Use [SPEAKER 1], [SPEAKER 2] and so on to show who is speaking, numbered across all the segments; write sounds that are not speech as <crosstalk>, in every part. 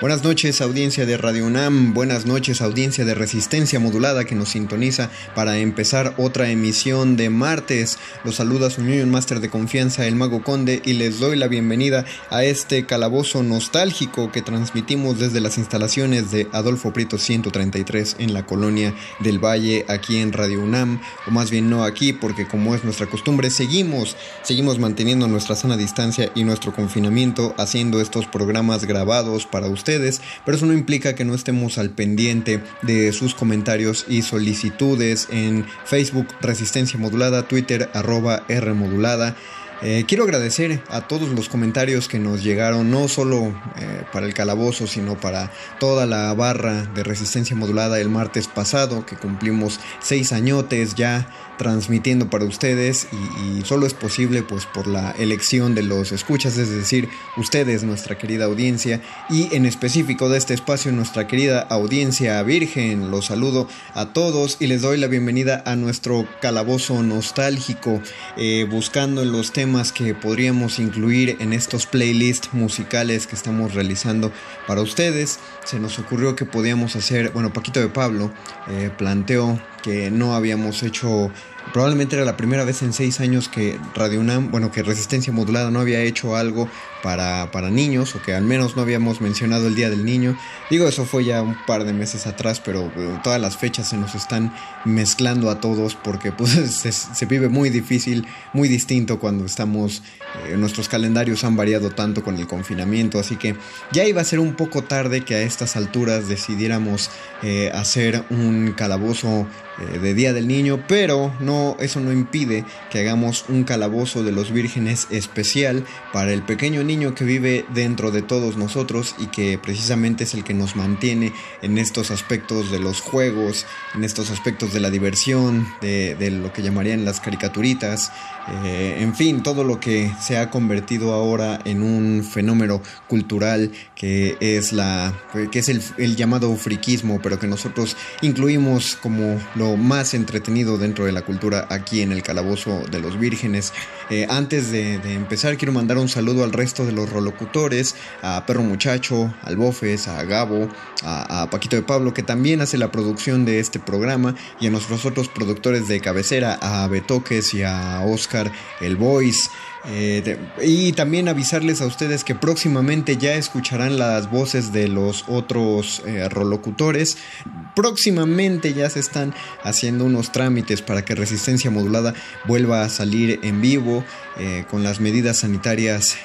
[SPEAKER 1] Buenas noches audiencia de Radio UNAM, buenas noches audiencia de Resistencia Modulada que nos sintoniza para empezar otra emisión de martes. Los saluda su Union Master de confianza, el Mago Conde, y les doy la bienvenida a este calabozo nostálgico que transmitimos desde las instalaciones de Adolfo Prieto 133 en la colonia del Valle, aquí en Radio UNAM, o más bien no aquí, porque como es nuestra costumbre, seguimos, seguimos manteniendo nuestra sana distancia y nuestro confinamiento, haciendo estos programas grabados para ustedes pero eso no implica que no estemos al pendiente de sus comentarios y solicitudes en Facebook Resistencia Modulada, Twitter arroba R Modulada. Eh, quiero agradecer a todos los comentarios que nos llegaron, no solo eh, para el calabozo, sino para toda la barra de resistencia modulada el martes pasado, que cumplimos seis añotes ya transmitiendo para ustedes y, solo es posible pues por la elección de los escuchas, es decir, ustedes, nuestra querida audiencia y en específico de este espacio, nuestra querida audiencia virgen. Los saludo a todos y les doy la bienvenida a nuestro calabozo nostálgico, eh, buscando los temas que podríamos incluir en estos playlists musicales que estamos realizando para ustedes. Se nos ocurrió que podíamos hacer, bueno, Paquito de Pablo eh, planteó que no habíamos hecho Probablemente era la primera vez en seis años que Radio UNAM, bueno, que Resistencia Modulada no había hecho algo para, para, niños, o que al menos no habíamos mencionado el Día del Niño. Digo, eso fue ya un par de meses atrás, pero eh, todas las fechas se nos están mezclando a todos porque <laughs> pues se, vive muy difícil, muy distinto cuando estamos, eh, nuestros calendarios han variado tanto con el confinamiento, así que ya iba a ser un poco tarde que a estas alturas decidiéramos eh, hacer un calabozo de Día del Niño, pero no, eso no impide que hagamos un calabozo de los vírgenes especial para el pequeño niño que vive dentro de todos nosotros y que precisamente es el que nos mantiene en estos aspectos de los juegos, en estos aspectos de la diversión, de, de lo que llamarían las caricaturitas, eh, en fin, todo lo que se ha convertido ahora en un fenómeno cultural que es la que es el, llamado friquismo, pero que nosotros incluimos como lo más entretenido dentro de la cultura aquí en el calabozo de los vírgenes. Eh, antes de, empezar, quiero mandar un saludo al resto de los rolocutores, a Perro Muchacho, al Bofes, a Gabo, a, a Paquito de Pablo, que también hace la producción de este programa, y a nuestros otros productores de cabecera, a Betoques y a Oscar el Voice. Eh, y también avisarles a ustedes que próximamente ya escucharán las voces de los otros eh, rolocutores. Próximamente ya se están haciendo unos trámites para que Resistencia Modulada vuelva a salir en vivo eh, con las medidas sanitarias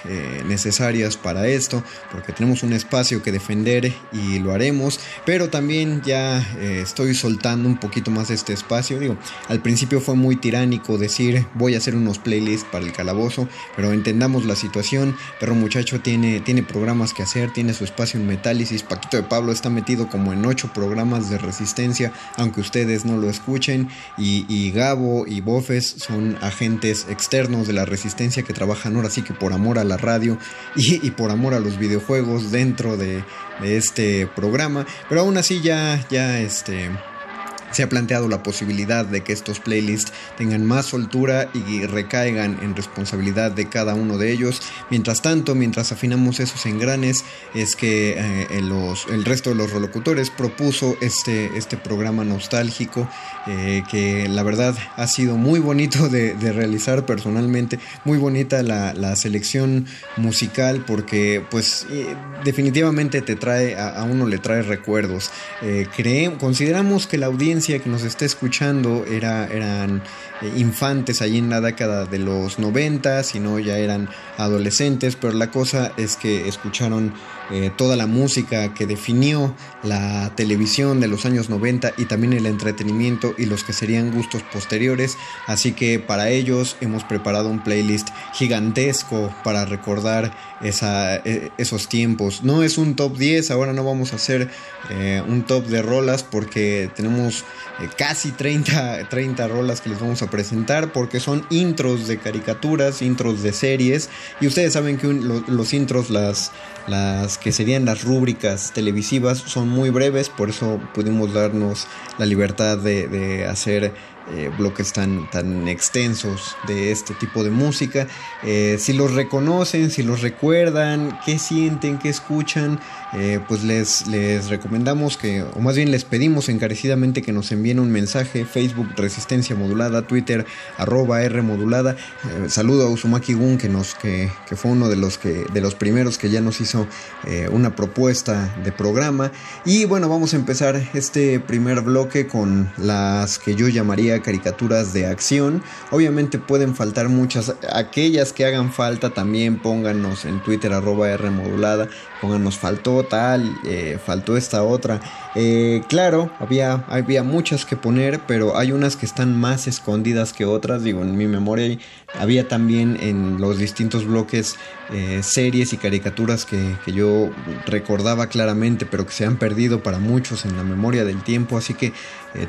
[SPEAKER 1] necesarias para esto, porque tenemos un espacio que defender y lo haremos. Pero también ya estoy soltando un poquito más este espacio. Digo, al principio fue muy tiránico decir voy a hacer unos playlists para el calabozo pero entendamos la situación. Perro Muchacho tiene, tiene programas que hacer, tiene su espacio en Metálisis. Paquito de Pablo está metido como en ocho programas de resistencia, aunque ustedes no lo escuchen. Y, y Gabo y Bofes son agentes externos de la resistencia que trabajan ahora sí que por amor a la radio y, y por amor a los videojuegos dentro de, de este programa. Pero aún así ya, ya este se ha planteado la posibilidad de que estos playlists tengan más soltura y recaigan en responsabilidad de cada uno de ellos. Mientras tanto, mientras afinamos esos engranes, es que eh, los, el resto de los relocutores propuso este, este programa nostálgico eh, que la verdad ha sido muy bonito de, de realizar personalmente, muy bonita la, la selección musical porque pues eh, definitivamente te trae, a, a, uno le trae recuerdos. consideramos que la audiencia que nos está escuchando era, eran eh, infantes allí en la década de los 90, si no ya eran adolescentes, pero la cosa es que escucharon eh, toda la música que definió la televisión de los años 90 y también el entretenimiento y los que serían gustos posteriores, así que para ellos hemos preparado un playlist gigantesco para recordar esa, e, esos tiempos. No es un top 10, ahora no vamos a hacer eh, un top de rolas porque tenemos eh, casi 30, 30 rolas que les vamos a presentar porque son intros de caricaturas, intros de series y ustedes saben que los intros, las, las que serían las rúbricas televisivas son muy breves, por eso pudimos darnos la libertad de, de hacer eh, bloques tan, tan extensos de este tipo de música. Eh, si los reconocen, si los recuerdan, qué sienten, qué escuchan, eh, pues les, les recomendamos que, o más bien les pedimos encarecidamente que nos envíen un mensaje, Facebook Resistencia Modulada, Twitter arroba R Modulada. saludo a Uzumaki Gun que, nos, que, que, fue uno de los, que, de los primeros que ya nos hizo una propuesta de programa. Y bueno, vamos a empezar este primer bloque con las que yo llamaría caricaturas de acción. Obviamente pueden faltar muchas. Aquellas que hagan falta también pónganos en Twitter arroba R modulada. Pónganos faltó tal, eh, faltó esta otra. Eh, claro, había, había muchas que poner, pero hay unas que están más escondidas que otras. Digo, en mi memoria había también en los distintos bloques eh, series y caricaturas que, que, yo recordaba claramente, pero que se han perdido para muchos en la memoria del tiempo. Así que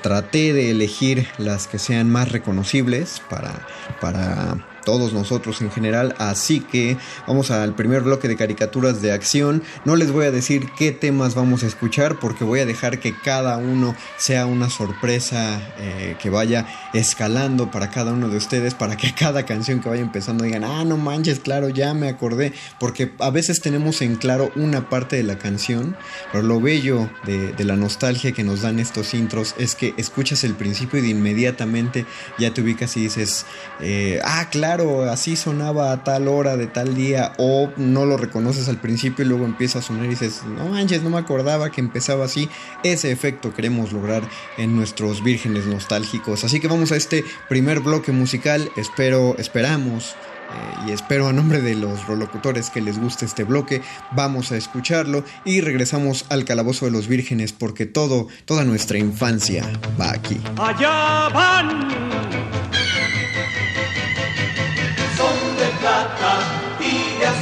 [SPEAKER 1] traté de elegir las que sean más reconocibles para, para todos nosotros en general. Así que vamos al primer bloque de caricaturas de acción. No les voy a decir qué temas vamos a escuchar porque voy a dejar que cada uno sea una sorpresa eh, que vaya escalando para cada uno de ustedes, para que <laughs> cada canción que vaya empezando digan, ah, no manches, claro, ya me acordé. Porque a veces tenemos en claro una parte de la canción, pero lo bello de, la nostalgia que nos dan estos intros es que escuchas el principio y de inmediatamente ya te ubicas y dices, eh, ah, claro, así sonaba a tal hora de tal día, o no lo reconoces al principio y luego empieza a sonar y dices, no manches, no me acordaba que empezaba así. Ese efecto queremos lograr en nuestros vírgenes nostálgicos. Así que vamos a este primer bloque musical. Espero, esperamos. Eh, y espero a nombre de los rolocutores que les guste este bloque, vamos a escucharlo y regresamos al calabozo de los vírgenes porque todo, toda nuestra infancia va aquí.
[SPEAKER 2] Allá van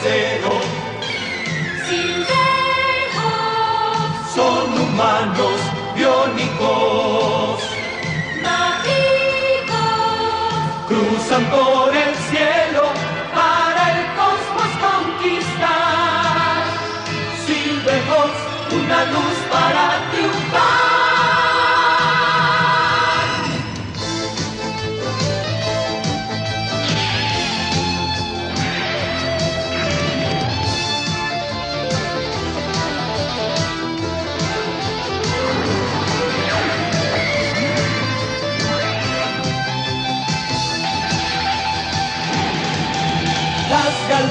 [SPEAKER 2] y de acero.
[SPEAKER 3] Silvejos
[SPEAKER 2] son humanos biónicos.
[SPEAKER 3] Mágicos
[SPEAKER 2] cruzan por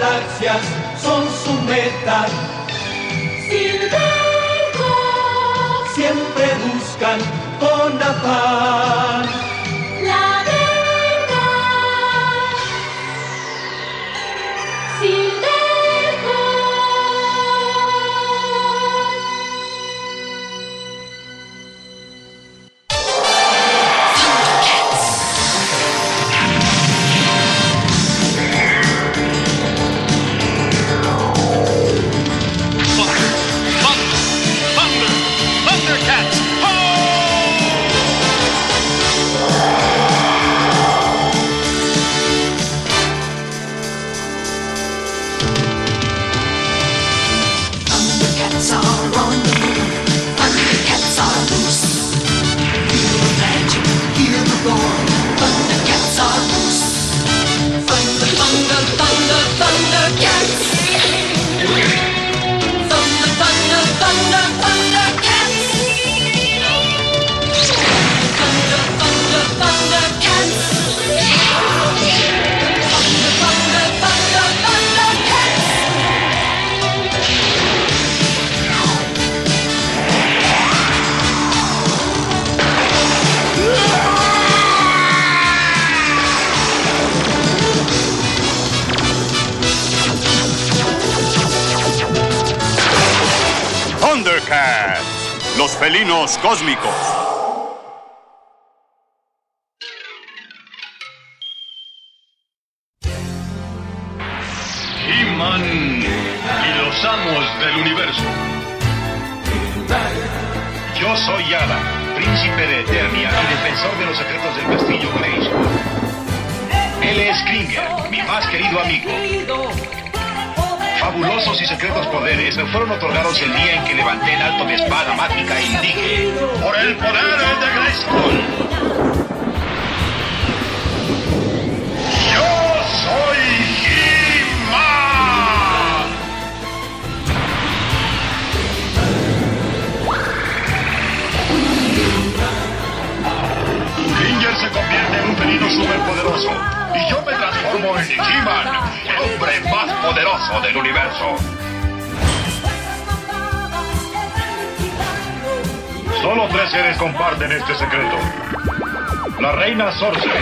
[SPEAKER 2] galaxias son su meta.
[SPEAKER 3] Silvejos
[SPEAKER 2] siempre buscan con afán
[SPEAKER 4] felinos cósmicos.
[SPEAKER 5] Soderson.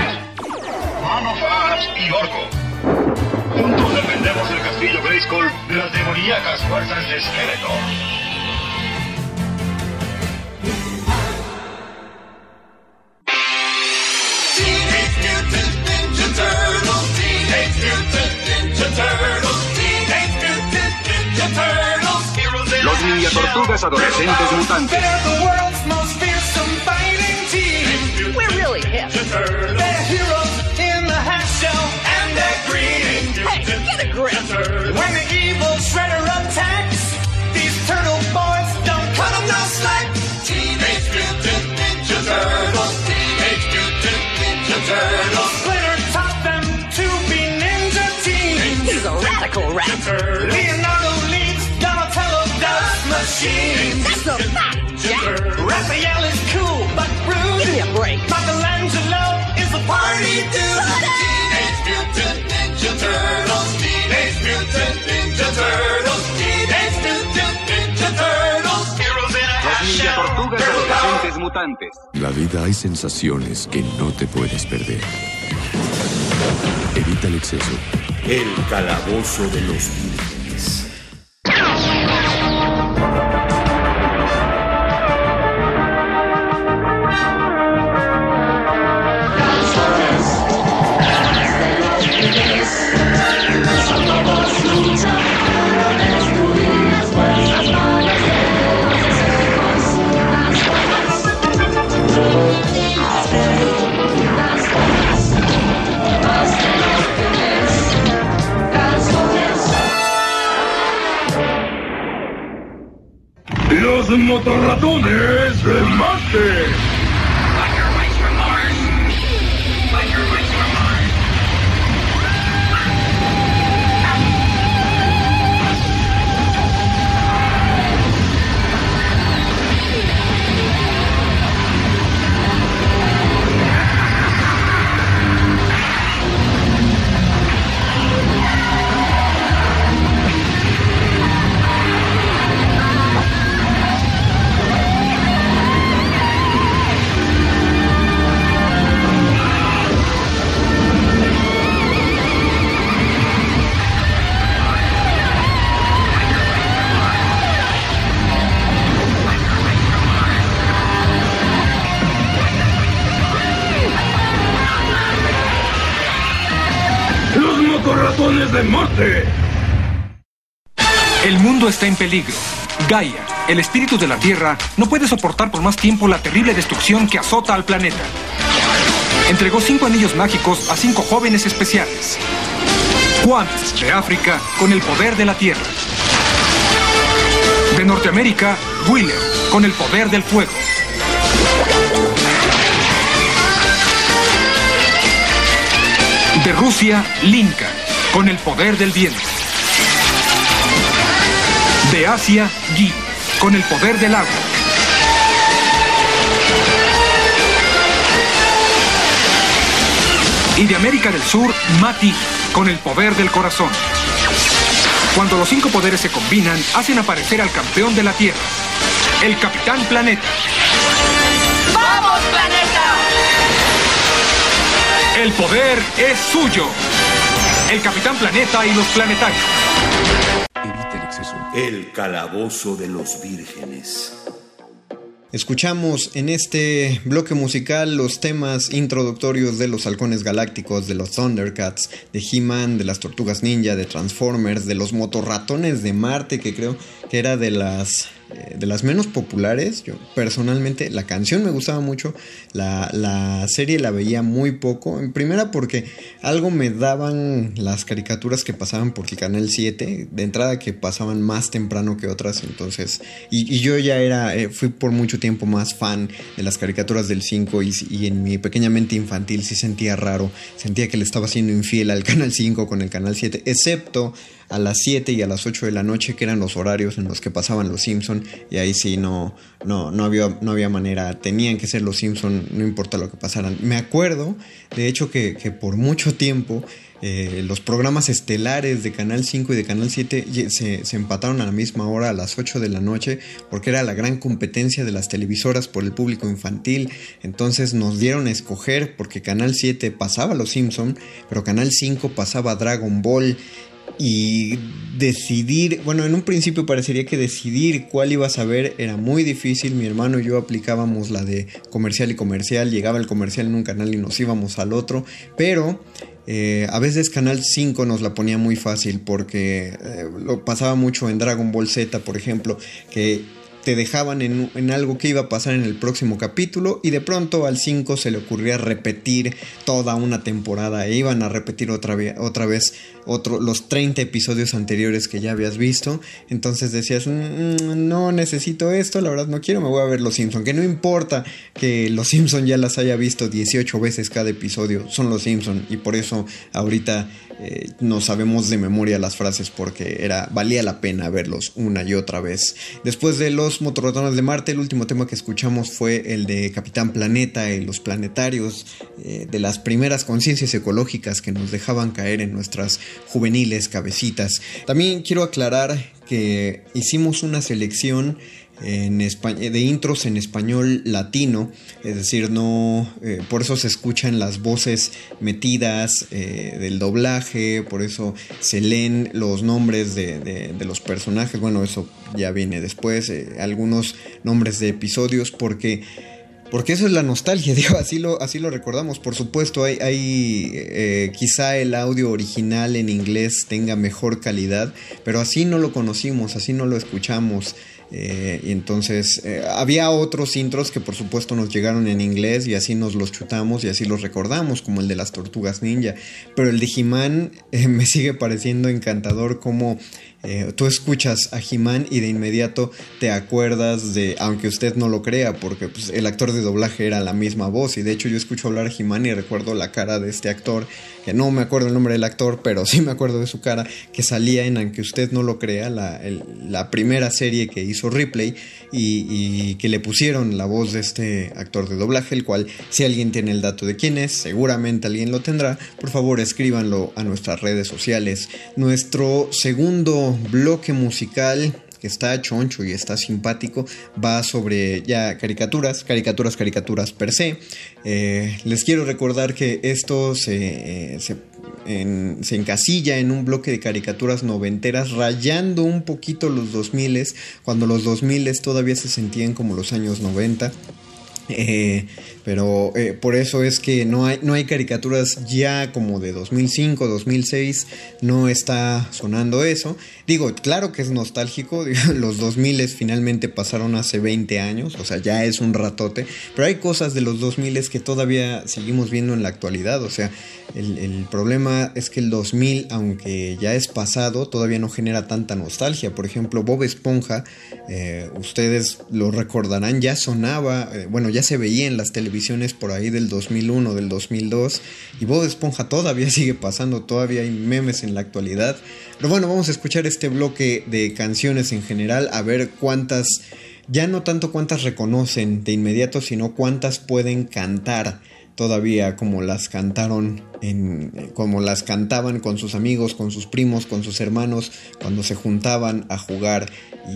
[SPEAKER 5] Pozo de los
[SPEAKER 6] está en peligro. Gaia, el espíritu de la Tierra, no puede soportar por más tiempo la terrible destrucción que azota al planeta. Entregó cinco anillos mágicos a cinco jóvenes especiales. Juan de África, con el poder de la Tierra. De Norteamérica, Wheeler, con el poder del fuego. De Rusia, Linka, con el poder del viento de Asia, Yi, con el poder del agua. Y de América del Sur, Mati, con el poder del corazón. Cuando los cinco poderes se combinan, hacen aparecer al campeón de la Tierra, el Capitán Planeta.
[SPEAKER 3] ¡Vamos, Planeta!
[SPEAKER 6] El poder es suyo. El Capitán Planeta y los planetarios.
[SPEAKER 7] El
[SPEAKER 8] calabozo de los vírgenes.
[SPEAKER 1] Escuchamos en este bloque musical los temas introductorios de los Halcones Galácticos, de los Thundercats, de He-Man, de las Tortugas Ninja, de Transformers, de los Motorratones de Marte, que creo que era de las eh, de las menos populares. Yo personalmente la canción me gustaba mucho, la, serie la veía muy poco. En primera porque algo me daban las caricaturas que pasaban por el canal 7, de entrada que pasaban más temprano que otras, entonces, y, yo ya era, eh, fui por mucho tiempo más fan de las caricaturas del 5 y, y, en mi pequeña mente infantil sí sentía raro, sentía que le estaba siendo infiel al canal 5 con el canal 7, excepto a las 7 y a las 8 de la noche, que eran los horarios en los que pasaban los Simpson y ahí sí no, no, no, había, no había manera, tenían que ser los Simpson no importa lo que pasaran. Me acuerdo, de hecho, que, por mucho tiempo eh, los programas estelares de Canal 5 y de Canal 7 se, se, empataron a la misma hora, a las 8 de la noche, porque era la gran competencia de las televisoras por el público infantil. Entonces nos dieron a escoger, porque Canal 7 pasaba Los Simpson, pero Canal 5 pasaba Dragon Ball y decidir, bueno, en un principio parecería que decidir cuál ibas a ver era muy difícil. Mi hermano y yo aplicábamos la de comercial y comercial, llegaba el comercial en un canal y nos íbamos al otro, pero eh, a veces Canal 5 nos la ponía muy fácil porque eh, lo pasaba mucho en Dragon Ball Z, por ejemplo, que te dejaban en, algo que iba a pasar en el próximo capítulo y de pronto al 5 se le ocurría repetir toda una temporada e iban a repetir otra, otra vez otro, los 30 episodios anteriores que ya habías visto. Entonces decías, mm, mm, no necesito esto, la verdad no quiero, me voy a ver Los Simpson. Que no importa que Los Simpson ya las haya visto 18 veces cada episodio, son Los Simpson y por eso ahorita eh, no sabemos de memoria las frases porque era valía la pena verlos una y otra vez. Después de los motorratones de Marte, el último tema que escuchamos fue el de Capitán Planeta y los planetarios, eh, de las primeras conciencias ecológicas que nos dejaban caer en nuestras juveniles cabecitas. También quiero aclarar que hicimos una selección de intros en español latino, es decir, no, eh, por eso se escuchan las voces metidas eh, del doblaje, por eso se leen los nombres de, los personajes, bueno, eso ya viene después, eh, algunos nombres de episodios, porque porque eso es la nostalgia, <laughs> digo, así lo, así lo recordamos. Por supuesto, hay quizá el audio original en inglés tenga mejor calidad, pero así no lo conocimos, así no lo escuchamos. Eh, y entonces eh, había otros intros que por supuesto nos llegaron en inglés y así nos los chutamos y así los recordamos, como el de las tortugas ninja. Pero el de He-Man eh, <laughs> me sigue pareciendo encantador como tú escuchas a He-Man y de inmediato te acuerdas de, aunque usted no lo crea, porque pues, el actor de doblaje era la misma voz y de hecho yo escucho hablar a He-Man y recuerdo la cara de este actor que no me acuerdo el nombre del actor, pero <laughs> sí me acuerdo de su cara, que salía en, aunque usted no lo crea, la, la primera serie que hizo Ripley y, que le pusieron la voz de este actor de doblaje, el cual, si alguien tiene el dato de quién es, seguramente alguien lo tendrá, por favor escríbanlo a nuestras redes sociales. Nuestro segundo bloque musical que está choncho y está simpático, va sobre ya caricaturas, caricaturas, caricaturas per se. Eh, les quiero recordar que esto se, eh, se, encasilla en un bloque de caricaturas noventeras, rayando un poquito los 2000 cuando los 2000 todavía se sentían como los años 90. Eh, pero eh, por eso es que no hay, no hay caricaturas ya como de 2005, 2006, no está sonando eso. Digo, claro que es nostálgico, <laughs> los 2000 finalmente pasaron hace 20 años, o sea, ya es un ratote, pero hay cosas de los 2000 que todavía seguimos viendo en la actualidad, o sea, el, problema es que el 2000, aunque ya es pasado, todavía no genera tanta nostalgia. Por ejemplo, Bob Esponja, eh, ustedes lo recordarán, ya sonaba, bueno, ya se veía en las televisiones visiones por ahí del 2001, del 2002. Y Bob Esponja todavía <laughs> sigue pasando, todavía hay memes en la actualidad. Pero bueno, vamos a escuchar este bloque de canciones en general, a ver cuántas, ya no tanto cuántas reconocen de inmediato, sino cuántas pueden cantar todavía como las cantaron en, como las cantaban con sus amigos, con sus primos, con sus hermanos cuando se juntaban a jugar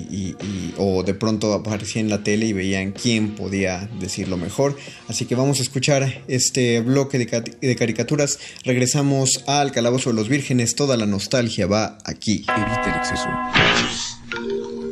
[SPEAKER 1] y, o de pronto aparecía en la tele y veían quién podía decirlo mejor. Así que vamos a escuchar este bloque de, de caricaturas. Regresamos al Calabozo de los Vírgenes. Toda la nostalgia va aquí.
[SPEAKER 7] Evita el exceso.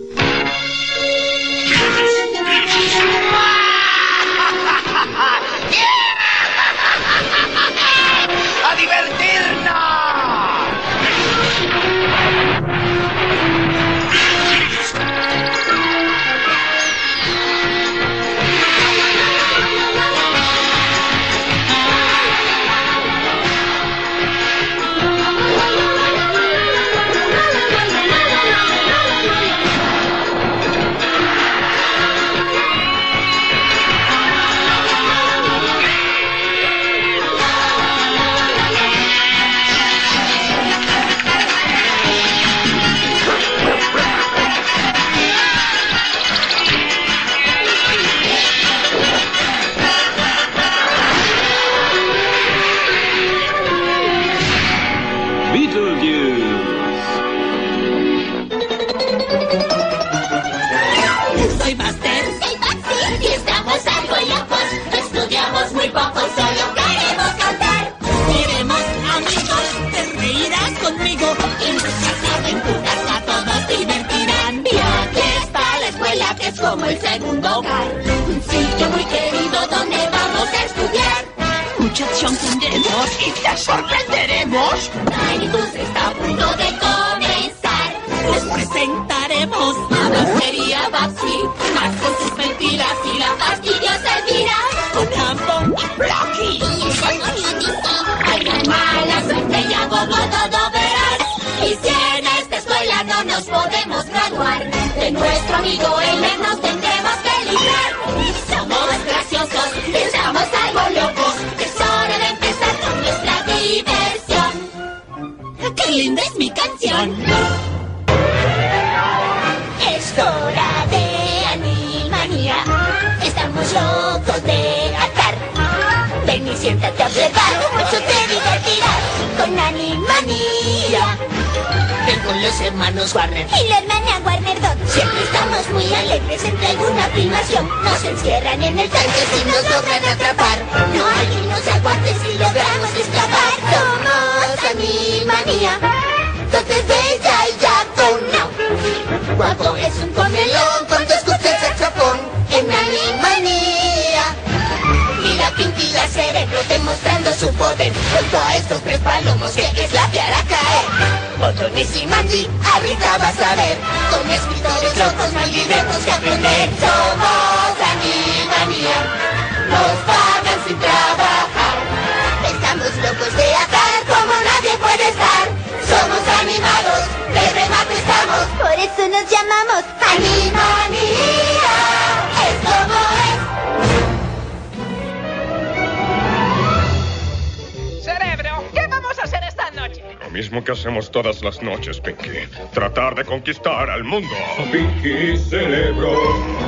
[SPEAKER 9] Conquistar al mundo.
[SPEAKER 10] Pinky Cerebro,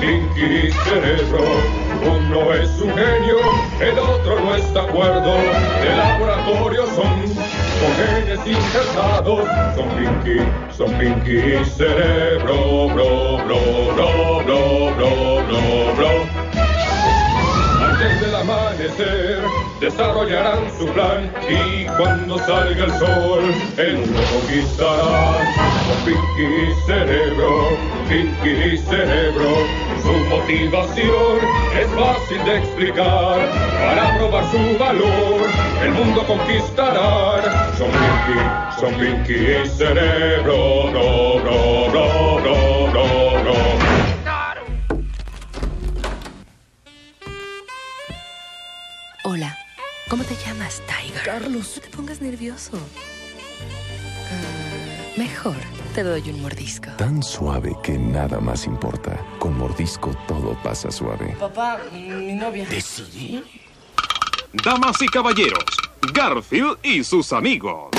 [SPEAKER 10] Pinky Cerebro. Uno es un genio, el otro no está acuerdo. De laboratorio son, con genes injertados. Son Pinky, son Pinky Cerebro, bro, bro, bro, bro, bro, bro, bro. Antes del amanecer desarrollarán su plan y cuando salga el sol el mundo conquistarán. Pinky Cerebro, Pinky Cerebro, su motivación es fácil de explicar. Para probar su valor, el mundo conquistarán. Son Pinky, son Pinky Cerebro, bro, bro, bro, bro, bro, bro.
[SPEAKER 11] Hola, ¿cómo te llamas, Tiger?
[SPEAKER 12] Carlos.
[SPEAKER 11] No te pongas nervioso. Te doy un mordisco.
[SPEAKER 13] Tan suave que nada más importa. Con mordisco todo pasa suave.
[SPEAKER 12] Papá, mi novia.
[SPEAKER 13] ¿Decidí?
[SPEAKER 4] Damas y caballeros, Garfield y sus amigos.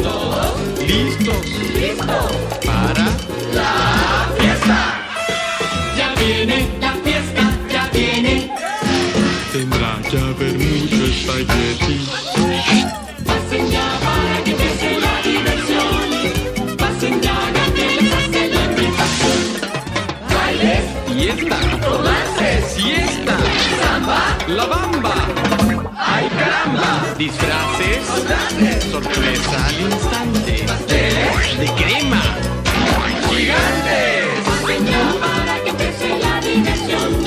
[SPEAKER 14] ¿Todos? ¿Listos? ¿Listos? Para la fiesta. Ya viene la fiesta, ya viene.
[SPEAKER 15] Tendrá que haber mucho espagueti.
[SPEAKER 14] La
[SPEAKER 4] bamba.
[SPEAKER 14] ¡ay caramba!
[SPEAKER 4] Disfraces, sorpresa al instante.
[SPEAKER 14] pasteles,
[SPEAKER 4] De crema.
[SPEAKER 14] gigantes. Ya para que empiece la diversión.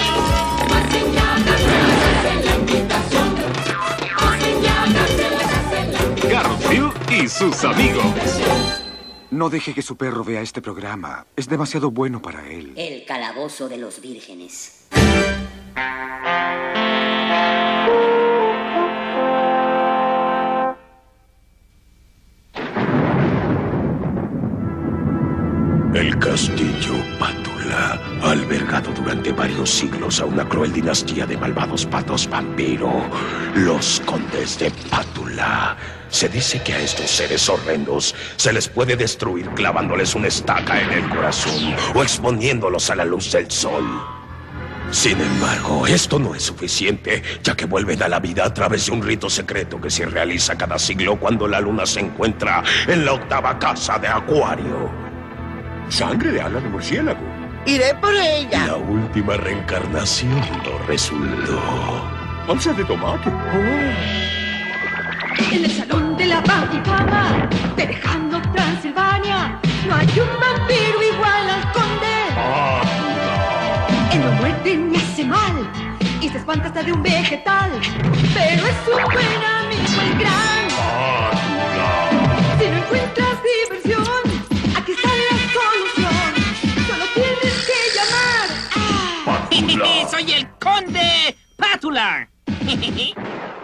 [SPEAKER 14] Pasen ya, que les hace la invitación. Ya, que les hace la invitación.
[SPEAKER 4] Garfield y sus amigos.
[SPEAKER 16] No deje que su perro vea este programa. Es demasiado bueno para él.
[SPEAKER 17] El calabozo de los vírgenes.
[SPEAKER 18] El castillo Pátula ha albergado durante varios siglos a una cruel dinastía de malvados patos vampiro, los condes de Pátula. Se dice que a estos seres horrendos se les puede destruir clavándoles una estaca en el corazón o exponiéndolos a la luz del sol. Sin embargo, esto no es suficiente, ya que vuelven a la vida a través de un rito secreto que se realiza cada siglo cuando la luna se encuentra en la octava casa de Acuario. Sangre de ala de murciélago.
[SPEAKER 19] Iré por ella.
[SPEAKER 18] La última reencarnación no resultó. Once de tomate.
[SPEAKER 20] En el salón de la Batifama, de Lejano Transilvania, no hay un vampiro igual al. Él no muerde ni hace mal y se espanta hasta de un vegetal. Pero es un buen amigo el gran. Si no encuentras diversión, aquí está la solución. Solo tienes que llamar. <laughs>
[SPEAKER 19] ¡Soy el conde Pátula! <laughs>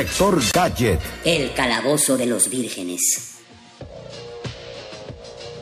[SPEAKER 17] inspector Gadget.
[SPEAKER 21] El calabozo de los vírgenes.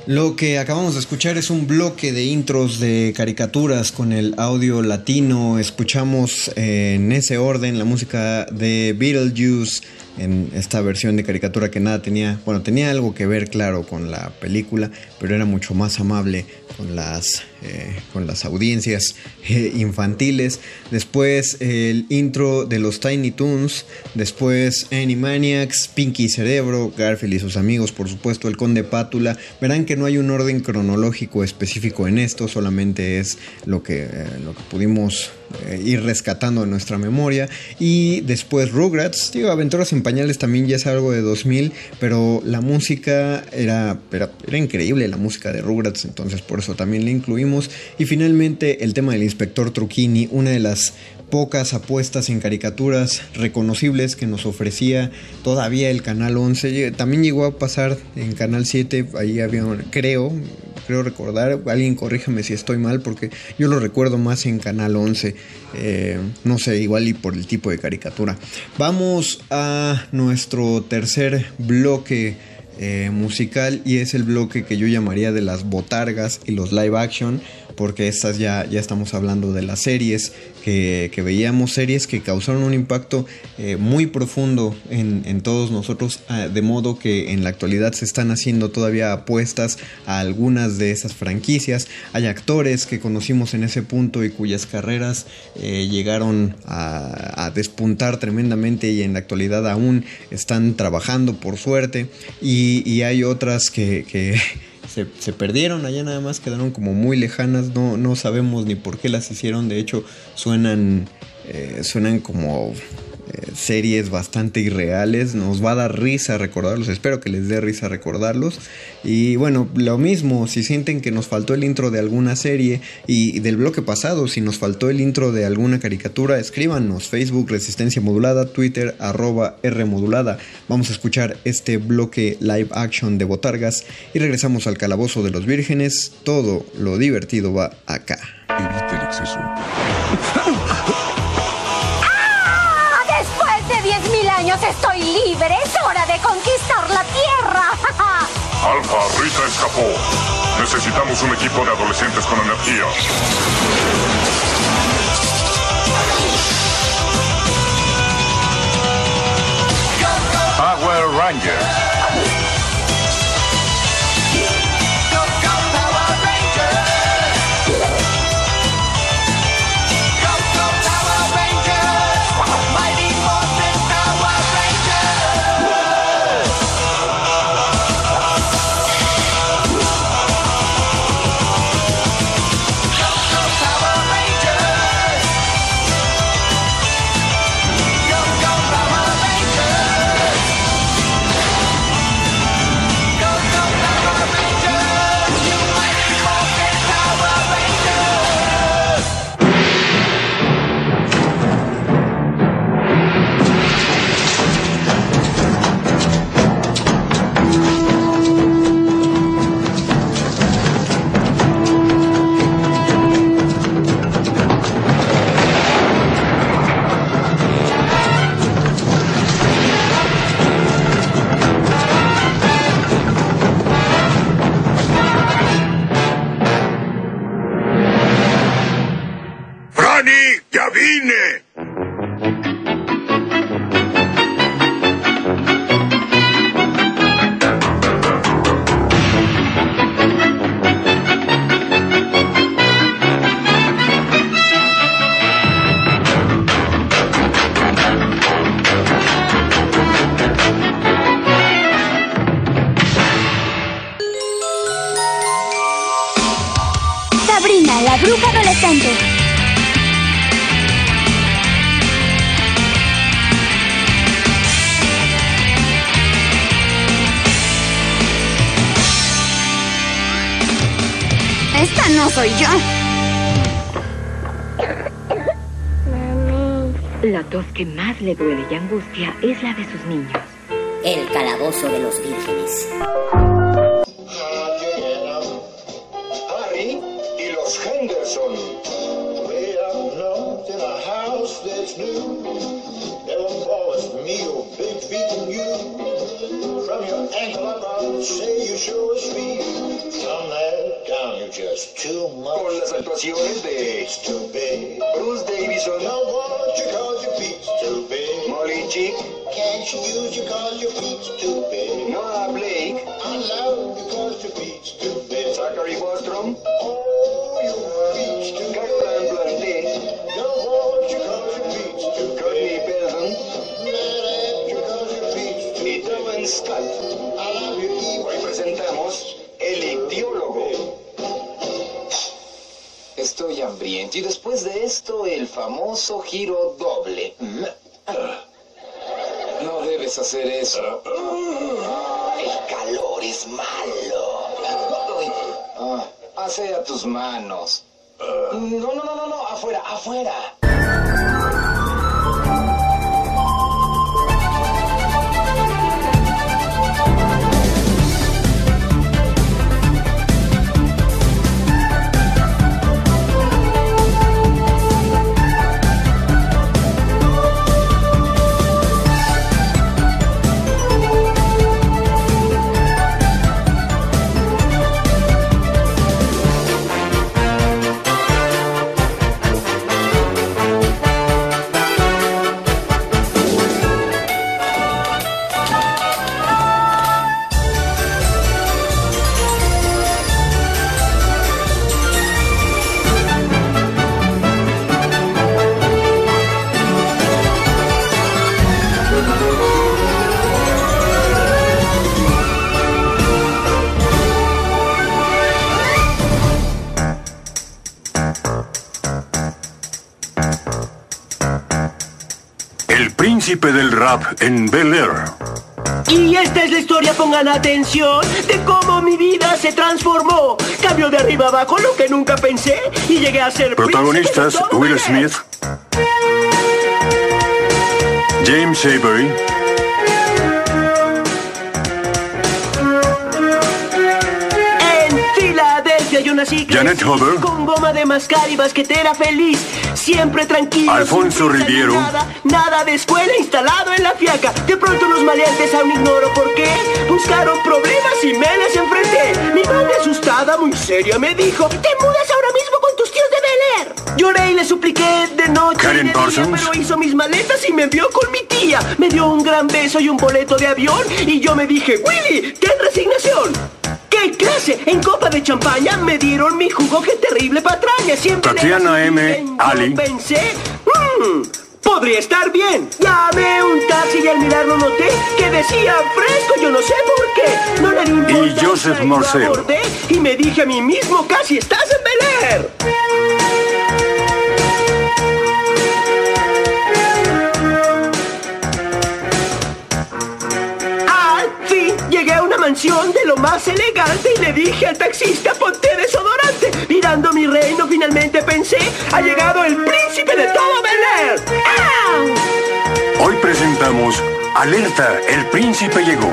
[SPEAKER 1] Lo que acabamos de escuchar es un bloque de intros de caricaturas con el audio latino. Escuchamos eh, en ese orden la música de Beetlejuice en esta versión de caricatura que nada tenía, bueno, tenía algo que ver, claro, con la película, pero era mucho más amable con las, eh, con las audiencias eh, infantiles. Después el intro de los Tiny Toons, después Animaniacs, Pinky Cerebro, Garfield y sus amigos, por supuesto, el Conde Pátula. Verán que no hay un orden cronológico específico en esto, solamente es lo que, eh, lo que pudimos ir rescatando en nuestra memoria. Y después Rugrats, digo, Aventuras en Pañales también ya es algo de 2000, pero la música era, era, era increíble, la música de Rugrats, entonces por eso también la incluimos. Y finalmente el tema del inspector Trucchini, una de las pocas apuestas en caricaturas reconocibles que nos ofrecía todavía el canal 11 también llegó a pasar en canal 7 ahí había creo creo recordar alguien corríjame si estoy mal porque yo lo recuerdo más en canal 11 eh, no sé igual y por el tipo de caricatura. Vamos a nuestro tercer bloque eh, musical y es el bloque que yo llamaría de las botargas y los live action porque estas ya, ya estamos hablando de las series que, que veíamos, series que causaron un impacto eh, muy profundo en, en, todos nosotros, ah, de modo que en la actualidad se están haciendo todavía apuestas a algunas de esas franquicias. Hay actores que conocimos en ese punto y cuyas carreras eh, llegaron a, a, despuntar tremendamente y en la actualidad aún están trabajando por suerte. Y, y hay otras que, que se, se, perdieron, allá nada más quedaron como muy lejanas, no, no sabemos ni por qué las hicieron, de hecho suenan, eh, suenan como eh, series bastante irreales, nos va a dar risa recordarlos, espero que les dé risa recordarlos. Y bueno, lo mismo, si sienten que nos faltó el intro de alguna serie y del bloque pasado, si nos faltó el intro de alguna caricatura, escríbanos, Facebook Resistencia Modulada, Twitter arroba R Modulada. Vamos a escuchar este bloque live action de Botargas y regresamos al calabozo de los vírgenes, todo lo divertido va acá.
[SPEAKER 7] Evite el exceso. <laughs>
[SPEAKER 22] libre. Es hora de conquistar la Tierra. <laughs>
[SPEAKER 5] Alfa, Rita escapó. Necesitamos un equipo de adolescentes con energía.
[SPEAKER 23] Power Rangers.
[SPEAKER 24] Que más le duele y angustia es la de sus niños.
[SPEAKER 21] El calabozo de los vírgenes.
[SPEAKER 23] Famoso giro doble. No debes hacer eso. El calor es malo. Ah, asea tus manos. No, no, no, no, no, afuera, afuera.
[SPEAKER 18] Príncipe del rap en Bel Air.
[SPEAKER 25] Y esta es la historia, pongan atención, de cómo mi vida se transformó. Cambio de arriba abajo lo que nunca pensé y llegué a ser
[SPEAKER 18] Protagonistas Will. Smith, James Avery,
[SPEAKER 25] En Filadelfia yo nací
[SPEAKER 18] Janet Huber.
[SPEAKER 25] con goma de mascar y basquetera feliz, siempre tranquilo.
[SPEAKER 18] Alfonso Riviero.
[SPEAKER 25] Nada, nada de escuela instalado en la fiaca. De pronto unos maleantes aún ignoro por qué buscaron problemas y me les enfrenté. Mi madre asustada, muy seria, me dijo: Te mudas ahora mismo con tus tíos de Bel Air. Lloré y le supliqué de noche.
[SPEAKER 18] Karen
[SPEAKER 25] de día,
[SPEAKER 18] Parsons.
[SPEAKER 25] pero hizo mis maletas y me envió con mi tía. Me dio un gran beso y un boleto de avión. Y yo me dije: Willy, ten resignación. ¡Qué clase! En copa de champaña me dieron mi jugo, qué terrible patraña. Siempre
[SPEAKER 18] Tatiana M. Ali.
[SPEAKER 25] Pensé, "Mm, podría estar bien. Llamé un taxi y al mirarlo noté que decía fresco, yo no sé por qué. No le di
[SPEAKER 18] Joseph
[SPEAKER 25] y
[SPEAKER 18] Marcel.
[SPEAKER 25] abordé Y me dije a mí mismo, casi estás más elegante y le dije al taxista ponte desodorante. Mirando mi reino finalmente pensé, ha llegado el príncipe de todo Bel Air. ¡Au!
[SPEAKER 18] Hoy presentamos Alerta, el príncipe llegó.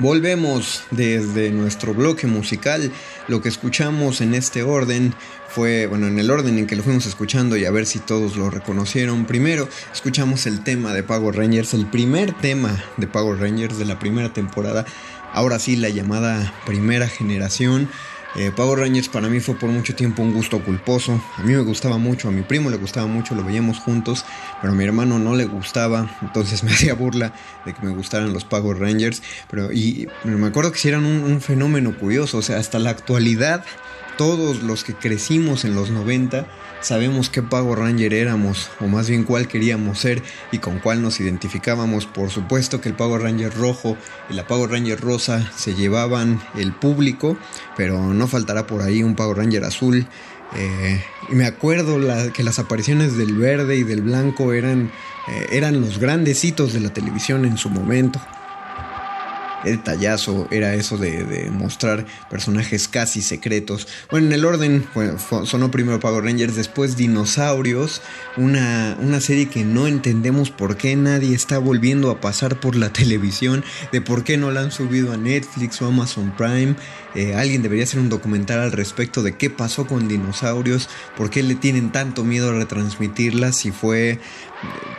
[SPEAKER 1] Volvemos desde nuestro bloque musical. Lo que escuchamos en este orden fue, bueno, en el orden en que lo fuimos escuchando y a ver si todos lo reconocieron. Primero, escuchamos el tema de Power Rangers, el primer tema de Power Rangers de la primera temporada. Ahora sí, la llamada primera generación. Eh, Power Rangers para mí fue por mucho tiempo un gusto culposo. A mí me gustaba mucho, a mi primo le gustaba mucho, lo veíamos juntos, pero a mi hermano no le gustaba, entonces <laughs> me hacía burla de que me gustaran los Power Rangers. Pero y, me acuerdo que eran un, un fenómeno curioso, o sea, hasta la actualidad todos los que crecimos en los 90 sabemos qué Power Ranger éramos, o más bien cuál queríamos ser y con cuál nos identificábamos. Por supuesto que el Power Ranger rojo y la Power Ranger rosa se llevaban el público, pero no faltará por ahí un Power Ranger azul. Eh, y me acuerdo que las apariciones del verde y del blanco eran, eh, eran los grandes hitos de la televisión en su momento el tallazo era eso de, mostrar personajes casi secretos. Bueno, en el orden sonó primero Power Rangers, después Dinosaurios, una, una serie que no entendemos por qué nadie está volviendo a pasar por la <laughs> televisión, de por qué no la han subido a Netflix o Amazon Prime. Eh, alguien debería hacer un documental al respecto de qué pasó con dinosaurios, por qué le tienen tanto miedo a retransmitirla, si fue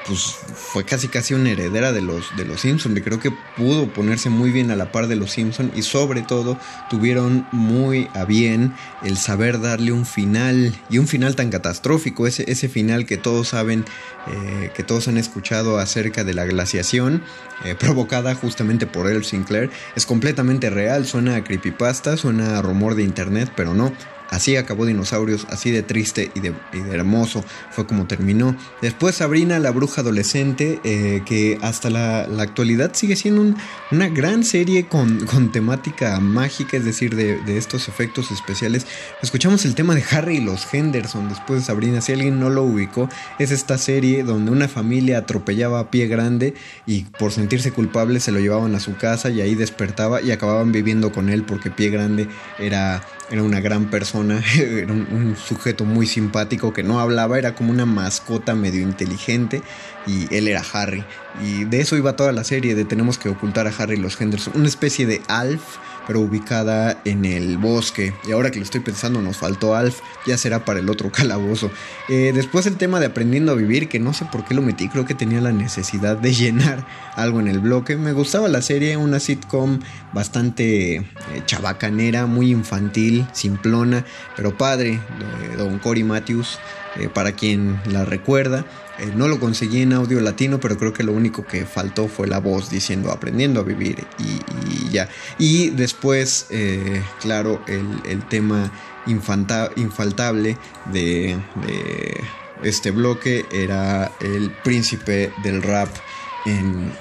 [SPEAKER 1] pues fue casi casi una heredera de los de los Simpson creo que pudo ponerse muy bien a la par de los Simpson y sobre todo tuvieron muy a bien el saber darle un final y un final tan catastrófico ese, ese final que todos saben eh, que todos han escuchado acerca de la glaciación eh, provocada justamente por El Sinclair es completamente real suena a creepypasta suena a rumor de internet pero no Así acabó Dinosaurios, así de triste y de, hermoso fue como terminó. Después Sabrina, la bruja adolescente, eh, que hasta la, actualidad sigue siendo una gran serie con, temática mágica, es decir, de, estos efectos especiales. Escuchamos el tema de Harry y los Henderson después de Sabrina. Si alguien no lo ubicó, es esta serie donde una familia atropellaba a pie grande y por sentirse culpable se lo llevaban a su casa y ahí despertaba y acababan viviendo con él porque pie grande era era una gran persona, <laughs> era un, sujeto muy simpático que no hablaba, era como una mascota medio inteligente y él era Harry. Y de eso iba toda la serie, de tenemos que ocultar a Harry los Henderson, una especie de Alf pero ubicada en el bosque. Y ahora que lo estoy pensando, nos faltó Alf, ya será para el otro <laughs> calabozo. Eh, después el tema de aprendiendo a vivir, que no sé por qué lo metí, creo que tenía la necesidad de <laughs> llenar algo en el bloque. Me gustaba la serie, una sitcom bastante eh, chabacanera, muy infantil, simplona, pero padre, de Don Cory Matthews. Eh, para quien la recuerda. Eh, no lo conseguí en audio latino, pero creo que lo único que faltó fue la voz diciendo aprendiendo a vivir y, ya. Y después, eh, claro, el, tema infaltable de, este bloque era el príncipe del rap en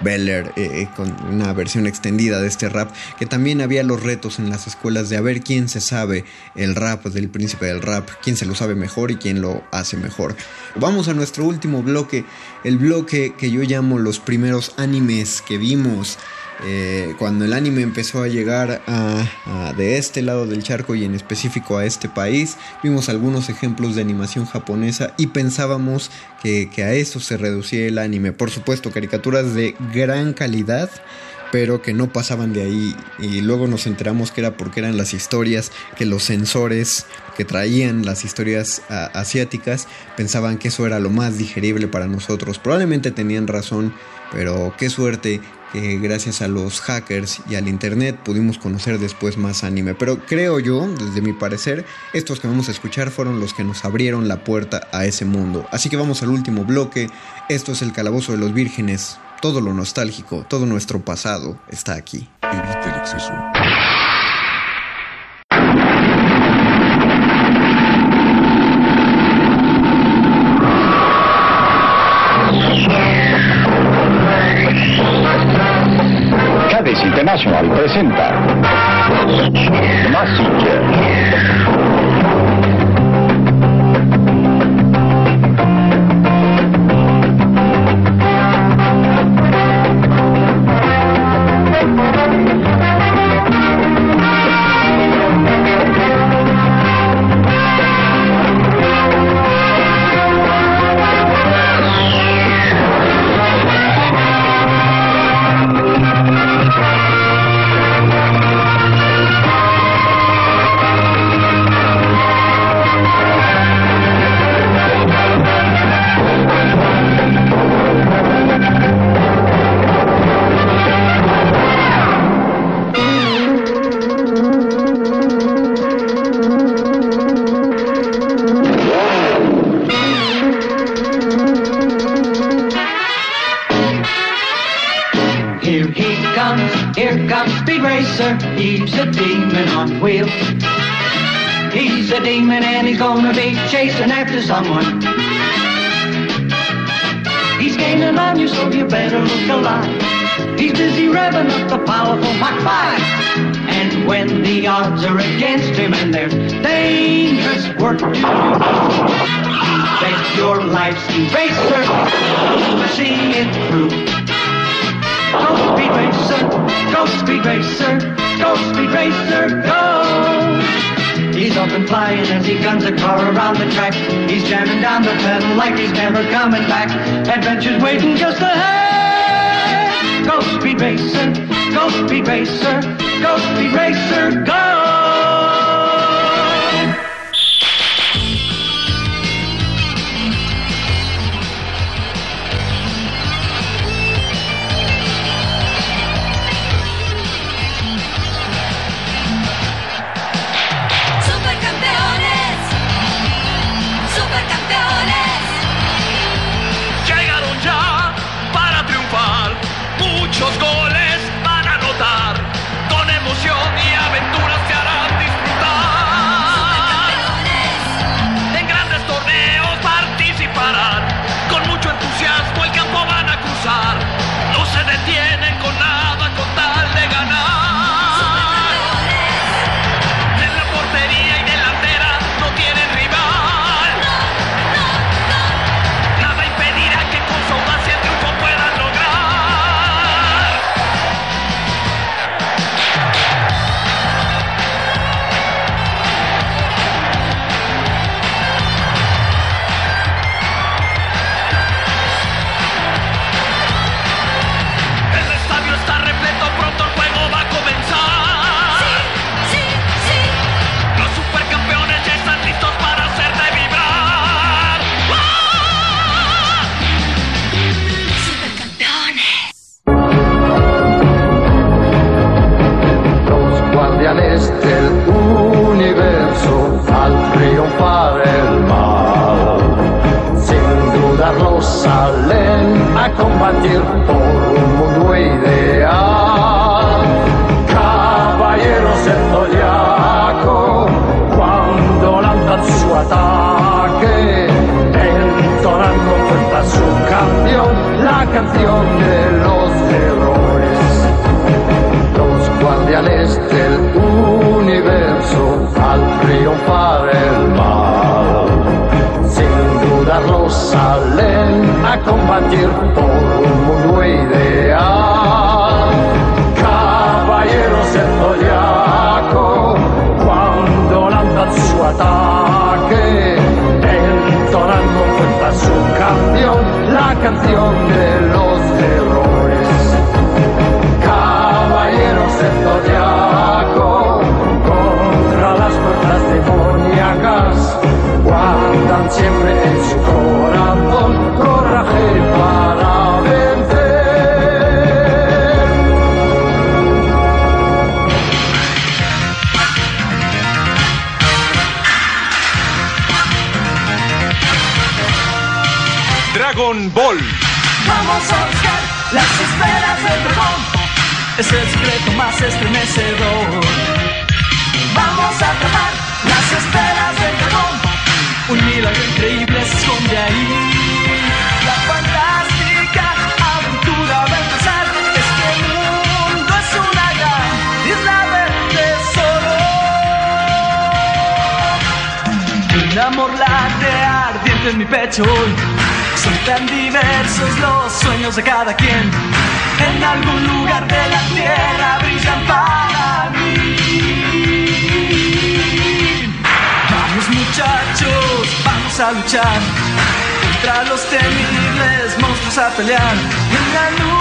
[SPEAKER 1] Bel Air, eh, eh, con una versión extendida de este rap, que también había los retos en las escuelas de a ver quién se sabe el rap del príncipe del rap, quién se lo sabe mejor y quién lo hace mejor. Vamos a nuestro último bloque, el bloque que yo llamo los primeros animes que vimos. Eh, cuando el anime empezó a llegar a, de este lado del charco y en específico a este país, vimos algunos ejemplos de animación japonesa y pensábamos que, que a eso se reducía el anime. Por supuesto, caricaturas de gran calidad pero que no pasaban de ahí y luego nos enteramos que era porque eran las historias que los sensores que traían las historias asiáticas pensaban que eso era lo más digerible para nosotros. Probablemente tenían razón, pero qué suerte que gracias a los hackers y al internet pudimos conocer después más anime. Pero creo yo, desde mi parecer, estos que vamos a escuchar fueron los que nos abrieron la puerta a ese mundo. Así que vamos al último bloque. Esto es el Calabozo de los Vírgenes. Todo lo nostálgico, todo nuestro pasado está aquí.
[SPEAKER 7] El exceso.
[SPEAKER 5] International presenta Massinger.
[SPEAKER 3] Someone. He's gaining on you, so you better look alive. He's busy revving up the powerful Mach 5. And when the odds are against him and there's dangerous work to do, bet your life's eraser to see it through. Go speed racer, go speed racer, go speed racer, go. He's up and flying as he guns a car around the track. He's jamming down the pedal like he's never coming back. Adventure's waiting just ahead. Go speed racer, go speed racer, go speed racer, go.
[SPEAKER 26] Canción de los héroes los guardianes del universo al triunfar el mal. Sin dudarlo salen a combatir por un mundo ideal. De los héroes caballeros del zodiaco contra las fuerzas demoníacas guardan siempre en su corazón
[SPEAKER 3] Vamos a buscar las esferas del dragón. Es el secreto más estremecedor. Vamos a atrapar las esferas del dragón. Un milagro increíble se esconde ahí. La fantástica aventura va a empezar. Es que el mundo es una gran isla del tesoro. Un amor late ardiente en mi pecho hoy. Son tan diversos los sueños de cada quien. En algún lugar de la tierra brillan para mí. Vamos muchachos, vamos a luchar contra los temibles monstruos a pelear. En la nube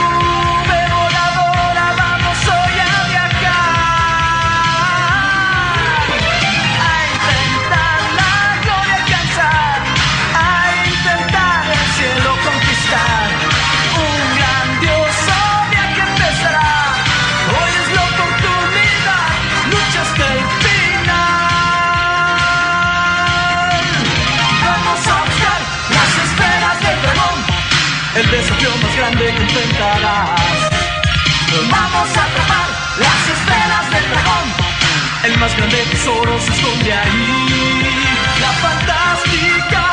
[SPEAKER 3] más grande que enfrentarás. Vamos a atrapar las esferas del dragón,
[SPEAKER 27] El más grande tesoro se esconde ahí. La fantástica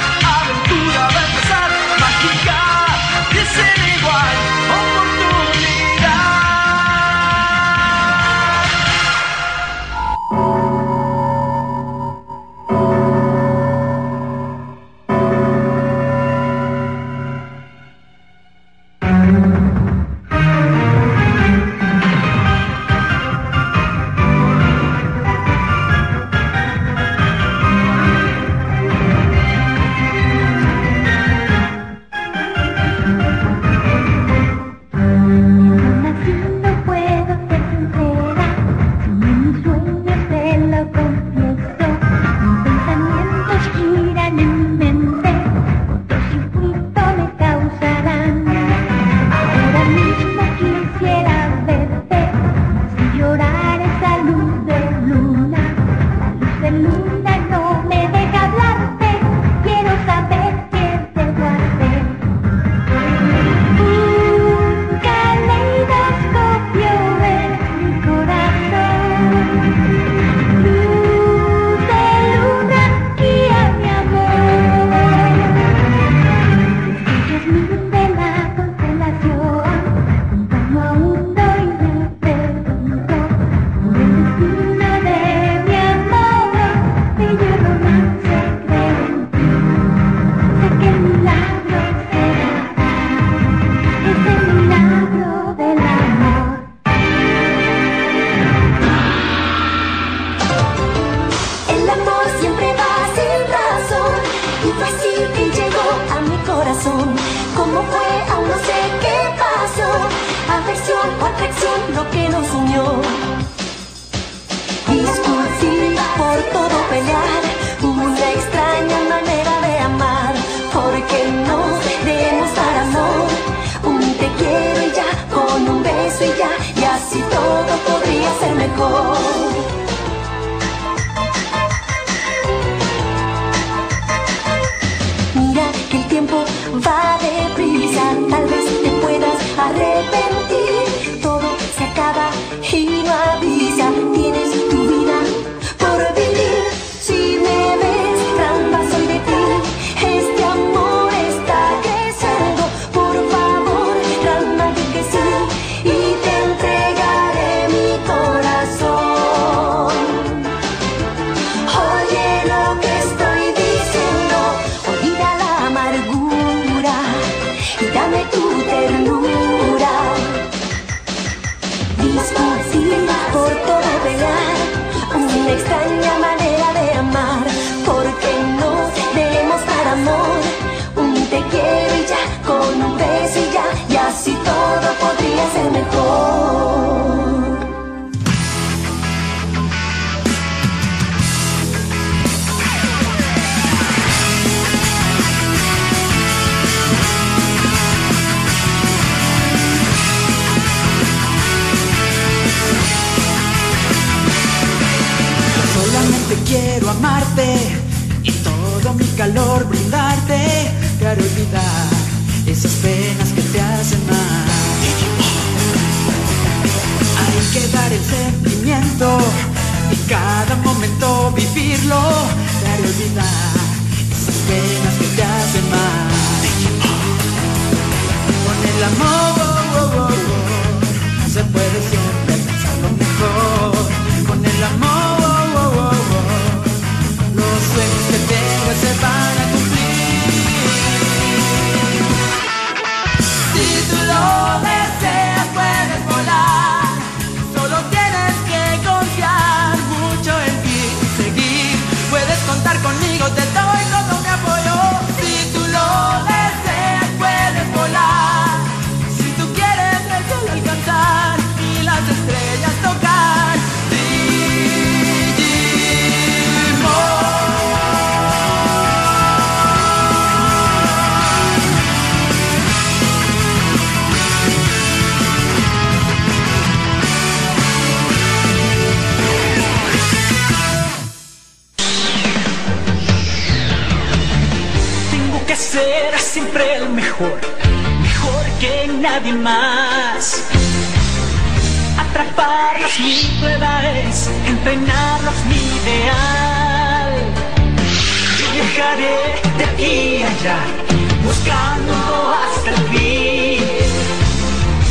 [SPEAKER 3] buscando hasta el fin.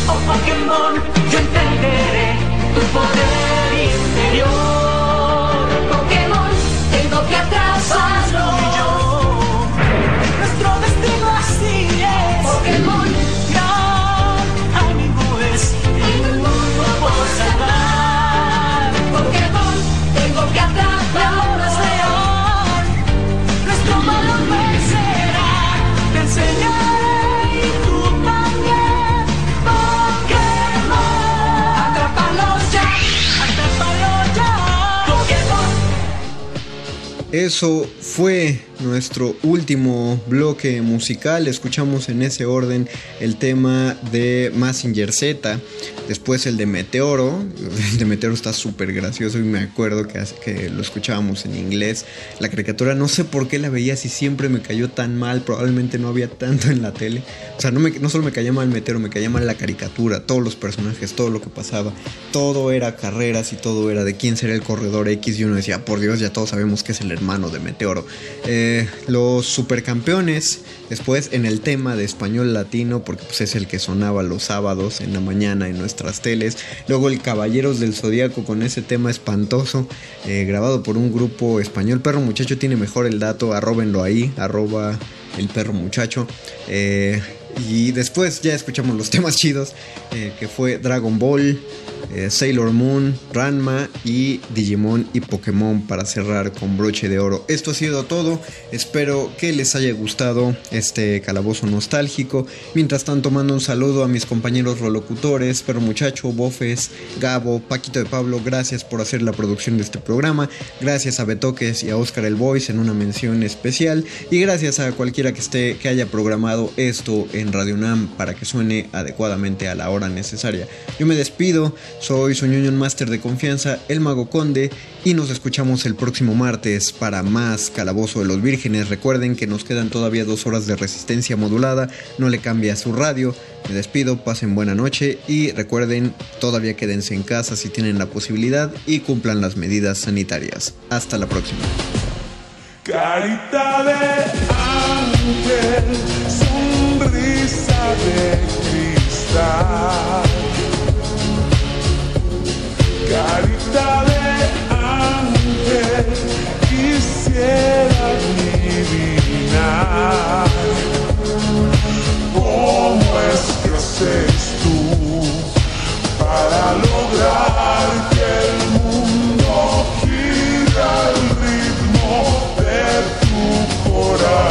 [SPEAKER 3] Oh Pokémon, yo entenderé tu poder
[SPEAKER 1] Eso fue nuestro último bloque musical. Escuchamos en ese orden el tema de Massinger Z, después el de Meteoro. El de Meteoro está súper gracioso y me acuerdo que, que lo escuchábamos en inglés. La caricatura no sé por qué la veía si siempre me cayó tan mal, probablemente no había tanto en la tele. O sea, no, me- no solo me caía mal Meteoro, me caía mal la caricatura, todos los personajes, todo lo que pasaba. Todo era carreras y todo era de quién será el corredor X y uno decía, por Dios, ya todos sabemos que es el hermano de Meteoro. Eh, los supercampeones, después en el tema de español latino, porque pues, es el que sonaba los sábados en la mañana en nuestras teles. Luego el Caballeros del Zodíaco con ese tema espantoso, eh, grabado por un grupo español. Perro Muchacho tiene mejor el dato, arróbenlo ahí, arroba el perro muchacho. Eh, y después ya escuchamos los temas chidos, eh, que fue Dragon Ball, eh, Sailor Moon, Ranma y Digimon y Pokémon para cerrar con broche de oro. Esto ha sido todo, espero que les haya gustado este calabozo nostálgico. Mientras tanto mando un saludo a mis compañeros rolocutores, Perro Muchacho, Bofes, Gabo, Paquito de Pablo, gracias por hacer la producción de este programa, gracias a Betoques y a Oscar el Voice en una mención especial y gracias a cualquiera que esté que haya programado esto en Radio Nam para que suene adecuadamente a la hora necesaria. Yo me despido, soy su Union Master de confianza, el Mago Conde, y nos escuchamos el próximo martes para más Calabozo de los Vírgenes. Recuerden que nos quedan todavía dos horas de resistencia modulada, no le cambia su radio. Me despido, pasen buena noche y recuerden, todavía quédense en casa si tienen la posibilidad y cumplan las medidas sanitarias. Hasta la próxima.
[SPEAKER 28] Carita de ángel, de cristal. Carita de ángel, quisiera adivinar cómo es que haces tú para lograr que el mundo gire al ritmo de tu corazón.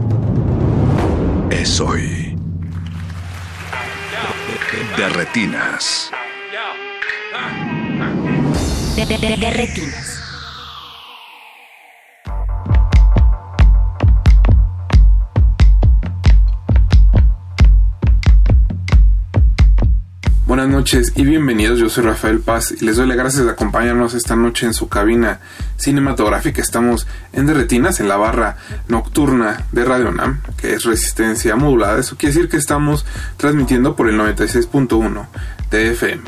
[SPEAKER 29] es hoy. De retinas.
[SPEAKER 21] De- de- de retinas.
[SPEAKER 30] Buenas noches y bienvenidos, yo soy Rafael Paz y les doy las gracias de acompañarnos esta noche en su cabina cinematográfica. Estamos en Derretinas, en la barra nocturna de Radio Nam, que es resistencia modulada. Eso quiere decir que estamos transmitiendo por el 96.1 de FM.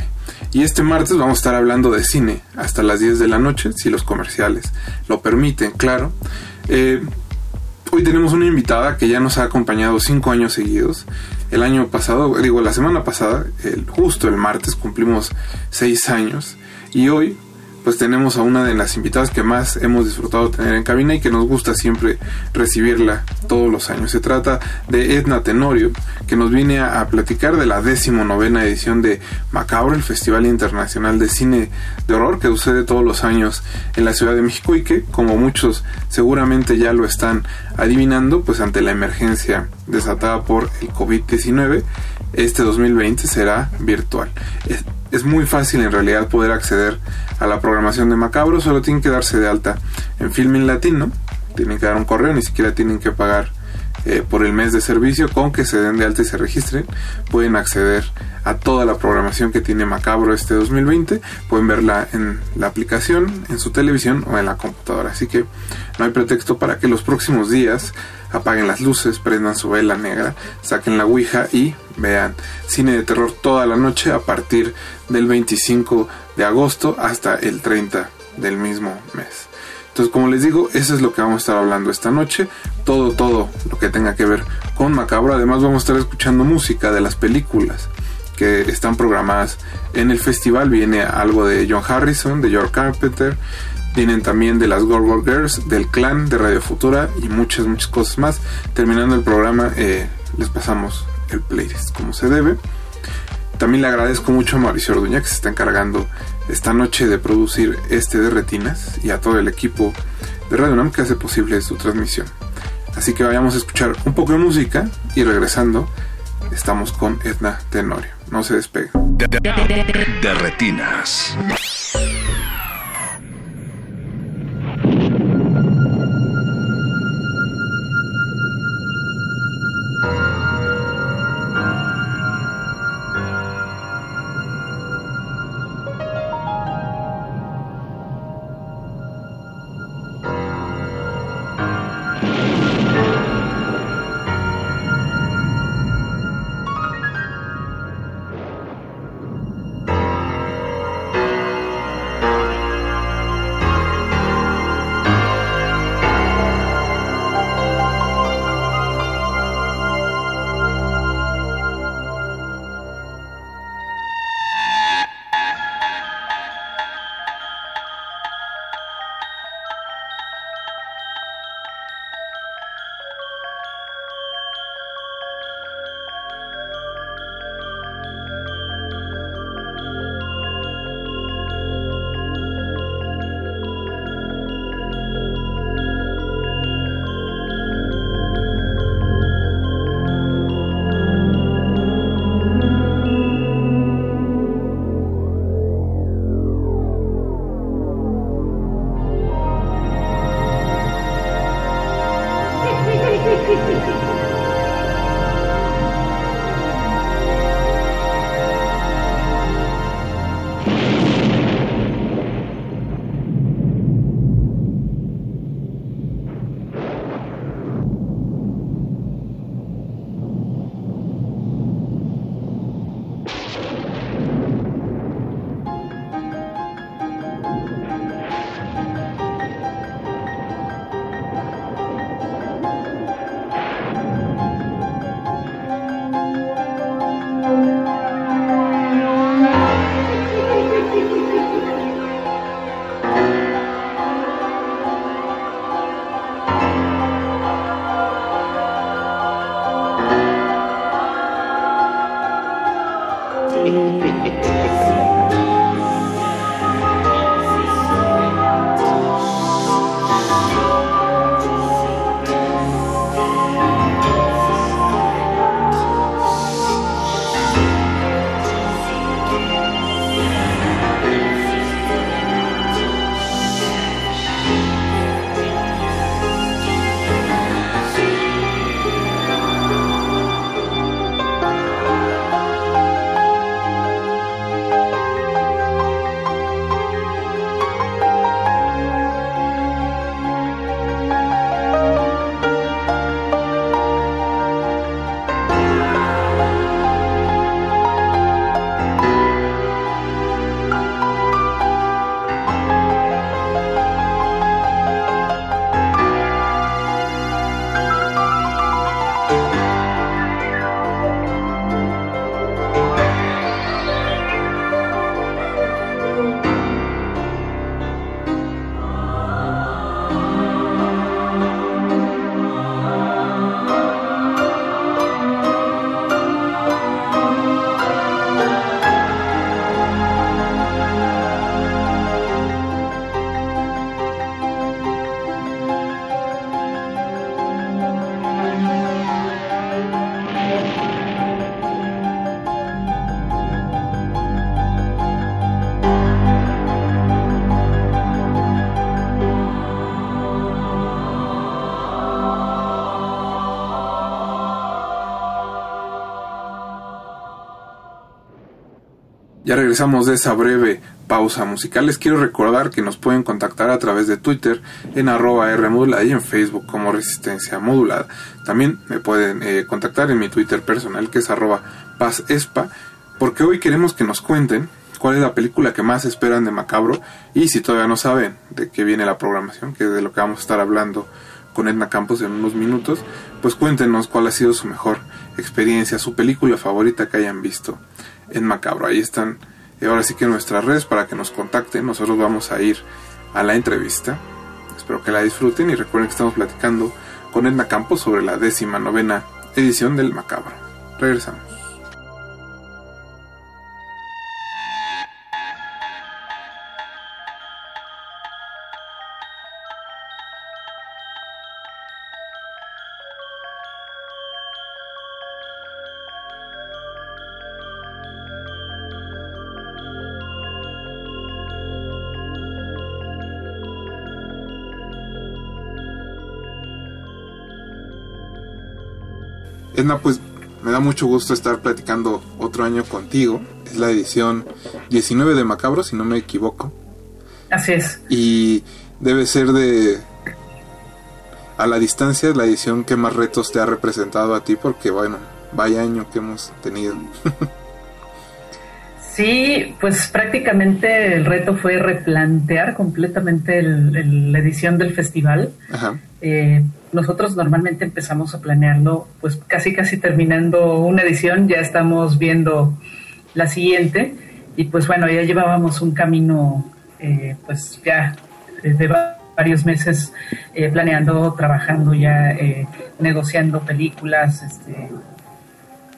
[SPEAKER 30] Y este martes vamos a estar hablando de cine hasta las 10 de la noche, si los comerciales lo permiten, claro. Eh, Hoy tenemos una invitada que ya nos ha acompañado cinco años seguidos. El año pasado, digo, la semana pasada, el, justo el martes, cumplimos seis años. Y hoy pues tenemos a una de las invitadas que más hemos disfrutado tener en cabina y que nos gusta siempre recibirla todos los años. Se trata de Edna Tenorio, que nos viene a, platicar de la decimonovena edición de Macabro, el Festival Internacional de Cine de Horror que sucede todos los años en la Ciudad de México y que, como muchos seguramente ya lo están adivinando, pues ante la emergencia desatada por el COVID-19, este 2020 será virtual. Es, muy fácil en realidad poder acceder a la programación de Macabro, solo tienen que darse de alta en Filming Latino, tienen que dar un correo, ni siquiera tienen que pagar eh, por el mes de servicio, con que se den de alta y se registren, pueden acceder a toda la programación que tiene Macabro este 2020, pueden verla en la aplicación, en su televisión o en la computadora, así que no hay pretexto para que los próximos días apaguen las luces, prendan su vela negra, saquen la Ouija y vean cine de terror toda la noche a partir del 25 de agosto hasta el 30 del mismo mes. Entonces, como les digo, eso es lo que vamos a estar hablando esta noche. Todo, todo lo que tenga que ver con Macabro. Además, vamos a estar escuchando música de las películas que están programadas en el festival. Viene algo de John Harrison, de George Carpenter. Vienen también de las Gorgor Girls, del clan de Radio Futura y muchas, muchas cosas más. Terminando el programa, eh, les pasamos el playlist como se debe. También le agradezco mucho a Mauricio Orduña que se está encargando esta noche de producir este de Retinas y a todo el equipo de Radio Nam que hace posible su transmisión. Así que vayamos a escuchar un poco de música y regresando estamos con Edna Tenorio. No se despegue.
[SPEAKER 29] De, de- de- de retinas.
[SPEAKER 30] Ya regresamos de esa breve pausa musical. Les quiero recordar que nos pueden contactar a través de Twitter en arroba R modulada y en Facebook como Resistencia Modulada. También me pueden eh, contactar en mi Twitter personal que es arroba pazespa porque hoy queremos que nos cuenten cuál es la película que más esperan de Macabro y si todavía no saben de qué viene la programación, que es de lo que vamos a estar hablando con Edna Campos en unos minutos, pues cuéntenos cuál ha sido su mejor experiencia, su película favorita que hayan visto en Macabro. Ahí están, ahora sí que nuestras redes para que nos contacten. Nosotros vamos a ir a la entrevista. Espero que la disfruten y recuerden que estamos platicando con Edna Campos sobre la décima novena edición del Macabro. Regresamos. Edna, pues me da mucho gusto estar platicando otro año contigo. Es la edición 19 de Macabro, si no me equivoco.
[SPEAKER 31] Así es.
[SPEAKER 30] Y debe ser de... A la distancia, la edición que más retos te ha representado a ti, porque bueno, vaya año que hemos tenido. <laughs>
[SPEAKER 31] Sí, pues prácticamente el reto fue replantear completamente la edición del festival.
[SPEAKER 30] Ajá.
[SPEAKER 31] Eh, nosotros normalmente empezamos a planearlo, pues casi casi terminando una edición, ya estamos viendo la siguiente y pues bueno, ya llevábamos un camino, eh, pues ya eh, de va- varios meses eh, planeando, trabajando ya, eh, negociando películas, este,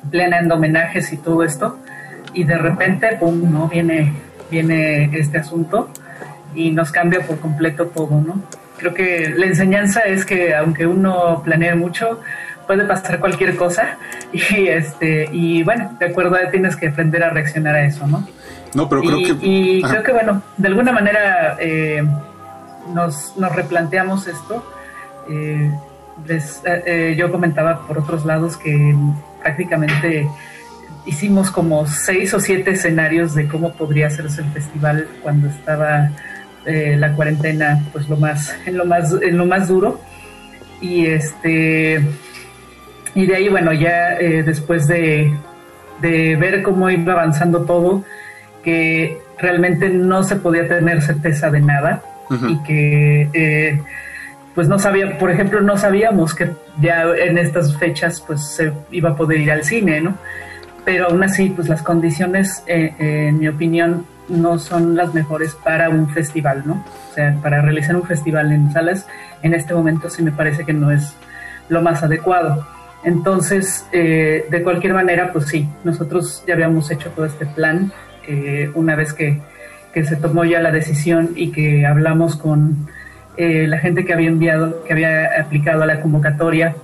[SPEAKER 31] planeando homenajes y todo esto y de repente, pum, ¿no? Viene, viene este asunto y nos cambia por completo todo, ¿no? Creo que la enseñanza es que aunque uno planee mucho, puede pasar cualquier cosa <laughs> y este y bueno, de acuerdo, tienes que aprender a reaccionar a eso, ¿no?
[SPEAKER 30] No, pero creo
[SPEAKER 31] y,
[SPEAKER 30] que...
[SPEAKER 31] y
[SPEAKER 30] Ajá.
[SPEAKER 31] creo que bueno, de alguna manera eh, nos, nos replanteamos esto. Eh, les- eh, eh, yo comentaba por otros lados que prácticamente hicimos como seis o siete escenarios de cómo podría hacerse el festival cuando estaba eh, la cuarentena, pues lo más, en lo más, en lo más duro. Y este y de ahí, bueno, ya eh, después de, de ver cómo iba avanzando todo, que realmente no se podía tener certeza de nada y que eh, pues no sabía, por ejemplo, no sabíamos que ya en estas fechas pues se iba a poder ir al cine, ¿no? Pero aún así, pues las condiciones, eh, en mi opinión, no son las mejores para un festival, ¿no? O sea, para realizar un festival en salas, en este momento sí me parece que no es lo más adecuado. Entonces, eh, de cualquier manera, pues sí, nosotros ya habíamos hecho todo este plan eh, una vez que, que se tomó ya la decisión y que hablamos con eh, la gente que había enviado, que había aplicado a la convocatoria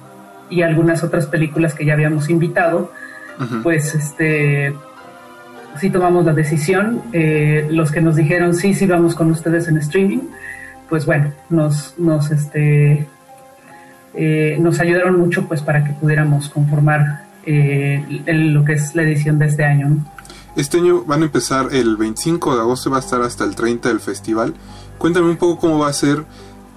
[SPEAKER 31] y algunas otras películas que ya habíamos invitado, pues este sí tomamos la decisión. Eh, los que nos dijeron sí, sí vamos con ustedes en streaming, pues bueno, nos, nos este eh, nos ayudaron mucho pues para que pudiéramos conformar eh, lo que es la edición de este año.
[SPEAKER 30] Este año van a empezar el 25 de agosto, va a estar hasta el 30 del festival. Cuéntame un poco cómo va a ser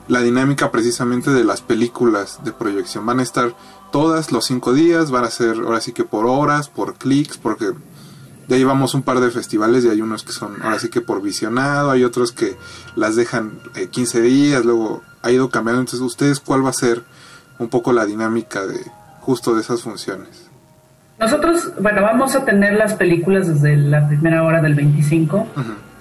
[SPEAKER 30] la dinámica precisamente de las películas de proyección. Van a estar todas los cinco días, van a ser ahora sí que por horas, por clics, porque ya llevamos un par de festivales y hay unos que son ahora sí que por visionado, hay otros que las dejan eh, 15 días, luego ha ido cambiando. Entonces, ¿ustedes cuál va a ser un poco la dinámica de justo de esas funciones?
[SPEAKER 31] Nosotros, bueno, vamos a tener las películas desde la primera hora del 25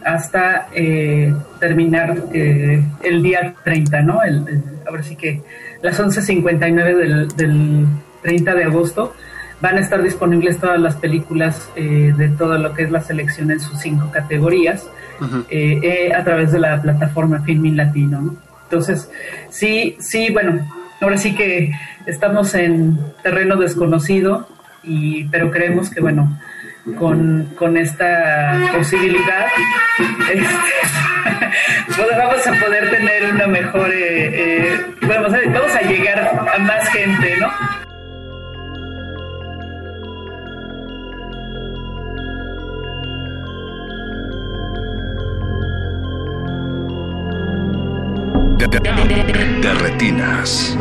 [SPEAKER 31] hasta eh, terminar eh, el día 30, ¿no? El, el- ahora sí que las 11.59 del, del 30 de agosto van a estar disponibles todas las películas eh, de todo lo que es la selección en sus cinco categorías eh, eh, a través de la plataforma Filmin Latino, ¿no? Entonces, sí, sí, bueno, ahora sí que estamos en terreno desconocido, y, pero creemos que, bueno, con, con esta posibilidad, este, <laughs> pues vamos a poder tener una mejor, eh, eh, vamos, a, vamos a llegar a más gente, ¿no?
[SPEAKER 29] De retinas.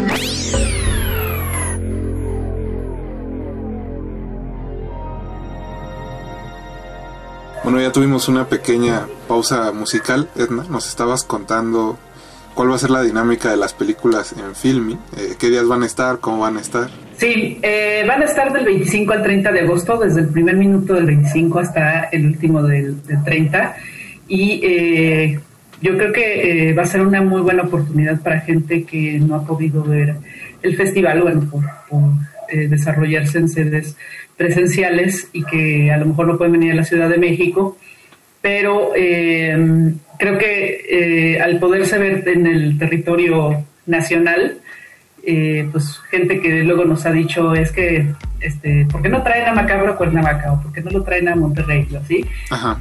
[SPEAKER 30] Bueno, ya tuvimos una pequeña pausa musical. Edna, nos estabas contando cuál va a ser la dinámica de las películas en Filmi, eh, qué días van a estar, cómo van a estar.
[SPEAKER 31] Sí, eh, van a estar del 25 al 30 de agosto, desde el primer minuto del 25 hasta el último del, del 30. Y eh, yo creo que eh, va a ser una muy buena oportunidad para gente que no ha podido ver el festival, bueno, por, eh, desarrollarse en sedes presenciales y que a lo mejor no pueden venir a la Ciudad de México, pero eh, creo que eh, al poderse ver en el territorio nacional, eh, pues gente que luego nos ha dicho es que, este, ¿por qué no traen a Macabro a Cuernavaca? ¿O por qué no lo traen a Monterrey? o Así,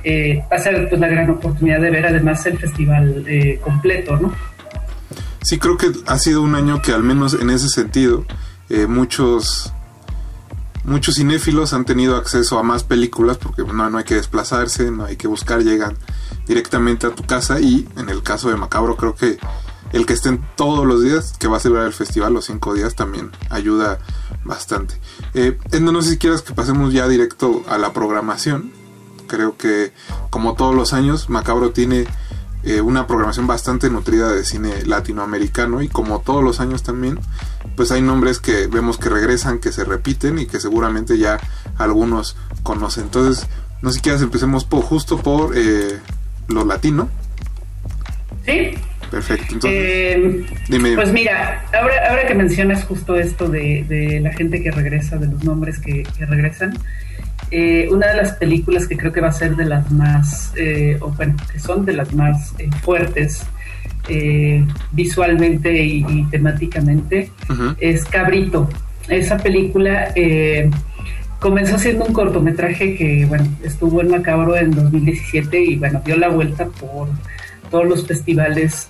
[SPEAKER 31] eh, va a ser pues la gran oportunidad de ver además el festival eh, completo, ¿no?
[SPEAKER 30] Sí, creo que ha sido un año que al menos en ese sentido eh, muchos muchos cinéfilos han tenido acceso a más películas porque no, no hay que desplazarse, no hay que buscar, llegan directamente a tu casa y en el caso de Macabro creo que el que estén todos los días que va a celebrar el festival, los cinco días, también ayuda bastante. Eh, Edna, no sé si quieras que pasemos ya directo a la programación. Creo que como todos los años, Macabro tiene eh, una programación bastante nutrida de cine latinoamericano y como todos los años también, pues hay nombres que vemos que regresan, que se repiten y que seguramente ya algunos conocen. Entonces, no sé si quieras empecemos justo por eh, lo latino.
[SPEAKER 31] Sí.
[SPEAKER 30] Perfecto. Entonces,
[SPEAKER 31] Eh,
[SPEAKER 30] dime.
[SPEAKER 31] Pues mira, ahora, ahora que mencionas justo esto de, de la gente que regresa, de los nombres que, que regresan, eh, una de las películas que creo que va a ser de las más, eh, o bueno, que son de las más fuertes visualmente y, y temáticamente, es Cabrito. Esa película comenzó siendo un cortometraje que, bueno, estuvo en Macabro en 2017 y, bueno, dio la vuelta por todos los festivales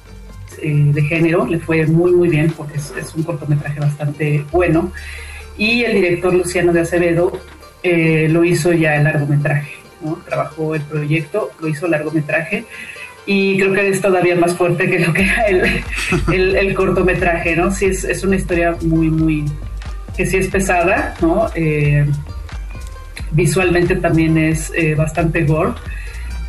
[SPEAKER 31] eh, de género, le fue muy muy bien porque es, es, un cortometraje bastante bueno y el director Luciano de Acevedo eh, lo hizo ya el largometraje, ¿no? trabajó el proyecto, lo hizo largometraje y creo que es todavía más fuerte que lo que era el, <laughs> el, el cortometraje, ¿no? Sí, es, es, una historia muy, muy, que sí es pesada, ¿no? Eh, visualmente también es eh, bastante gore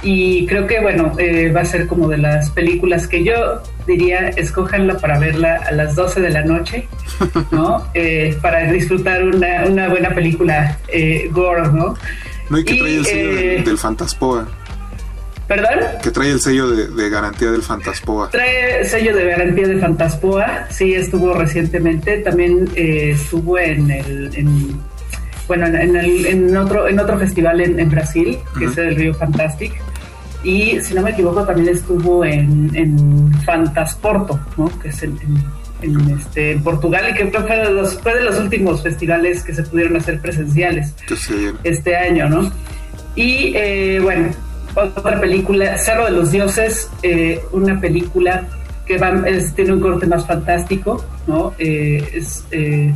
[SPEAKER 31] y creo que bueno eh, va a ser como de las películas que yo diría escójanla para verla a las 12 de la noche <laughs> no eh, para disfrutar una, una buena película eh, gore no
[SPEAKER 30] no y que trae el sello de, del Fantaspoa
[SPEAKER 31] ¿Perdón?
[SPEAKER 30] Que trae el sello de, de, garantía del Fantaspoa.
[SPEAKER 31] Trae sello de garantía de Fantaspoa, sí, estuvo recientemente. También eh, estuvo en el. En, bueno, en, el, en, otro, en otro festival en, en Brasil, que uh -huh. es el Río Fantastic. Y si no me equivoco, también estuvo en, en Fantasporto, ¿no? que es en, en, este, en Portugal y que fue de, los, fue de los últimos festivales que se pudieron hacer presenciales este año. ¿no? Y eh, bueno, otra película, Cerro de los Dioses, eh, una película que va, es, tiene un corte más fantástico, ¿no? Eh, es eh,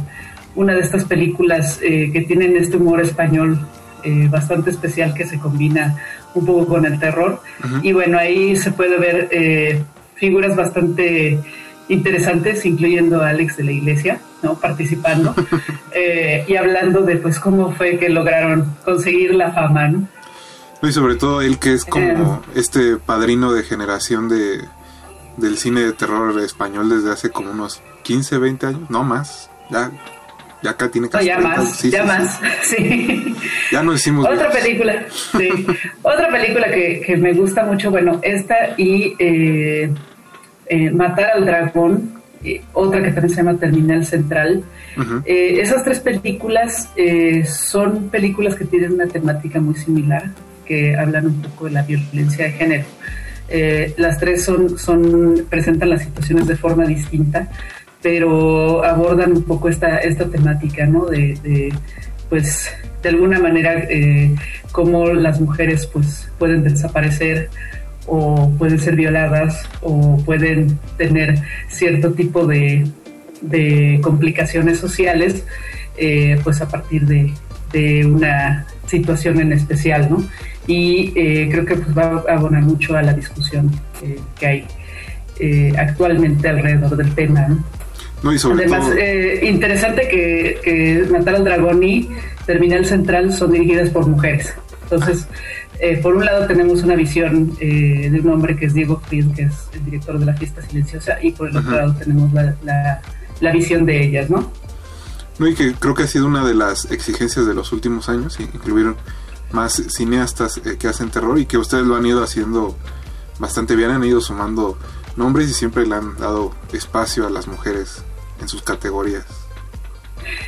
[SPEAKER 31] una de estas películas eh, que tienen este humor español eh, bastante especial que se combina un poco con el terror. Uh -huh. Y bueno, ahí se puede ver eh, figuras bastante interesantes, incluyendo a Alex de la Iglesia, ¿no? Participando <laughs> y hablando de pues cómo fue que lograron conseguir la fama, ¿no?
[SPEAKER 30] Y sobre todo él que es como eh, este padrino de generación de del cine de terror español desde hace como unos 15, 20 años, no más. Ya ya acá tiene
[SPEAKER 31] casi no, ya 30, más, sí, ya sí, más, sí.
[SPEAKER 30] Ya nos hicimos
[SPEAKER 31] Otra película, sí. Otra película que, que, me gusta mucho, bueno, esta y eh, eh, Matar al Dragón, eh, otra que también se llama Terminal Central. Uh -huh. esas tres películas son películas que tienen una temática muy similar que hablan un poco de la violencia de género. Eh, las tres son, son, presentan las situaciones de forma distinta, pero abordan un poco esta, esta temática, ¿no? De, pues, de alguna manera, eh, cómo las mujeres, pues, pueden desaparecer o pueden ser violadas o pueden tener cierto tipo de, complicaciones sociales, eh, pues, a partir de, una situación en especial, ¿no? y eh, creo que pues, va a abonar mucho a la discusión que hay. actualmente alrededor del tema. ¿no?
[SPEAKER 30] No, y sobre
[SPEAKER 31] Además,
[SPEAKER 30] todo,
[SPEAKER 31] eh, interesante que, que Natal Dragón y Terminal Central son dirigidas por mujeres. Entonces, eh, por un lado tenemos una visión eh, de un hombre que es Diego Fried, que es el director de La Fiesta Silenciosa, y por el otro lado tenemos la, la- la visión de ellas, ¿no?
[SPEAKER 30] no, y que creo que ha sido una de las exigencias de los últimos años, incluir más cineastas eh, que hacen terror y que ustedes lo han ido haciendo bastante bien, han ido sumando nombres y siempre le han dado espacio a las mujeres en sus categorías.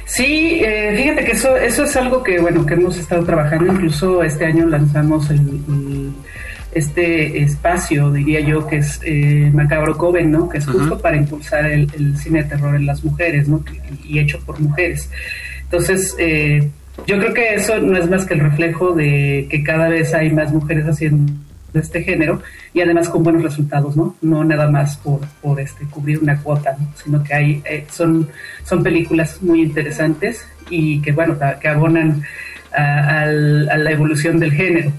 [SPEAKER 31] Sí, eh, fíjate que eso, eso es algo que bueno que hemos estado trabajando. Incluso este año lanzamos el, el- este espacio, diría yo, que es eh, Macabro Coven, ¿no? Que es justo
[SPEAKER 32] Ujú.
[SPEAKER 31] para impulsar el, el cine de terror en las mujeres, ¿no? Y hecho por mujeres. Entonces, eh, yo creo que eso no es más que el reflejo de que cada vez hay más mujeres haciendo este género y además con buenos resultados, ¿no? No nada más por, por este cubrir una cuota, ¿no? sino que hay eh, son son películas muy interesantes y que bueno que abonan a, al- a la evolución del género.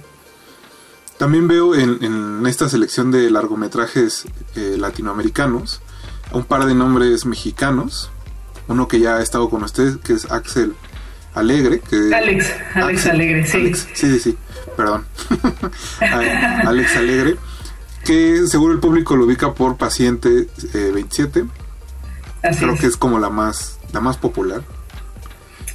[SPEAKER 30] También veo en, en esta selección de largometrajes eh, latinoamericanos a un par de nombres mexicanos. Uno que ya ha estado con ustedes, que es Axel Alegre. Que,
[SPEAKER 31] Alex, Alex
[SPEAKER 30] Axel-
[SPEAKER 31] Alegre, sí.
[SPEAKER 30] Alex, sí, sí, sí, perdón. <laughs> Alex Alegre, que seguro el público lo ubica por Paciente eh, 27.
[SPEAKER 31] Así
[SPEAKER 30] Creo
[SPEAKER 31] es.
[SPEAKER 30] que es como la más, la más popular.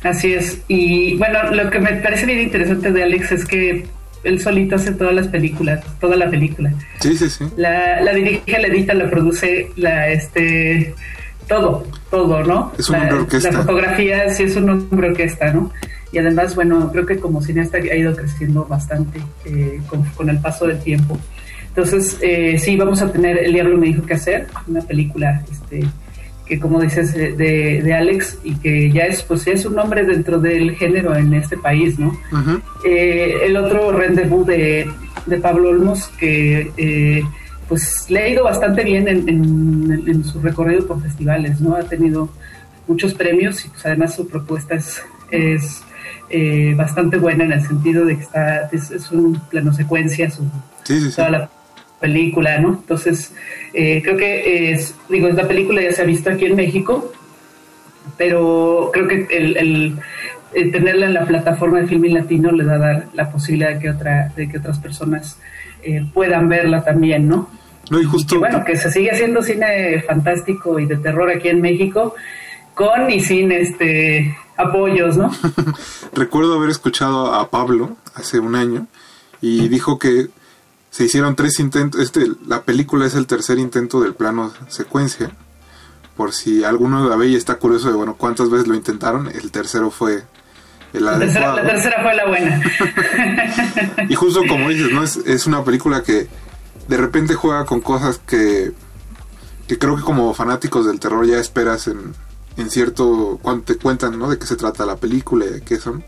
[SPEAKER 31] Así es. Y bueno, lo que me parece bien interesante de Alex es que él solito hace todas las películas, toda la película.
[SPEAKER 30] Sí, sí, sí.
[SPEAKER 31] La, la dirige, la edita, la produce, la este todo, todo, ¿no?
[SPEAKER 30] Es un
[SPEAKER 31] la,
[SPEAKER 30] orquesta.
[SPEAKER 31] La fotografía sí es un hombre orquesta, ¿no? Y además, bueno, creo que como cineasta ha ido creciendo bastante eh, con, con el paso del tiempo. Entonces, eh, sí, vamos a tener El Diablo me dijo qué hacer, una película este, que como dices eh, de, de Alex y que ya es pues es un nombre dentro del género en este país, ¿no? Eh, el otro rendezvous de, de Pablo Olmos, que eh, pues le ha ido bastante bien en, en- en su recorrido por festivales, ¿no? Ha tenido muchos premios y pues además su propuesta es, es, eh, bastante buena en el sentido de que está, es, es un plano secuencia, su,
[SPEAKER 30] Sí, sí, sí.
[SPEAKER 31] toda la película, ¿no? Entonces, eh, creo que es, digo, esta película ya se ha visto aquí en México, pero creo que el, el- el tenerla en la plataforma de Filmin Latino le da a dar la posibilidad de que, otra, de que otras personas eh, puedan verla también, ¿no?
[SPEAKER 30] No, y justo.
[SPEAKER 31] Que bueno, que se sigue haciendo cine fantástico y de terror aquí en México, con y sin este apoyos, ¿no? <laughs>
[SPEAKER 30] Recuerdo haber escuchado a Pablo hace un año y dijo que se hicieron tres intentos. Este, la película es el tercer intento del plano secuencia. Por si alguno la ve y está curioso de bueno cuántas veces lo intentaron, el tercero fue
[SPEAKER 31] La tercera,
[SPEAKER 30] adecuado.
[SPEAKER 31] la tercera fue la buena. <laughs>
[SPEAKER 30] Y justo como dices, ¿no? Es, es una película que de repente juega con cosas que, que creo que como fanáticos del terror ya esperas en, en cierto... cuando te cuentan, ¿no? De qué se trata la película y de qué son.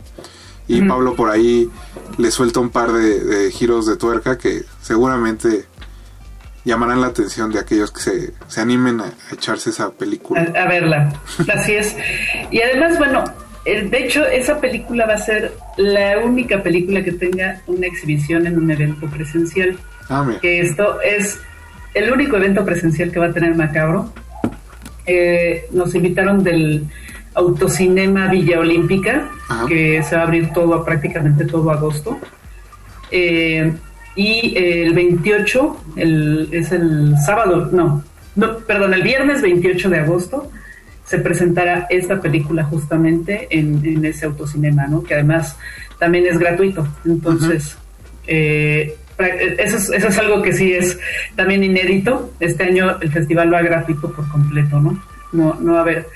[SPEAKER 30] Y. Pablo por ahí le suelta un par de, de giros de tuerca que seguramente llamarán la atención de aquellos que se, se animen a, a echarse esa película.
[SPEAKER 31] a, a verla. Así es. Y además, bueno, de hecho, esa película va a ser la única película que tenga una exhibición en un evento presencial.
[SPEAKER 30] Ah.
[SPEAKER 31] Que esto es el único evento presencial que va a tener Macabro. Eh, nos invitaron del Autocinema Villa Olímpica,
[SPEAKER 32] Ajá.
[SPEAKER 31] que se va a abrir todo, prácticamente todo agosto. Eh, y el 28, el, es el sábado, no, no, perdón, el viernes 28 de agosto se presentará esta película justamente en, en ese autocinema, ¿no? Que además también es gratuito. Entonces, eh, pra- eso, es, eso es algo que sí es también inédito. Este año el festival va gratuito por completo, ¿no? No, no va a haber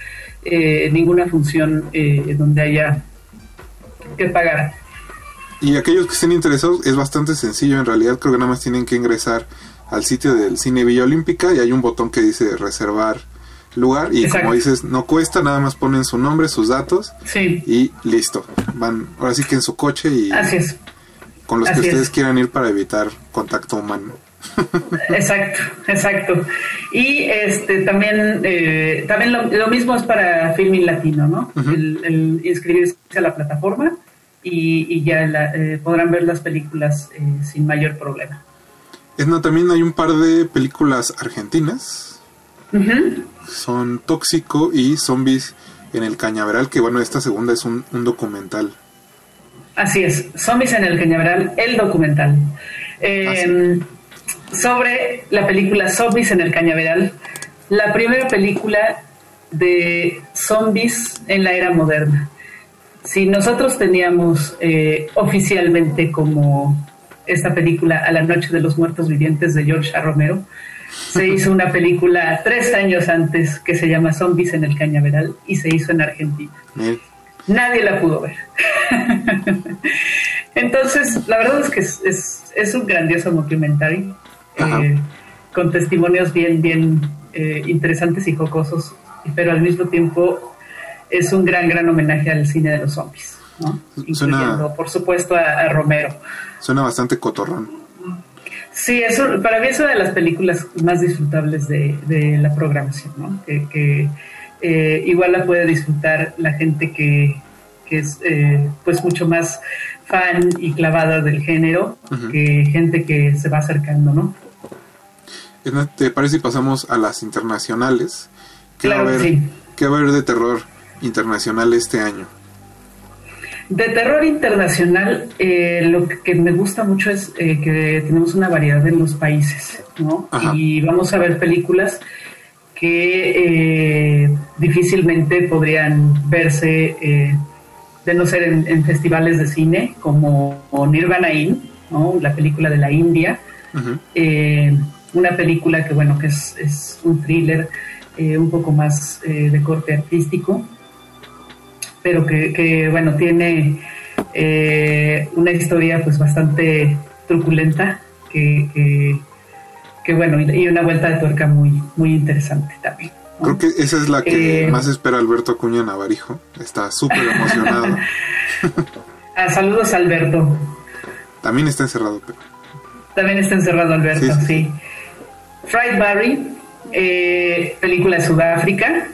[SPEAKER 31] eh, ninguna función eh, donde haya que pagar.
[SPEAKER 30] Y aquellos que estén interesados es bastante sencillo, en realidad creo que nada más tienen que ingresar al sitio del Cine Villa Olímpica y hay un botón que dice reservar lugar y
[SPEAKER 31] Exacto.
[SPEAKER 30] como dices, no cuesta, nada más ponen su nombre, sus datos
[SPEAKER 31] Sí.
[SPEAKER 30] y listo. Van ahora sí que en su coche y
[SPEAKER 31] Así es.
[SPEAKER 30] con los que ustedes
[SPEAKER 31] es.
[SPEAKER 30] quieran ir para evitar contacto humano. <laughs>
[SPEAKER 31] Exacto, exacto. Y este también eh, también lo, lo mismo es para Filming Latino, ¿no? el, el inscribirse a la plataforma y, y ya la- eh, podrán ver las películas eh, sin mayor problema.
[SPEAKER 30] Edna, también hay un par de películas argentinas. Son Tóxico y Zombies en el Cañaveral, que bueno, esta segunda es un, un documental.
[SPEAKER 31] Así es, Zombies en el Cañaveral, el documental. Eh, Sobre la película Zombies en el Cañaveral, la primera película de zombies en la era moderna. Si nosotros teníamos eh, oficialmente como esta película A la Noche de los Muertos Vivientes de George A. Romero, se hizo una película tres años antes que se llama Zombies en el Cañaveral y se hizo en Argentina. Nadie la pudo ver. <laughs> Entonces, la verdad es que es, es- es un grandioso documentary eh, con testimonios bien, bien eh, interesantes y jocosos, pero al mismo tiempo es un gran, gran homenaje al cine de los zombies, ¿no?
[SPEAKER 30] Suena,
[SPEAKER 31] Incluyendo, por supuesto, a, a Romero.
[SPEAKER 30] suena bastante cotorrón.
[SPEAKER 31] Sí, eso, para mí es una de las películas más disfrutables de, de la programación, ¿no? Que, que, eh, igual la puede disfrutar la gente que, que es eh, pues mucho más fan y clavada del género que gente que se va acercando, ¿no?
[SPEAKER 30] ¿te parece si pasamos a las internacionales? ¿Qué va a
[SPEAKER 31] Claro
[SPEAKER 30] haber,
[SPEAKER 31] sí.
[SPEAKER 30] ¿Qué va a haber de terror internacional este año?
[SPEAKER 31] De terror internacional, eh, lo que me gusta mucho es eh, que tenemos una variedad en los países, ¿no?
[SPEAKER 30] Ajá.
[SPEAKER 31] Y vamos a ver películas que eh, difícilmente podrían verse eh, de no ser en, en festivales de cine, como Nirvana In, ¿no? La película de la India. Una película que, bueno, que es, es un thriller un poco más eh, de corte artístico pero que, que, bueno, tiene eh, una historia pues bastante truculenta, que, que, que, bueno, y una vuelta de tuerca muy, muy interesante también.
[SPEAKER 30] Creo que esa es la que
[SPEAKER 31] Eh,
[SPEAKER 30] más espera Alberto Acuña Navarijo. Está súper emocionado. <laughs>
[SPEAKER 31] Ah, saludos Alberto.
[SPEAKER 30] También está encerrado, pero
[SPEAKER 31] También está encerrado Alberto,
[SPEAKER 30] Sí,
[SPEAKER 31] sí.
[SPEAKER 30] sí.
[SPEAKER 31] Fried Barry, eh, película de Sudáfrica,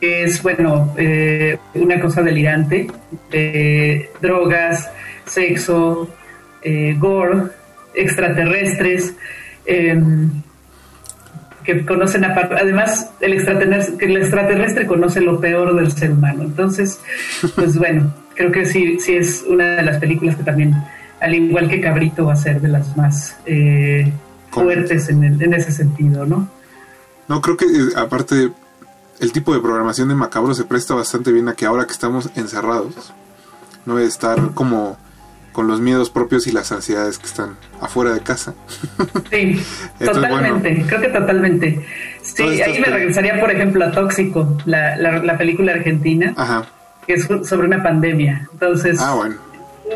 [SPEAKER 31] que es, bueno, eh, una cosa delirante, eh, drogas, sexo, eh, gore, extraterrestres, em, que conocen aparte, además el extraterrestre, que el extraterrestre conoce lo peor del ser humano. Entonces, pues <laughs> bueno, creo que sí, sí es una de las películas que también, al igual que Cabrito, va a ser de las más eh, fuertes en, el- en ese sentido, ¿no?
[SPEAKER 30] No, creo que eh, aparte el tipo de programación de Macabro se presta bastante bien a que ahora que estamos encerrados, no de estar como con los miedos propios y las ansiedades que están afuera de casa.
[SPEAKER 31] Sí, <laughs>
[SPEAKER 30] Entonces,
[SPEAKER 31] totalmente, creo que totalmente. Sí, ahí me regresaría, por ejemplo, a Tóxico, la, la, la película argentina,
[SPEAKER 30] Ajá.
[SPEAKER 31] que es sobre una pandemia. Entonces,
[SPEAKER 30] Ah, bueno.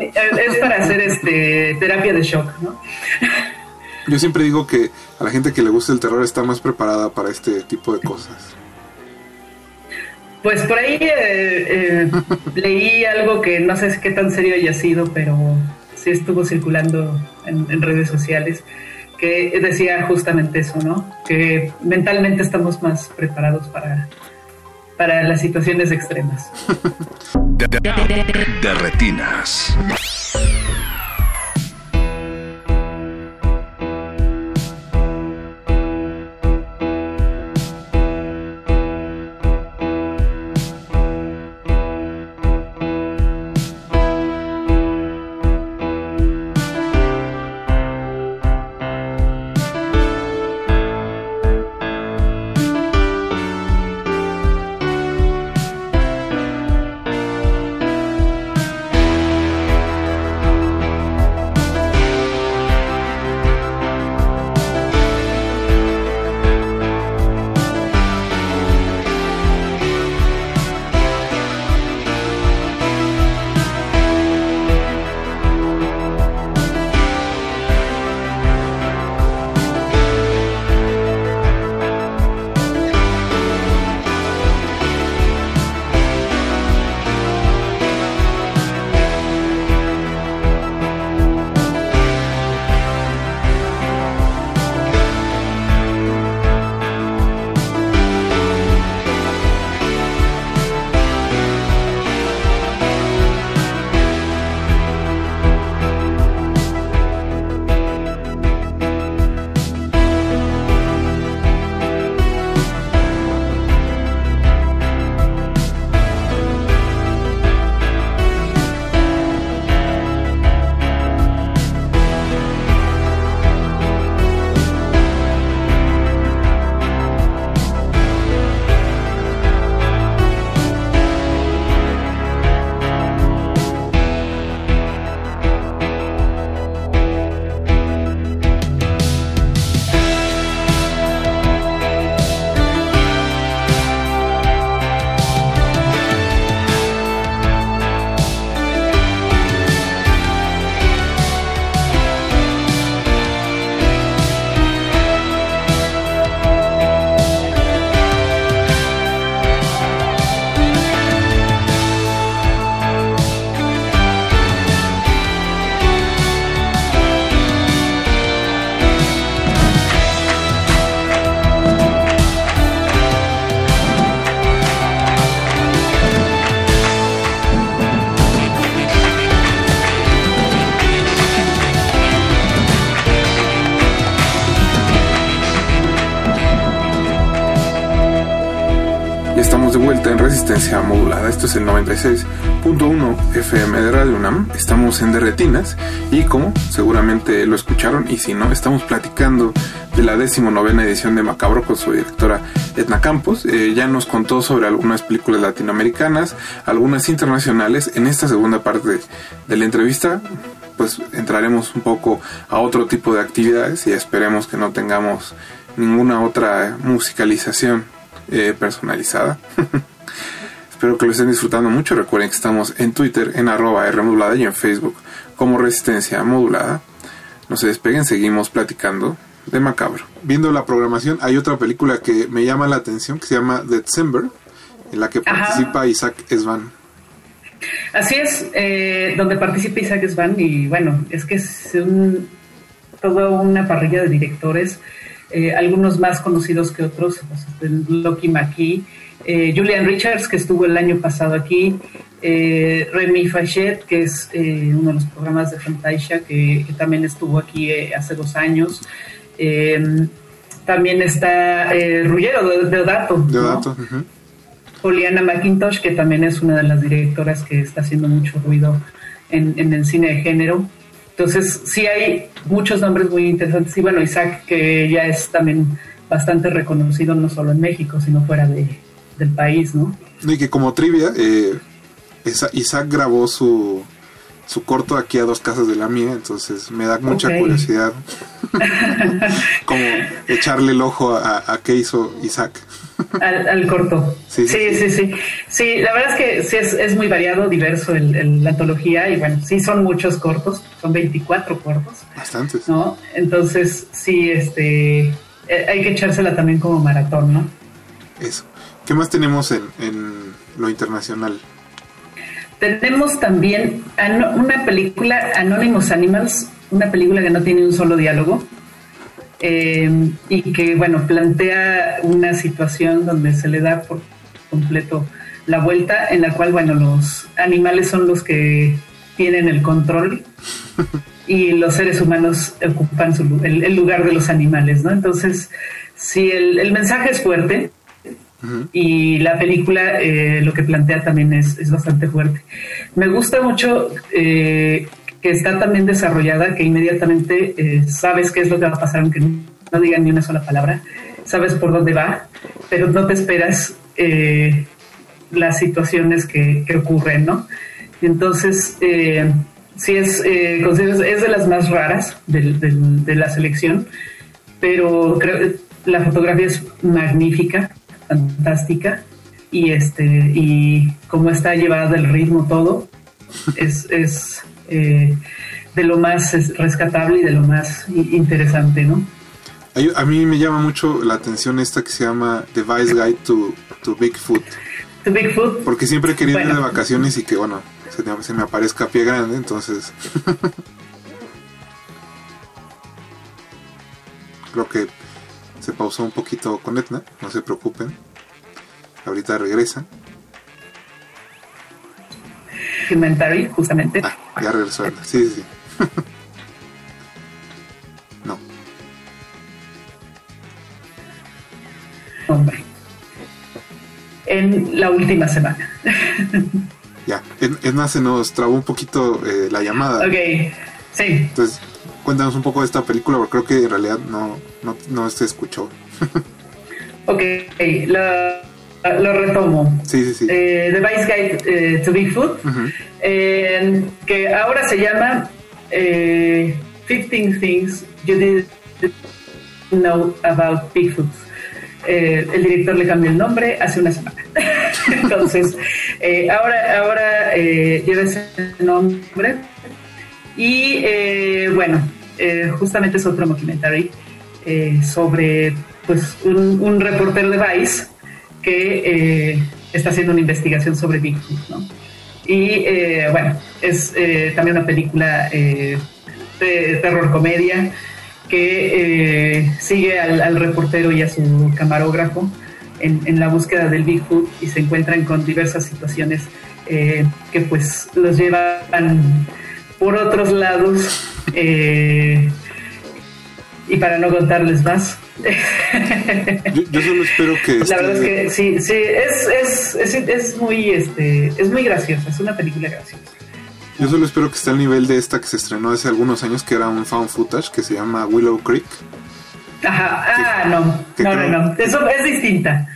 [SPEAKER 31] eh, es para hacer este terapia de shock, ¿no? <laughs>
[SPEAKER 30] Yo siempre digo que a la gente que le gusta el terror está más preparada para este tipo de cosas.
[SPEAKER 31] Pues por ahí eh, eh, <laughs> leí algo que no sé qué tan serio haya sido, pero sí estuvo circulando en, en redes sociales, que decía justamente eso, ¿no? Que mentalmente estamos más preparados para, para las situaciones extremas. <laughs>
[SPEAKER 29] De, de- de retinas.
[SPEAKER 30] Es el 96.1 FM de Radio UNAM. Estamos en Derretinas y como seguramente lo escucharon y si no, estamos platicando de la decimonovena edición de Macabro con su directora Edna Campos. Eh, ya nos contó sobre algunas películas latinoamericanas, algunas internacionales. En esta segunda parte de la entrevista pues entraremos un poco a otro tipo de actividades y esperemos que no tengamos ninguna otra musicalización eh, personalizada. <laughs> Espero que lo estén disfrutando mucho. Recuerden que estamos en Twitter en arroba R modulada y en Facebook como Resistencia Modulada. No se despeguen, seguimos platicando de Macabro. Viendo la programación, hay otra película que me llama la atención que se llama December, en la que participa Isaac Svan.
[SPEAKER 31] Así es, eh, donde participa Isaac Svan y bueno, es que es un, toda una parrilla de directores, eh, algunos más conocidos que otros, pues, Loki McKee, eh, Julian Richards, que estuvo el año pasado aquí, eh, Remy Fachet, que es eh, uno de los programas de Fantasia, que, que también estuvo aquí hace dos años. También está Rullero de, Deodato. ¿no?
[SPEAKER 30] Deodato, ujú.
[SPEAKER 31] Juliana McIntosh, que también es una de las directoras que está haciendo mucho ruido en, en el cine de género. Entonces, sí hay muchos nombres muy interesantes. Y bueno, Isaac, que ya es también bastante reconocido no solo en México, sino fuera de, del país, ¿no?
[SPEAKER 30] Y que como trivia, eh, Isa- Isaac grabó su, su corto aquí a dos casas de la mía, entonces me da mucha curiosidad <laughs> como echarle el ojo a, a qué hizo Isaac.
[SPEAKER 31] Al, al corto.
[SPEAKER 30] Sí,
[SPEAKER 31] Sí
[SPEAKER 30] sí,
[SPEAKER 31] sí, sí, sí. la verdad es que sí es, es muy variado, diverso el, el- la antología y bueno, sí son muchos cortos, son 24 cortos,
[SPEAKER 30] Bastantes.
[SPEAKER 31] ¿no? Entonces, sí, este, eh, hay que echársela también como maratón, ¿no?
[SPEAKER 30] Eso. ¿Qué más tenemos en, en lo internacional?
[SPEAKER 31] Tenemos también una película, Anonymous Animals, una película que no tiene un solo diálogo eh, y que, bueno, plantea una situación donde se le da por completo la vuelta, en la cual, bueno, los animales son los que tienen el control <laughs> y los seres humanos ocupan su el, el lugar de los animales, ¿no? Entonces, si el, el mensaje es fuerte, y la película eh, lo que plantea también es, es bastante fuerte. Me gusta mucho eh, que está también desarrollada, que inmediatamente eh, sabes qué es lo que va a pasar, aunque no, digan ni una sola palabra, sabes por dónde va, pero no te esperas eh, las situaciones que, ocurren, ¿no? Y entonces, sí es, es de las más raras de la selección, pero creo la fotografía es magnífica, fantástica, y este y cómo está llevada del ritmo todo, es, es eh, de lo más es, rescatable y de lo más interesante, ¿no?
[SPEAKER 30] A mí me llama mucho la atención esta que se llama The Vice Guide to, to Bigfoot.
[SPEAKER 31] To Bigfoot.
[SPEAKER 30] Porque siempre he querido ir
[SPEAKER 31] Bueno.
[SPEAKER 30] de vacaciones y que, bueno, se, me- se me aparezca pie grande, entonces. <laughs> Creo que se pausó un poquito con Etna, no se preocupen. Ahorita regresa.
[SPEAKER 31] Documentary, justamente.
[SPEAKER 30] Ya regresó Etna. Sí, sí, sí. <laughs>
[SPEAKER 31] Hombre. En la última semana. <laughs>
[SPEAKER 30] Ya. Et- Etna se nos trabó un poquito eh, la llamada.
[SPEAKER 31] ok, sí.
[SPEAKER 30] Entonces, cuéntanos un poco de esta película, porque creo que en realidad no, no, no se escuchó. <laughs>
[SPEAKER 31] Ok, lo, lo retomo.
[SPEAKER 30] Sí, sí, sí.
[SPEAKER 31] Eh, The Vice Guide eh, to Bigfoot, eh, que ahora se llama eh, 15 Things You Didn't Know About Bigfoot. Eh, el director le cambió el nombre hace una semana. <laughs> Entonces, eh, ahora, ahora eh, lleva ese nombre. Y eh, bueno, eh, justamente es otro documentary eh, sobre pues, un, reportero de Vice que eh, está haciendo una investigación sobre Bigfoot. ¿no? Y bueno, es también una película de terror comedia que sigue al, al reportero y a su camarógrafo en, en la búsqueda del Bigfoot y se encuentran con diversas situaciones eh, que pues los llevan por otros lados eh, Y para no contarles más.
[SPEAKER 30] yo, yo, solo espero que...
[SPEAKER 31] La verdad es que sí, sí, es, es, es, es, muy, este, es muy graciosa, es una película graciosa.
[SPEAKER 30] Yo solo espero que esté al nivel de esta que se estrenó hace algunos años, que era un found footage, que se llama Willow Creek.
[SPEAKER 31] Ajá, ah, no, no, no, no, eso es distinta.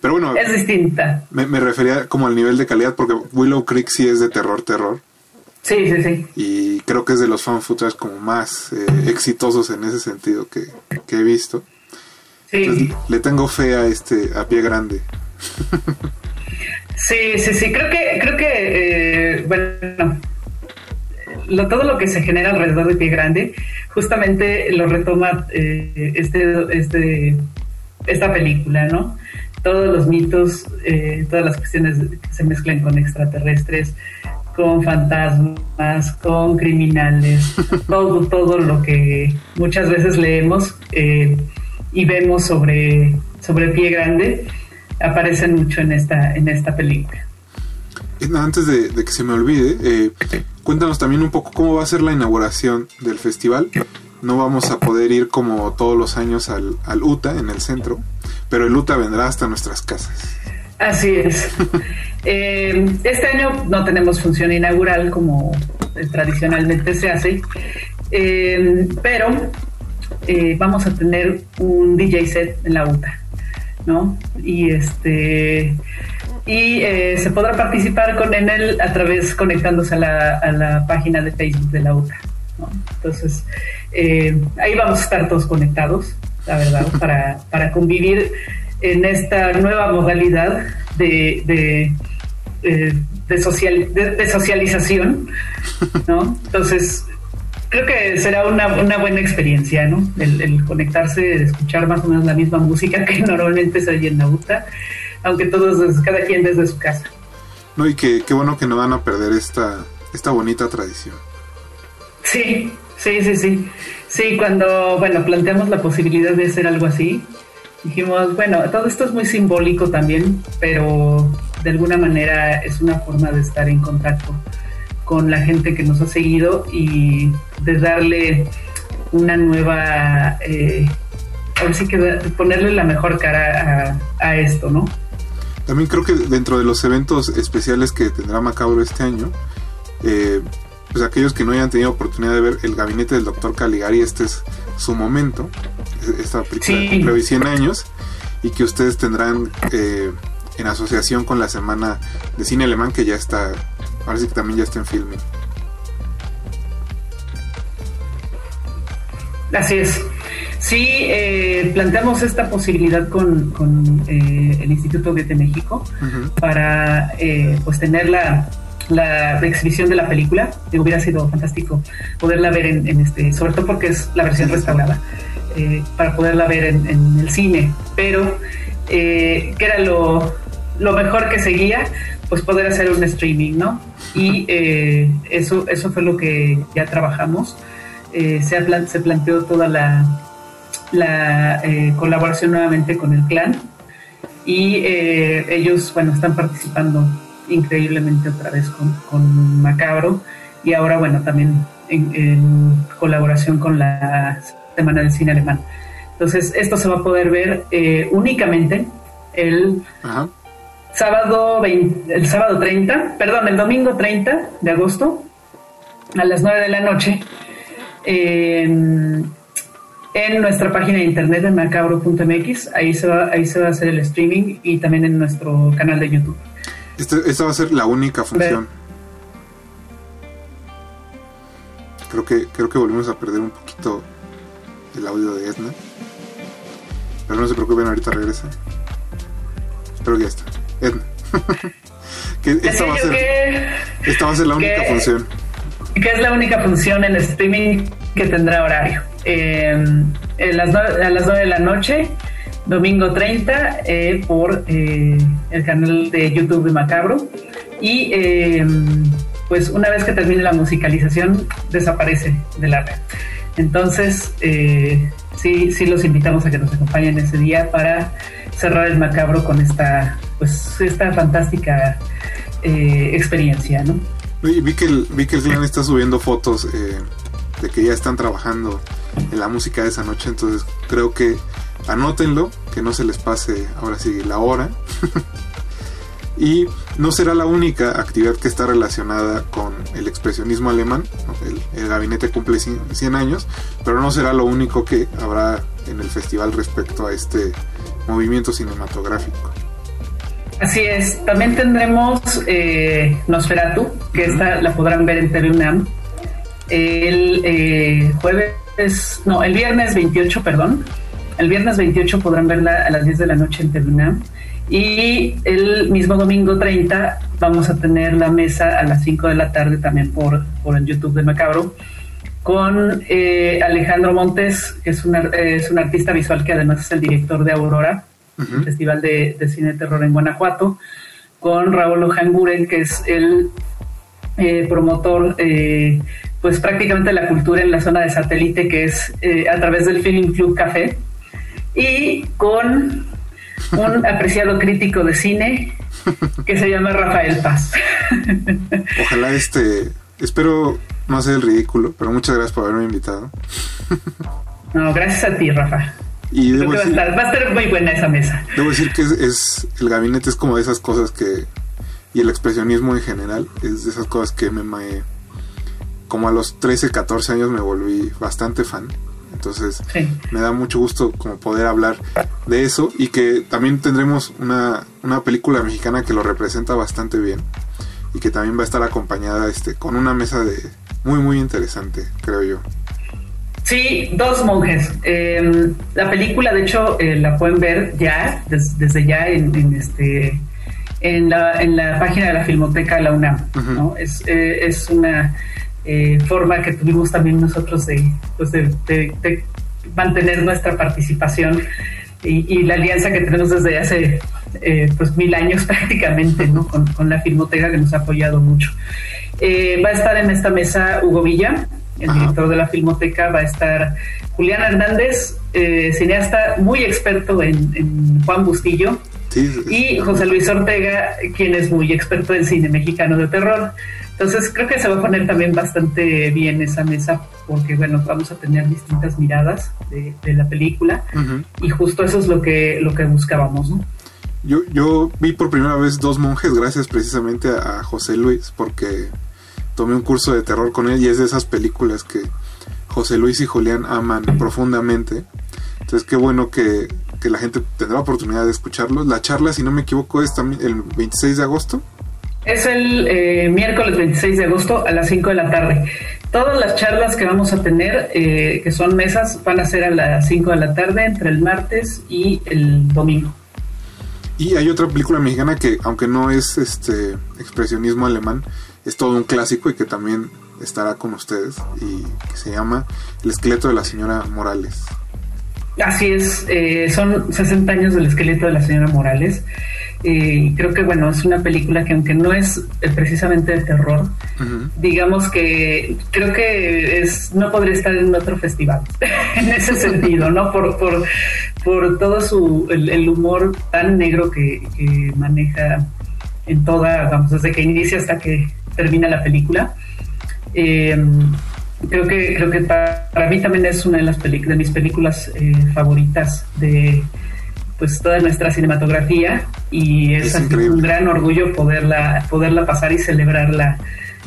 [SPEAKER 30] Pero bueno,
[SPEAKER 31] es distinta.
[SPEAKER 30] Me, me, refería como al nivel de calidad, porque Willow Creek sí es de terror, terror.
[SPEAKER 31] Sí, sí, sí.
[SPEAKER 30] Y creo que es de los fan footage como más eh, exitosos en ese sentido que, que he visto.
[SPEAKER 31] Sí.
[SPEAKER 30] Entonces, le tengo fe a este, a pie grande.
[SPEAKER 31] sí, sí, sí. Creo que, creo que, eh, bueno, lo, todo lo que se genera alrededor de pie grande, justamente lo retoma eh, este, este, esta película, ¿no? Todos los mitos, eh, todas las cuestiones que se mezclan con extraterrestres, con fantasmas, con criminales, <laughs> todo, todo lo que muchas veces leemos eh, y vemos sobre, sobre pie grande aparecen mucho en esta, en esta película.
[SPEAKER 30] Antes de, de que se me olvide, eh, cuéntanos también un poco cómo va a ser la inauguración del festival. No vamos a poder ir como todos los años al, al UTA en el centro, pero el UTA vendrá hasta nuestras casas.
[SPEAKER 31] Así es. <laughs> eh, este año no tenemos función inaugural como tradicionalmente se hace, eh, pero eh, vamos a tener un DJ set en la UTA, ¿no? Y este y eh, se podrá participar con en él a través conectándose a la, a la página de Facebook de la UTA. ¿no? Entonces ahí vamos a estar todos conectados, la verdad, <laughs> para, para convivir en esta nueva modalidad de, de, eh, de, social, de, de, socialización, ¿no? Entonces, creo que será una, una buena experiencia, ¿no? El, el, conectarse, escuchar más o menos la misma música que <laughs> normalmente se oye en la UTA, aunque todos, cada quien desde su casa.
[SPEAKER 30] No, y que qué bueno que no van a perder esta, esta bonita tradición.
[SPEAKER 31] Sí, sí, sí, sí. Sí, cuando, bueno, planteamos la posibilidad de hacer algo así, dijimos, bueno, todo esto es muy simbólico también, pero de alguna manera es una forma de estar en contacto con la gente que nos ha seguido y de darle una nueva, eh, ahora sí que ponerle la mejor cara a, esto, ¿no?
[SPEAKER 30] También creo que dentro de los eventos especiales que tendrá Macabro este año, eh, pues aquellos que no hayan tenido oportunidad de ver el gabinete del doctor Caligari, este es su momento, esta película sí. cumple hoy 100 años, y que ustedes tendrán eh, en asociación con la semana de cine alemán que ya está, parece que también ya está en filming.
[SPEAKER 31] Así es. Sí, eh, planteamos esta posibilidad con, con eh, el Instituto Goethe México uh -huh. para pues tener la, la exhibición de la película. Hubiera sido fantástico poderla ver en, en este, sobre todo porque es la versión restaurada, eh, para poderla ver en, en el cine. Pero, eh, que era lo, lo, mejor que seguía? Pues poder hacer un streaming, ¿no? Y <laughs> eh, eso, eso fue lo que ya trabajamos. Eh, se, plan se, planteó toda la, la eh, colaboración nuevamente con el clan y ellos, bueno, están participando increíblemente otra vez con, con Macabro y ahora bueno también en, en, colaboración con la Semana del Cine Alemán. Entonces esto se va a poder ver eh, únicamente el Ajá. sábado 20, el sábado 30, perdón, el domingo 30 de agosto a las 9 de la noche en, en nuestra página de internet de macabro.mx, ahí se va ahí se va a hacer el streaming y también en nuestro canal de YouTube.
[SPEAKER 30] Esta, esta, va a ser la única función. Creo que, creo que volvimos a perder un poquito el audio de Edna. Pero no se preocupen, ahorita regresa. Espero que ya está. Edna. <laughs> que esta, va a ser,
[SPEAKER 31] que,
[SPEAKER 30] esta va a ser la única
[SPEAKER 31] que,
[SPEAKER 30] función.
[SPEAKER 31] Que es la única función en streaming que tendrá horario. Eh, las a las 9 de la noche domingo 30 eh, por eh, el canal de YouTube de Macabro. Y eh, pues una vez que termine la musicalización desaparece de la red. Entonces sí sí los invitamos a que nos acompañen ese día para cerrar el Macabro con esta pues esta fantástica experiencia no
[SPEAKER 30] y vi que el, vi que el está subiendo fotos de que ya están trabajando en la música de esa noche, entonces creo que anótenlo, que no se les pase ahora sí la hora. <laughs> y no será la única actividad que está relacionada con el expresionismo alemán. El, el gabinete cumple 100, 100 años, pero no será lo único que habrá en el festival respecto a este movimiento cinematográfico.
[SPEAKER 31] Así es, también tendremos eh, Nosferatu, que esta la podrán ver en TV UNAM. El eh, jueves, no, el viernes 28, perdón. El viernes 28 podrán verla a las 10 de la noche en TV UNAM. Y el mismo domingo 30 vamos a tener la mesa a las 5 de la tarde también por, por el YouTube de Macabro con eh, Alejandro Montes, que es, una, es un artista visual que además es el director de Aurora, Festival de, de, Cine de Terror en Guanajuato, con Raúl Ojanguren, que es el eh, promotor, eh, pues prácticamente de la cultura en la zona de satélite, que es a través del Film Club Café, y con un <laughs> apreciado crítico de cine que se llama Rafael Paz.
[SPEAKER 30] Ojalá este, espero no hacer el ridículo, pero muchas gracias por haberme invitado.
[SPEAKER 31] No, gracias a ti, Rafa.
[SPEAKER 30] Y debo
[SPEAKER 31] que va, a
[SPEAKER 30] decir,
[SPEAKER 31] estar, va a estar muy buena esa mesa.
[SPEAKER 30] debo decir que es, es- el gabinete es como de esas cosas que y el expresionismo en general es de esas cosas que me, me- como a los 13, 14 años me volví bastante fan. Entonces me da mucho gusto como poder hablar de eso y que también tendremos una, una película mexicana que lo representa bastante bien y que también va a estar acompañada este con una mesa de muy muy interesante, creo yo.
[SPEAKER 31] Sí, dos monjes. Eh, la película, de hecho, eh, la pueden ver ya, des- desde ya en, en este en la, en la página de la Filmoteca de la UNAM. ¿no? es, eh, es una eh, forma que tuvimos también nosotros de, pues de, de- de mantener nuestra participación y, y la alianza que tenemos desde hace eh, pues mil años <laughs> prácticamente ¿no? con, con la Filmoteca que nos ha apoyado mucho. Eh, va a estar en esta mesa Hugo Villa, el director de la Filmoteca, va a estar Julián Hernández, eh, cineasta muy experto en, en Juan Bustillo, y José Luis Ortega, quien es muy experto en cine mexicano de terror. Entonces creo que se va a poner también bastante bien esa mesa, porque bueno, vamos a tener distintas miradas de, de la película y justo eso es lo que, lo que buscábamos, ¿no?
[SPEAKER 30] Yo, yo vi por primera vez Dos Monjes gracias precisamente a, a José Luis, porque tomé un curso de terror con él y es de esas películas que José Luis y Julián aman profundamente. Entonces qué bueno que, que la gente tendrá oportunidad de escucharlos. La charla, si no me equivoco, es también el 26 de agosto.
[SPEAKER 31] Es el eh, miércoles 26 de agosto a las 5 de la tarde. Todas las charlas que vamos a tener, eh, que son mesas, van a ser a las 5 de la tarde entre el martes y el domingo.
[SPEAKER 30] Y hay otra película mexicana que, aunque no es este expresionismo alemán, es todo un clásico y que también estará con ustedes y que se llama El esqueleto de la señora Morales.
[SPEAKER 31] Así es, eh, son 60 años del esqueleto de la señora Morales. Y creo que, bueno, es una película que, aunque no es eh, precisamente de terror, digamos que creo que es no podría estar en otro festival <laughs> en ese sentido, ¿no? Por, por, por todo su, el, el humor tan negro que, que maneja en toda, vamos, desde que inicia hasta que termina la película. Eh, creo que creo que para, para mí también es una de las pelic- de mis películas eh, favoritas de pues toda nuestra cinematografía y es, un gran orgullo poderla poderla pasar y celebrarla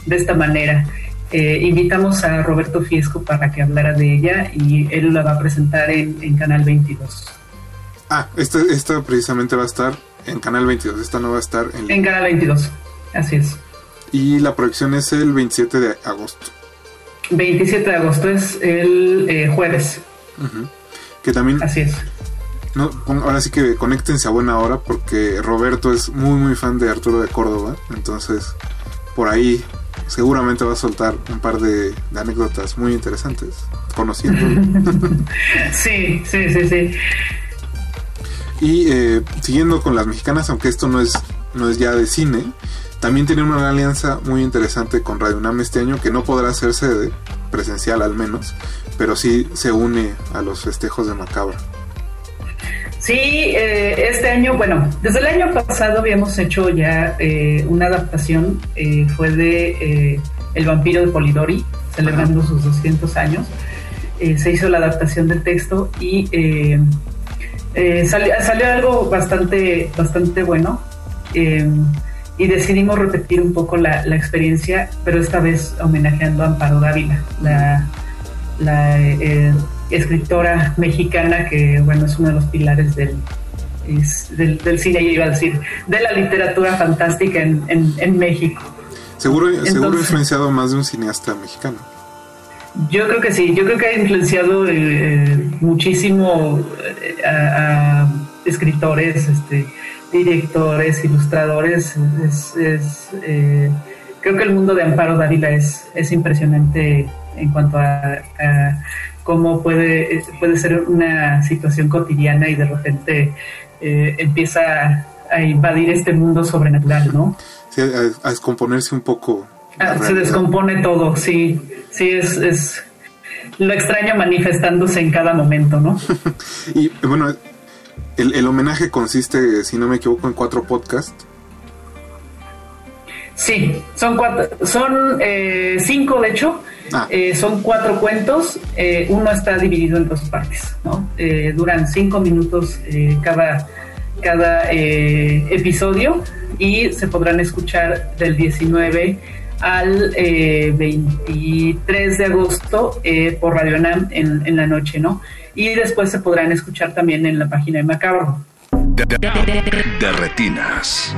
[SPEAKER 31] de esta manera. Eh, invitamos a Roberto Fiesco para que hablara de ella y él la va a presentar en, en Canal 22.
[SPEAKER 30] Ah, esta, esta precisamente va a estar en Canal 22, esta no va a estar en...
[SPEAKER 31] En Canal 22, así es.
[SPEAKER 30] Y la proyección es el 27 de agosto.
[SPEAKER 31] 27 de agosto es el eh, jueves.
[SPEAKER 30] Que también...
[SPEAKER 31] Así es.
[SPEAKER 30] No, ahora sí que conéctense a buena hora porque Roberto es muy muy fan de Arturo de Córdoba, entonces por ahí seguramente va a soltar un par de, de anécdotas muy interesantes, conociendo. <laughs>
[SPEAKER 31] Sí, sí, sí, sí.
[SPEAKER 30] y eh, siguiendo con las mexicanas, aunque esto no es, no es ya de cine, también tiene una alianza muy interesante con Radio UNAM este año que no podrá hacer sede, presencial al menos, pero sí se une a los festejos de Macabra.
[SPEAKER 31] Sí, eh, este año, bueno, desde el año pasado habíamos hecho ya eh, una adaptación, eh, fue de eh, El vampiro de Polidori, celebrando sus 200 años. Eh, se hizo la adaptación del texto y eh, salió, salió algo bastante, bastante bueno. y decidimos repetir un poco la, la experiencia, pero esta vez homenajeando a Amparo Dávila, la, la eh, escritora mexicana que, bueno, es uno de los pilares del, es- del, del cine, yo iba a decir, de la literatura fantástica en, en, en México.
[SPEAKER 30] Seguro, seguro
[SPEAKER 31] Entonces-
[SPEAKER 30] influenciado más de un cineasta mexicano.
[SPEAKER 31] Yo creo que sí, yo creo que ha influenciado eh, eh, muchísimo eh, a, a escritores, este, directores, ilustradores. Es, es, eh, creo que el mundo de Amparo Dávila es, es impresionante en cuanto a, a cómo puede, eh, puede ser una situación cotidiana y de repente eh, empieza a invadir este mundo sobrenatural, ¿no?
[SPEAKER 30] Sí, a, a descomponerse un poco.
[SPEAKER 31] Ah, se descompone todo, sí, sí, es, es lo extraño manifestándose en cada momento, ¿no? <laughs>
[SPEAKER 30] Y bueno, el, el homenaje consiste, si no me equivoco, en cuatro podcasts.
[SPEAKER 31] Sí, son cuatro, son eh, cinco de hecho,
[SPEAKER 30] Ah.
[SPEAKER 31] Eh, son cuatro cuentos, eh, uno está dividido en dos partes, ¿no? Eh, duran cinco minutos eh, cada, cada eh, episodio y se podrán escuchar del 19 al eh, 23 de agosto eh, por Radio Nam en, en la noche, ¿no? Y después se podrán escuchar también en la página de Macabro.
[SPEAKER 29] De, de- de retinas.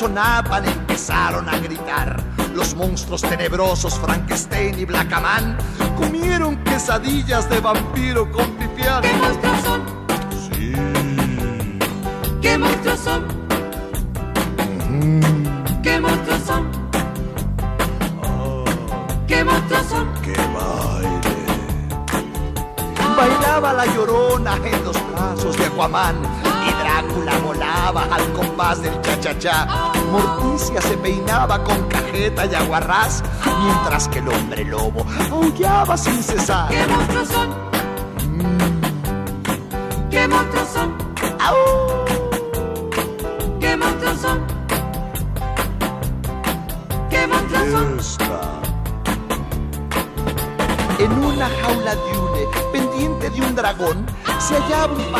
[SPEAKER 32] Sacazonapan empezaron a gritar. Los monstruos tenebrosos Frankenstein y Blackaman comieron quesadillas de vampiro con pipián.
[SPEAKER 33] ¿Qué monstruos son?
[SPEAKER 32] Sí.
[SPEAKER 33] ¿Qué monstruos son? ¿Qué monstruos son? ¿Qué monstruos son?
[SPEAKER 32] ¡Qué baile! Bailaba la llorona en los brazos de Aquaman y Drácula volaba al compás del cha-cha-cha. Morticia se peinaba con cajeta y aguarrás, mientras que el hombre lobo aullaba sin cesar.
[SPEAKER 33] ¿Qué monstruos son? ¿Qué monstruos son? ¿Qué monstruos son? ¿Qué monstruos son?
[SPEAKER 32] En una jaula de hule, pendiente de un dragón, se hallaba un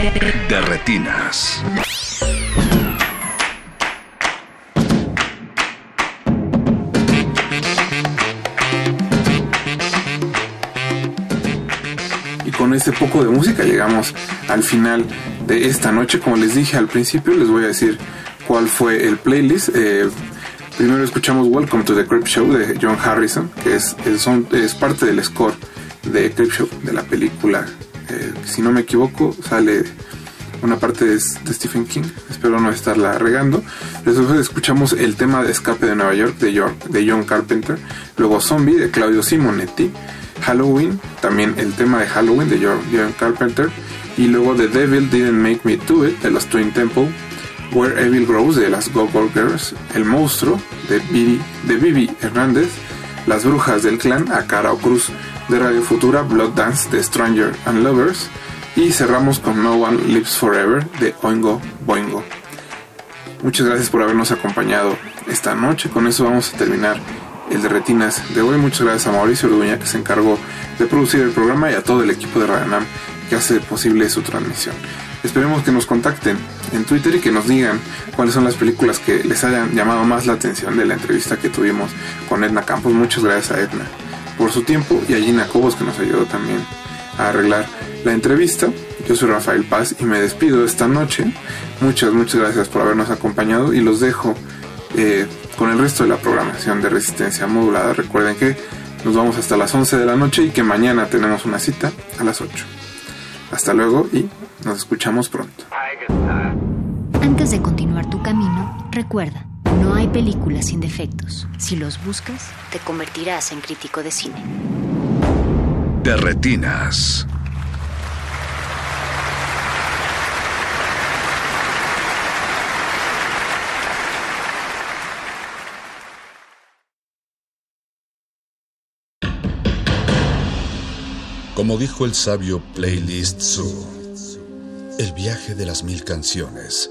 [SPEAKER 3] De,
[SPEAKER 29] retinas.
[SPEAKER 30] Y con este poco de música llegamos al final de esta noche. Como les dije al principio, les voy a decir cuál fue el playlist. Eh, primero escuchamos Welcome to the Creep Show de John Harrison, que es, es parte del score de Creep Show, de la película. Si no me equivoco, sale una parte de, Stephen King. Espero no estarla regando. Después escuchamos el tema de Escape de Nueva York de, de John Carpenter. Luego Zombie de Claudio Simonetti. Halloween, también el tema de Halloween de John, Carpenter. Y luego The Devil Didn't Make Me Do It de los Twin Temple. Where Evil Grows de las Go Girls. El monstruo de Bibi, de Bibi Hernández. Las brujas del clan a Cara o Cruz de Radio Futura. Blood Dance de Stranger and Lovers. Y cerramos con No One Lives Forever de Oingo Boingo. Muchas gracias por habernos acompañado esta noche. Con eso vamos a terminar el de Retinas de hoy. Muchas gracias a Mauricio Orduña que se encargó de producir el programa y a todo el equipo de Radio Nam que hace posible su transmisión. Esperemos que nos contacten en Twitter y que nos digan cuáles son las películas que les hayan llamado más la atención de la entrevista que tuvimos con Edna Campos. Muchas gracias a Edna por su tiempo y a Gina que nos ayudó también a arreglar la entrevista. Yo soy Rafael Paz y me despido esta noche. Muchas, muchas gracias por habernos acompañado y los dejo eh, con el resto de la programación de resistencia modulada. Recuerden que nos vamos hasta las 11 de la noche y que mañana tenemos una cita a las 8. Hasta luego y nos escuchamos pronto.
[SPEAKER 21] Antes de continuar tu camino, recuerda, no hay películas sin defectos. Si los buscas, te convertirás en crítico de cine.
[SPEAKER 29] De retinas. Como dijo el sabio Playlist Zoo, el viaje de las mil canciones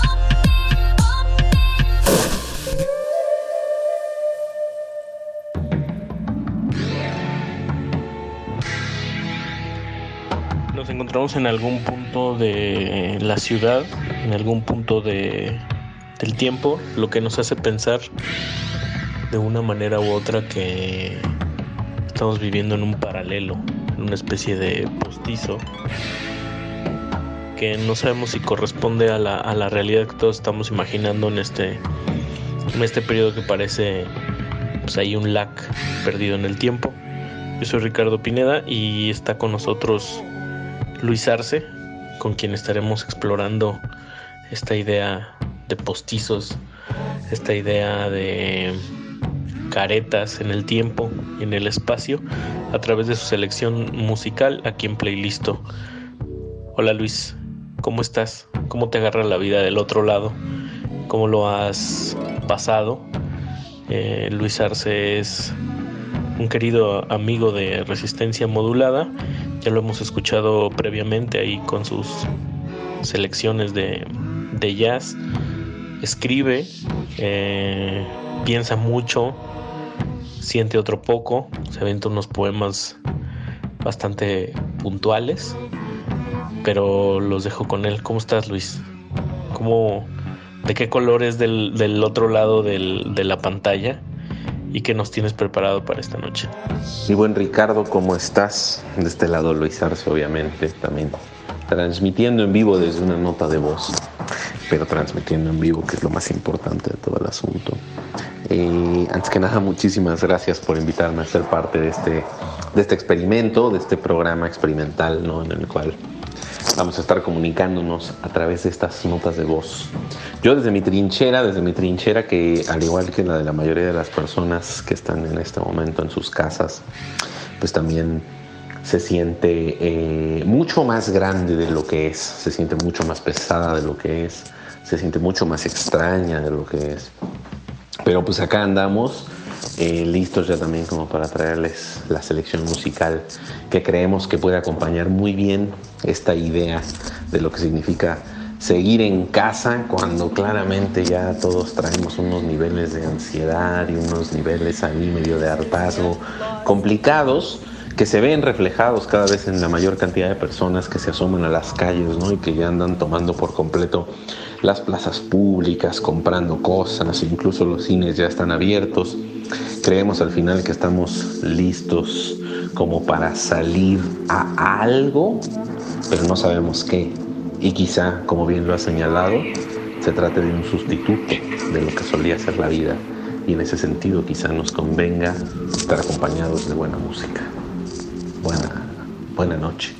[SPEAKER 34] Encontramos en algún punto de la ciudad, en algún punto de, del tiempo, lo que nos hace pensar de una manera u otra que estamos viviendo en un paralelo, en una especie de postizo que no sabemos si corresponde a la, a la realidad que todos estamos imaginando en este, en este periodo que parece pues hay un lag perdido en el tiempo. Yo soy Ricardo Pineda y está con nosotros Luis Arce, con quien estaremos explorando esta idea de postizos, esta idea de caretas en el tiempo y en el espacio a través de su selección musical aquí en Playlisto. Hola Luis, ¿cómo estás? ¿Cómo te agarra la vida del otro lado? ¿Cómo lo has pasado? Eh, Luis Arce es un querido amigo de Resistencia Modulada. Ya lo hemos escuchado previamente ahí con sus selecciones de, de jazz. Escribe, eh, piensa mucho, siente otro poco, se aventa unos poemas bastante puntuales, pero los dejo con él. ¿Cómo estás, Luis? ¿Cómo, ¿De qué color es del, del otro lado del, de la pantalla? ¿Y qué nos tienes preparado para esta noche?
[SPEAKER 35] Mi buen Ricardo, ¿cómo estás? De este lado Luis Arce, obviamente, también transmitiendo en vivo desde una nota de voz, pero transmitiendo en vivo, que es lo más importante de todo el asunto. Eh, antes que nada, muchísimas gracias por invitarme a ser parte de este, de este experimento, de este programa experimental, ¿no? En el cual vamos a estar comunicándonos a través de estas notas de voz. Yo desde mi trinchera, desde mi trinchera que al igual que la de la mayoría de las personas que están en este momento en sus casas, pues también se siente eh, mucho más grande de lo que es, se siente mucho más pesada de lo que es, se siente mucho más extraña de lo que es. Pero pues acá andamos eh, listos ya también como para traerles la selección musical que creemos que puede acompañar muy bien esta idea de lo que significa seguir en casa cuando claramente ya todos traemos unos niveles de ansiedad y unos niveles ahí medio de hartazgo complicados que se ven reflejados cada vez en la mayor cantidad de personas que se asoman a las calles y que ya andan tomando por completo las plazas públicas, comprando cosas, incluso los cines ya están abiertos. Creemos al final que estamos listos como para salir a algo, pero no sabemos qué. Y quizá, como bien lo ha señalado, se trate de un sustituto de lo que solía ser la vida. Y en ese sentido quizá nos convenga estar acompañados de buena música. Buena, buena noche.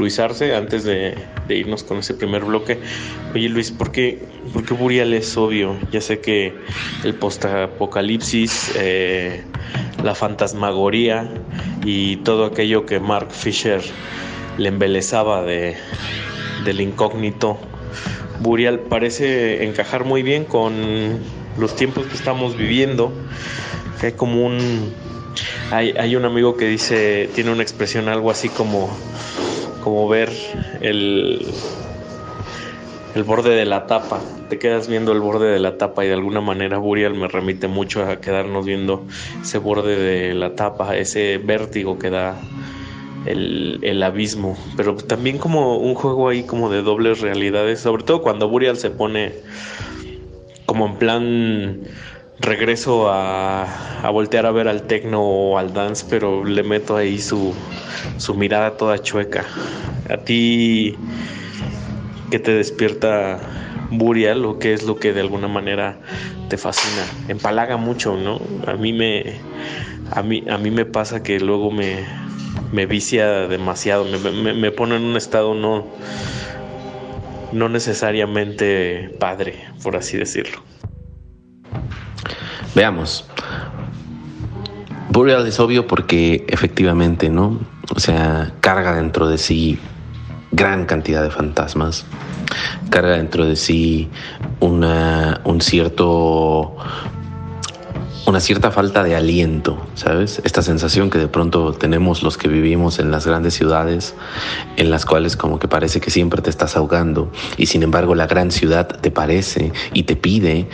[SPEAKER 34] Luis antes de, irnos con ese primer bloque. Oye Luis, ¿por qué, por qué Burial es obvio? Ya sé que el postapocalipsis, eh, la fantasmagoría y todo aquello que Mark Fisher le embelezaba de, del incógnito. Burial parece encajar muy bien con los tiempos que estamos viviendo. Hay como un. Hay, un amigo que dice, tiene una expresión algo así como, el, el borde de la tapa. Te quedas viendo el borde de la tapa y de alguna manera Burial me remite mucho a quedarnos viendo ese borde de la tapa, ese vértigo que da el, el abismo, pero también como un juego ahí como de dobles realidades, sobre todo cuando Burial se pone como en plan regreso a, voltear a ver al tecno o al dance, pero le meto ahí su, su mirada toda chueca. A ti, ¿qué te despierta Burial o qué es lo que de alguna manera te fascina? Empalaga mucho, ¿no? A mí me, a mí, me pasa que luego me, vicia demasiado, me, pone en un estado no necesariamente padre, por así decirlo.
[SPEAKER 35] Veamos. Burial es obvio porque efectivamente, ¿no? O sea, carga dentro de sí gran cantidad de fantasmas, carga dentro de sí una, un cierto una cierta falta de aliento, ¿sabes? Esta sensación que de pronto tenemos los que vivimos en las grandes ciudades, en las cuales como que parece que siempre te estás ahogando y sin embargo la gran ciudad te parece y te pide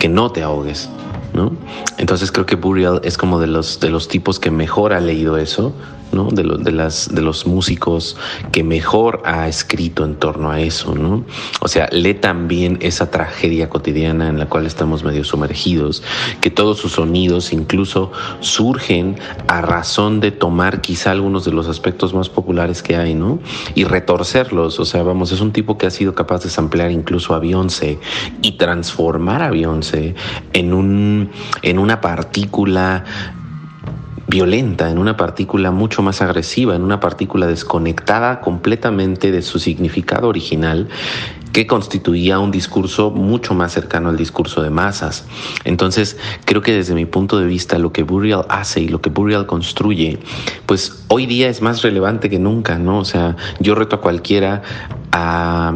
[SPEAKER 35] que no te ahogues, ¿no? Entonces creo que Burial es como de los, de los tipos que mejor ha leído eso, ¿no? De, de, las, de los músicos que mejor ha escrito en torno a eso, ¿no? O sea, lee también esa tragedia cotidiana en la cual estamos medio sumergidos, que todos sus sonidos incluso surgen a razón de tomar quizá algunos de los aspectos más populares que hay, ¿no? Y retorcerlos, o sea, vamos, es un tipo que ha sido capaz de samplear incluso a Beyoncé y transformar a Beyoncé en, un, en una partícula violenta, en una partícula mucho más agresiva, en una partícula desconectada completamente de su significado original que constituía un discurso mucho más cercano al discurso de masas. Entonces, creo que desde mi punto de vista lo que Burial hace y lo que Burial construye, pues hoy día es más relevante que nunca, ¿no? O sea, yo reto a cualquiera a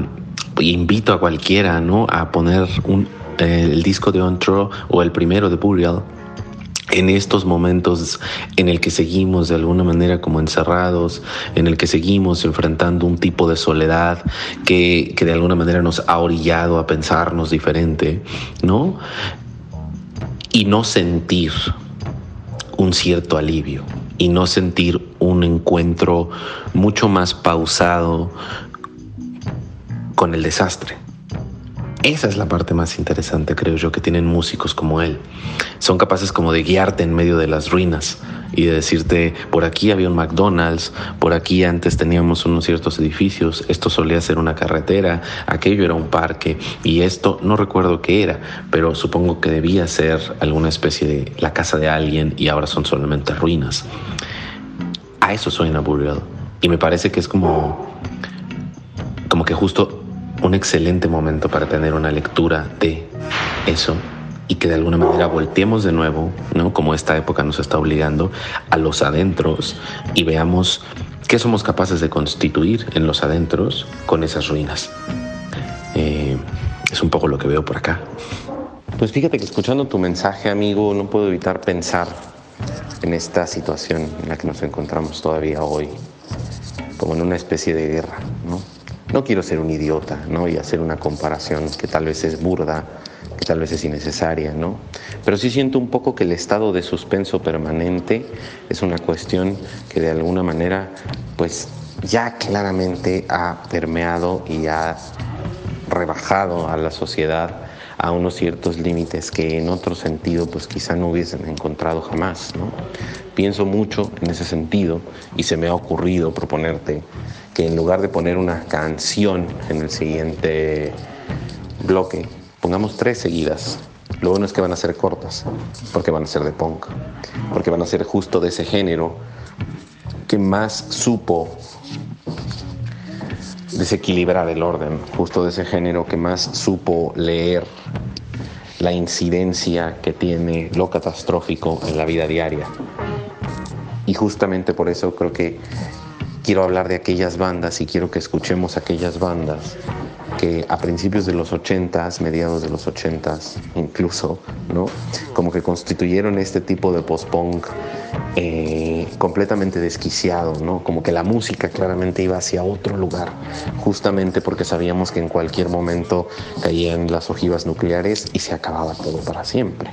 [SPEAKER 35] invito a cualquiera, ¿no? A poner un, eh, el disco de Ontro o el primero de Burial en estos momentos en el que seguimos de alguna manera como encerrados, en el que seguimos enfrentando un tipo de soledad que, que de alguna manera nos ha orillado a pensarnos diferente, ¿no? Y no sentir un cierto alivio y no sentir un encuentro mucho más pausado con el desastre Esa es la parte más interesante, creo yo, que tienen músicos como él. Son capaces como de guiarte en medio de las ruinas y de decirte, por aquí había un McDonald's, por aquí antes teníamos unos ciertos edificios, esto solía ser una carretera, aquello era un parque y esto no recuerdo qué era, pero supongo que debía ser alguna especie de la casa de alguien y ahora son solamente ruinas. A eso suena Burial y me parece que es como como que justo un excelente momento para tener una lectura de eso y que de alguna manera volteemos de nuevo, ¿no? Como esta época nos está obligando a los adentros y veamos qué somos capaces de constituir en los adentros con esas ruinas. Eh, es un poco lo que veo por acá. Pues fíjate que escuchando tu mensaje, amigo, no puedo evitar pensar en esta situación en la que nos encontramos todavía hoy, como en una especie de guerra, ¿no? No quiero ser un idiota, ¿no? Y hacer una comparación que tal vez es burda, que tal vez es innecesaria, ¿no? Pero sí siento un poco que el estado de suspenso permanente es una cuestión que de alguna manera, pues ya claramente ha permeado y ha rebajado a la sociedad a unos ciertos límites que en otro sentido pues quizá no hubiesen encontrado jamás, ¿no? Pienso mucho en ese sentido y se me ha ocurrido proponerte que en lugar de poner una canción en el siguiente bloque, pongamos tres seguidas. Lo bueno es que van a ser cortas, porque van a ser de punk, porque van a ser justo de ese género que más supo desequilibrar el orden, justo de ese género que más supo leer la incidencia que tiene lo catastrófico en la vida diaria. Y justamente por eso creo que quiero hablar de aquellas bandas y quiero que escuchemos aquellas bandas que a principios de los 80s, mediados de los 80s incluso, ¿no? Como que constituyeron este tipo de post-punk eh, completamente desquiciado, ¿no? Como que la música claramente iba hacia otro lugar, justamente porque sabíamos que en cualquier momento caían las ojivas nucleares y se acababa todo para siempre.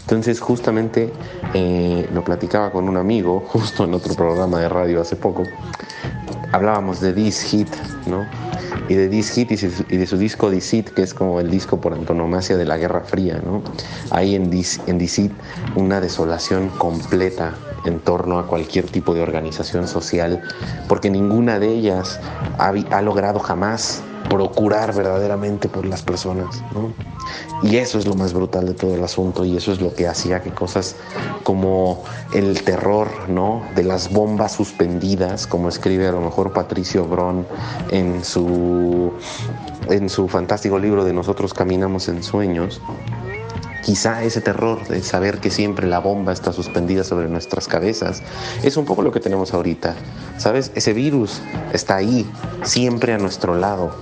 [SPEAKER 35] Entonces justamente eh, lo platicaba con un amigo, <laughs> justo en otro programa de radio hace poco, hablábamos de This Hit, ¿no? Y de This Hit y de su disco Hit, que es como el disco por antonomasia de la Guerra Fría, ¿no? Hay en en una desolación completa en torno a cualquier tipo de organización social, porque ninguna de ellas ha logrado jamás procurar verdaderamente por las personas, ¿no? Y eso es lo más brutal de todo el asunto y eso es lo que hacía que cosas como el terror, ¿no? De las bombas suspendidas, como escribe a lo mejor Patricio Bron en su en su fantástico libro de Nosotros caminamos en sueños, quizá ese terror de saber que siempre la bomba está suspendida sobre nuestras cabezas, es un poco lo que tenemos ahorita. ¿Sabes? Ese virus está ahí, siempre a nuestro lado,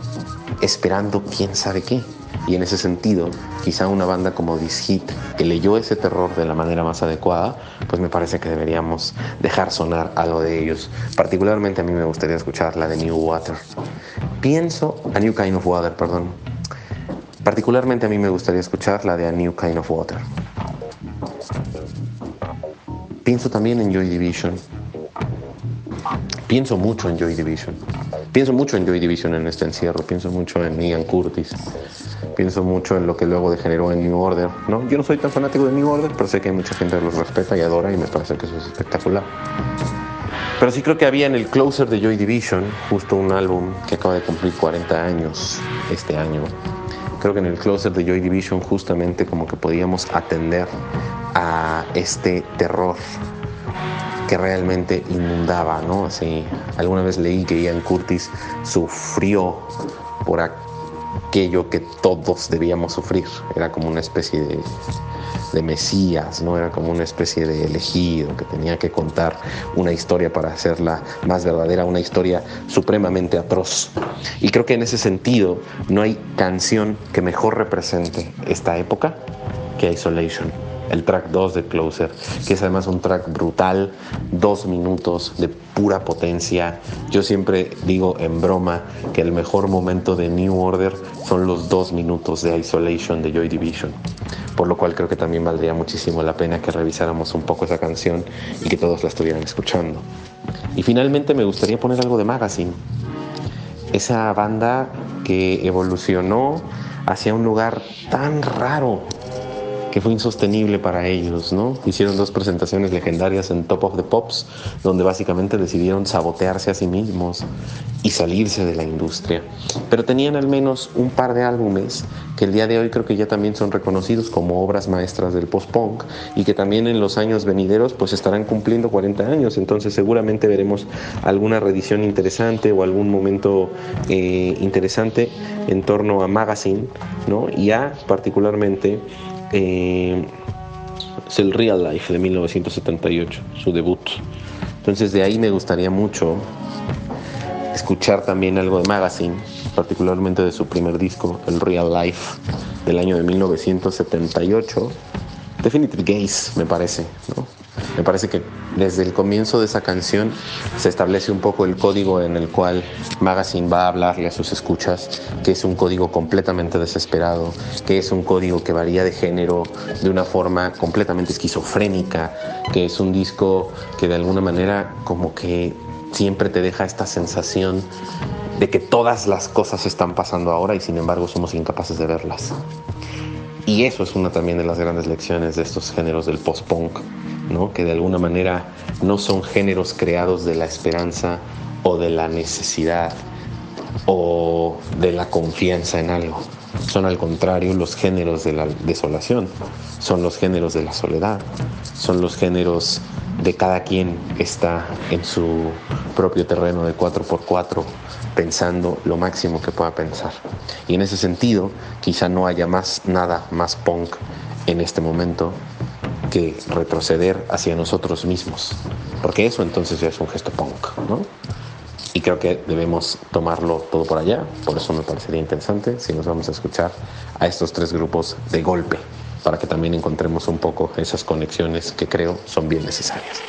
[SPEAKER 35] esperando quién sabe qué. Y en ese sentido, quizá una banda como This Hit, que leyó ese terror de la manera más adecuada, pues me parece que deberíamos dejar sonar algo de ellos. Particularmente a mí me gustaría escuchar la de New Water. Pienso, a New Kind of Water, perdón. Particularmente a mí me gustaría escuchar la de A New Kind of Water. Pienso también en Joy Division. Pienso mucho en Joy Division. Pienso mucho en Joy Division en este encierro. Pienso mucho en Ian Curtis. Pienso mucho en lo que luego degeneró en New Order. ¿no? Yo no soy tan fanático de New Order, pero sé que hay mucha gente que los respeta y adora y me parece que eso es espectacular. Pero sí creo que había en el closer de Joy Division, justo un álbum que acaba de cumplir 40 años este año. Creo que en el closer de Joy Division justamente como que podíamos atender a este terror que realmente inundaba, ¿no? Así, alguna vez leí que Ian Curtis sufrió por aquello que todos debíamos sufrir. Era como una especie de, de Mesías, ¿no? Era como una especie de elegido que tenía que contar una historia para hacerla más verdadera, una historia supremamente atroz. Y creo que en ese sentido no hay canción que mejor represente esta época que Isolation el track 2 de Closer, que es además un track brutal, dos minutos de pura potencia. Yo siempre digo en broma que el mejor momento de New Order son los dos minutos de Isolation de Joy Division, por lo cual creo que también valdría muchísimo la pena que revisáramos un poco esa canción y que todos la estuvieran escuchando. Y finalmente me gustaría poner algo de Magazine, esa banda que evolucionó hacia un lugar tan raro que fue insostenible para ellos, ¿no? Hicieron dos presentaciones legendarias en Top of the Pops, donde básicamente decidieron sabotearse a sí mismos y salirse de la industria. Pero tenían al menos un par de álbumes que el día de hoy creo que ya también son reconocidos como obras maestras del post-punk y que también en los años venideros pues estarán cumpliendo 40 años, entonces seguramente veremos alguna reedición interesante o algún momento eh, interesante en torno a Magazine, ¿no? Y a particularmente eh, es el Real Life de 1978, su debut. Entonces de ahí me gustaría mucho escuchar también algo de Magazine, particularmente de su primer disco, el Real Life, del año de 1978. Definitive Gaze, me parece. Me parece que desde el comienzo de esa canción se establece un poco el código en el cual Magazine va a hablarle a sus escuchas, que es un código completamente desesperado, que es un código que varía de género de una forma completamente esquizofrénica, que es un disco que de alguna manera como que siempre te deja esta sensación de que todas las cosas están pasando ahora y sin embargo somos incapaces de verlas. Y eso es una también de las grandes lecciones de estos géneros del post-punk, ¿no? que de alguna manera no son géneros creados de la esperanza o de la necesidad o de la confianza en algo. Son al contrario los géneros de la desolación, son los géneros de la soledad, son los géneros de cada quien está en su propio terreno de 4x4 pensando lo máximo que pueda pensar. Y en ese sentido, quizá no haya más nada más punk en este momento que retroceder hacia nosotros mismos, porque eso entonces ya es un gesto punk, ¿no? Y creo que debemos tomarlo todo por allá, por eso me parecería interesante si nos vamos a escuchar a estos tres grupos de golpe, para que también encontremos un poco esas conexiones que creo son bien necesarias.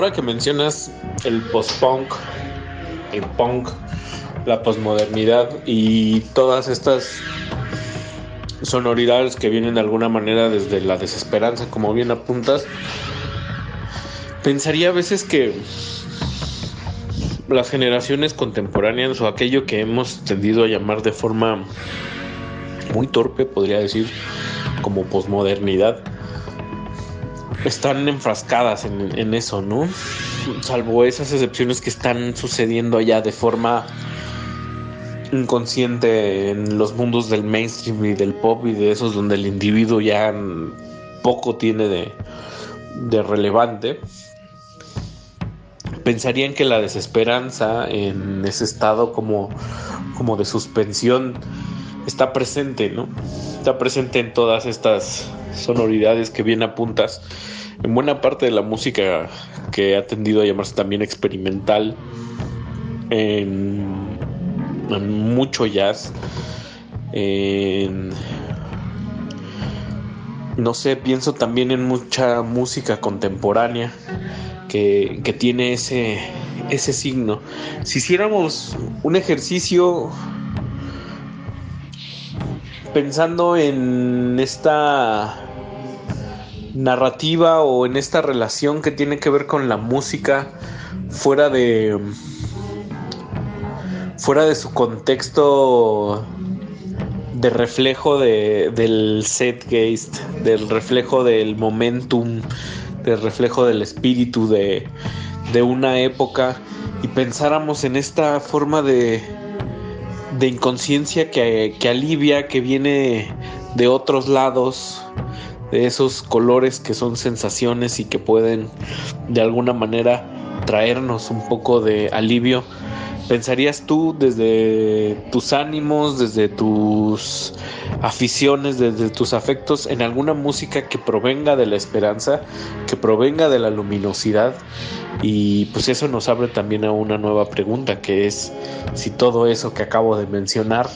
[SPEAKER 34] Ahora que mencionas el post-punk, el punk, la posmodernidad y todas estas sonoridades que vienen de alguna manera desde la desesperanza, como bien apuntas, pensaría a veces que las generaciones contemporáneas o aquello que hemos tendido a llamar de forma muy torpe, podría decir, como posmodernidad, están enfrascadas en, en eso, ¿no? Salvo esas excepciones que están sucediendo allá de forma inconsciente en los mundos del mainstream y del pop y de esos donde el individuo ya poco tiene de, de relevante. Pensarían que la desesperanza en ese estado como, como de suspensión está presente, ¿no? Está presente en todas estas sonoridades que bien apuntas. En buena parte de la música que ha tendido a llamarse también experimental, en, mucho jazz, en, no sé, pienso también en mucha música contemporánea que, que tiene ese, ese signo. Si hiciéramos un ejercicio pensando en esta narrativa o en esta relación que tiene que ver con la música fuera de fuera de su contexto de reflejo de, del setgeist, del reflejo del momentum, del reflejo del espíritu de, de una época y pensáramos en esta forma de, de inconsciencia que, que alivia, que viene de otros lados, de esos colores que son sensaciones y que pueden de alguna manera traernos un poco de alivio. ¿Pensarías tú desde tus ánimos, desde tus aficiones, desde tus afectos, en alguna música que provenga de la esperanza, que provenga de la luminosidad? Y pues eso nos abre también a una nueva pregunta, que es si todo eso que acabo de mencionar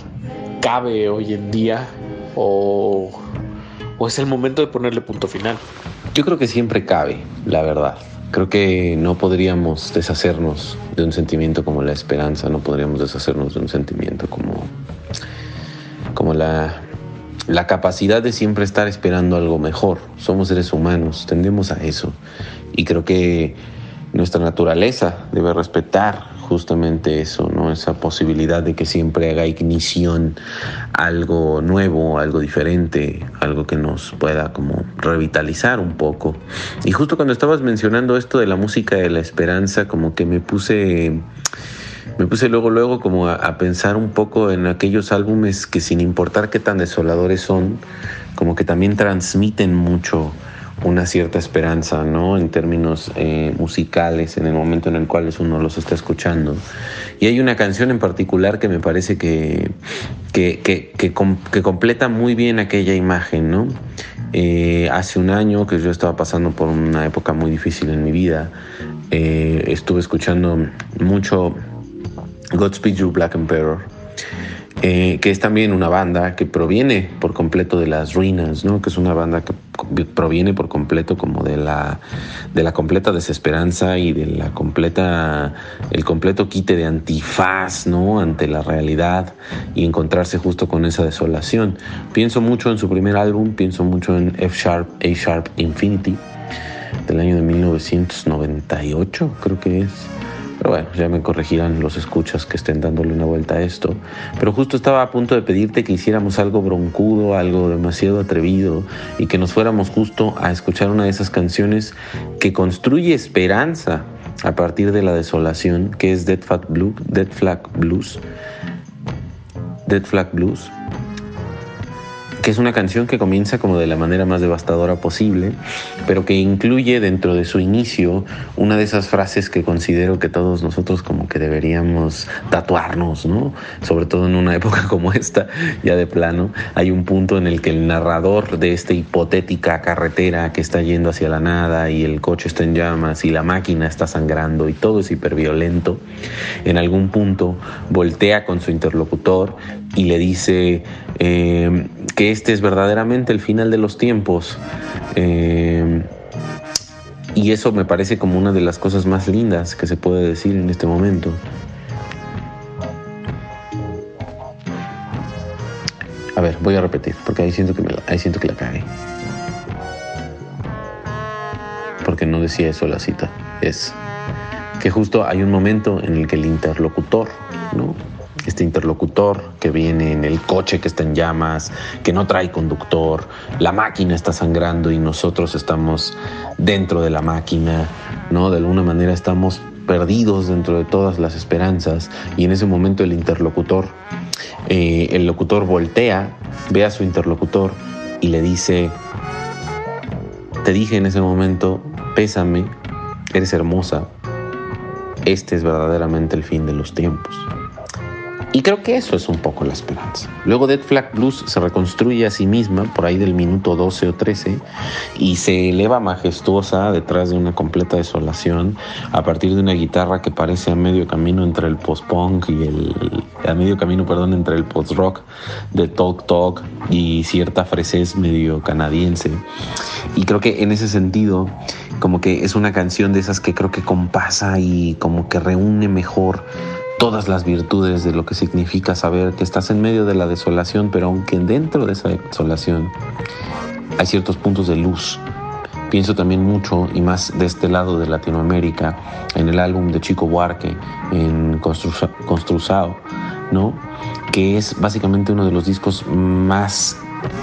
[SPEAKER 34] cabe hoy en día o, o es el momento de ponerle punto final.
[SPEAKER 35] Yo creo que siempre cabe, la verdad. Creo que no podríamos deshacernos de un sentimiento como la esperanza, no podríamos deshacernos de un sentimiento como, como la, la capacidad de siempre estar esperando algo mejor. Somos seres humanos, tendemos a eso. Y creo que nuestra naturaleza debe respetar justamente eso, ¿no? Esa posibilidad de que siempre haga ignición algo nuevo, algo diferente, algo que nos pueda como revitalizar un poco. Y justo cuando estabas mencionando esto de la música de la esperanza, como que me puse me puse luego luego como a, a, pensar un poco en aquellos álbumes que sin importar qué tan desoladores son, como que también transmiten mucho una cierta esperanza, ¿no? En términos eh, musicales, en el momento en el cual uno los está escuchando. Y hay una canción en particular que me parece que, que, que, que, que completa muy bien aquella imagen, ¿no? Eh, hace un año que yo estaba pasando por una época muy difícil en mi vida, eh, estuve escuchando mucho Godspeed You Black Emperor. Eh, que es también una banda que proviene por completo de las ruinas, ¿no? que es una banda que proviene por completo como de la, de la completa desesperanza y de la completa, el completo quite de antifaz ¿no? ante la realidad y encontrarse justo con esa desolación. Pienso mucho en su primer álbum, pienso mucho en F Sharp, A Sharp Infinity del año de 1998, creo que es. Pero bueno, ya me corregirán los escuchas que estén dándole una vuelta a esto. Pero justo estaba a punto de pedirte que hiciéramos algo broncudo, algo demasiado atrevido y que nos fuéramos justo a escuchar una de esas canciones que construye esperanza a partir de la desolación, que es Dead, Fat Blue, Dead Flag Blues. Dead Flag Blues que es una canción que comienza como de la manera más devastadora posible, pero que incluye dentro de su inicio una de esas frases que considero que todos nosotros como que deberíamos tatuarnos, ¿no? Sobre todo en una <laughs> época como esta, ya de plano, hay un punto en el que el narrador de esta hipotética carretera que está yendo hacia la nada y el coche está en llamas y la máquina está sangrando y todo es hiperviolento, en algún punto voltea con su interlocutor y le dice eh, que este es verdaderamente el final de los tiempos. Eh, y eso me parece como una de las cosas más lindas que se puede decir en este momento. A ver, voy a repetir, porque ahí siento que, me la, ahí siento que la cagué. Porque no decía eso la cita. Es que justo hay un momento en el que el interlocutor, ¿no? Este interlocutor que viene en el coche que está en llamas, que no trae conductor, la máquina está sangrando y nosotros estamos dentro de la máquina, ¿no? De alguna manera estamos perdidos dentro de todas las esperanzas y en ese momento el interlocutor, eh, el locutor voltea, ve a su interlocutor y le dice, te dije en ese momento, pésame, eres hermosa, este es verdaderamente el fin de los tiempos. Y creo que eso es un poco la esperanza. Luego Dead Flag Blues se reconstruye a sí misma por ahí del minuto 12 o 13 y se eleva majestuosa detrás de una completa desolación a partir de una guitarra que parece a medio camino entre el post-punk y el... a medio camino, perdón, entre el post-rock de Talk Talk y cierta fresez medio canadiense. Y creo que en ese sentido, como que es una canción de esas que creo que compasa y como que reúne mejor todas las virtudes de lo que significa saber que estás en medio de la desolación, pero aunque dentro de esa desolación hay ciertos puntos de luz. Pienso también mucho, y más de este lado de Latinoamérica, en el álbum de Chico Buarque, en Construzao, ¿no? Que es básicamente uno de los discos más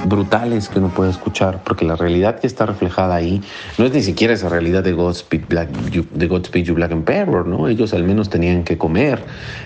[SPEAKER 35] brutales que uno puede escuchar, porque la realidad que está reflejada ahí no es ni siquiera esa realidad de Godspeed, You, de Godspeed You Black Emperor, ¿no? Ellos al menos tenían que comer.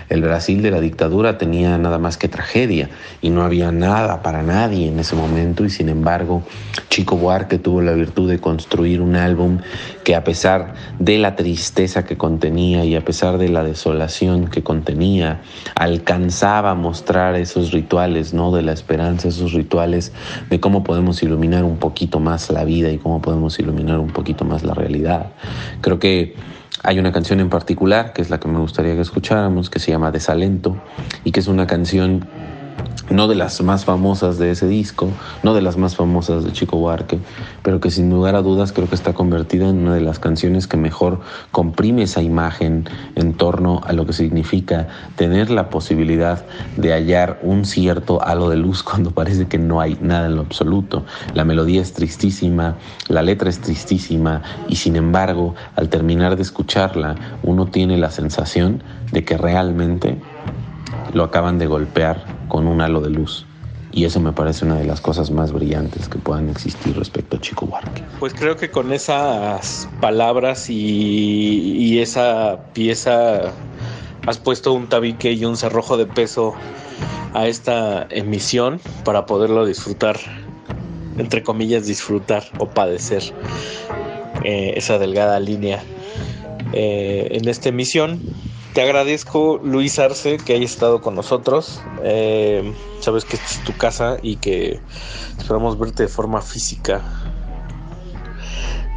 [SPEAKER 35] El Brasil de la dictadura tenía nada más que tragedia y no había nada para nadie en ese momento y sin embargo Chico Buarque tuvo la virtud de construir un álbum que a pesar de la tristeza que contenía y a pesar de la desolación que contenía, alcanzaba a mostrar esos rituales, ¿no? De la esperanza, esos rituales de cómo podemos iluminar un poquito más la vida y cómo podemos iluminar un poquito más la realidad. Creo que hay una canción en particular, que es la que me gustaría que escucháramos, que se llama Desalento, y que es una canción no de las más famosas de ese disco, no de las más famosas de Chico Buarque, pero que sin lugar a dudas creo que está convertida en una de las canciones que mejor comprime esa imagen en torno a lo que significa tener la posibilidad de hallar un cierto halo de luz <laughs> cuando parece que no hay nada en lo absoluto. La melodía es tristísima, la letra es tristísima y sin embargo al terminar de escucharla uno tiene la sensación de que realmente lo acaban de golpear con un halo de luz. Y eso me parece una de las cosas más brillantes que puedan existir respecto a Chico Buarque.
[SPEAKER 34] Pues creo que con esas palabras y, y esa pieza has puesto un tabique y un cerrojo de peso a esta emisión para poderlo disfrutar, entre comillas, disfrutar o padecer eh, esa delgada línea eh, en esta emisión. Te agradezco, Luis Arce, que hayas estado con nosotros. Eh, sabes que esta es tu casa y que esperamos verte de forma física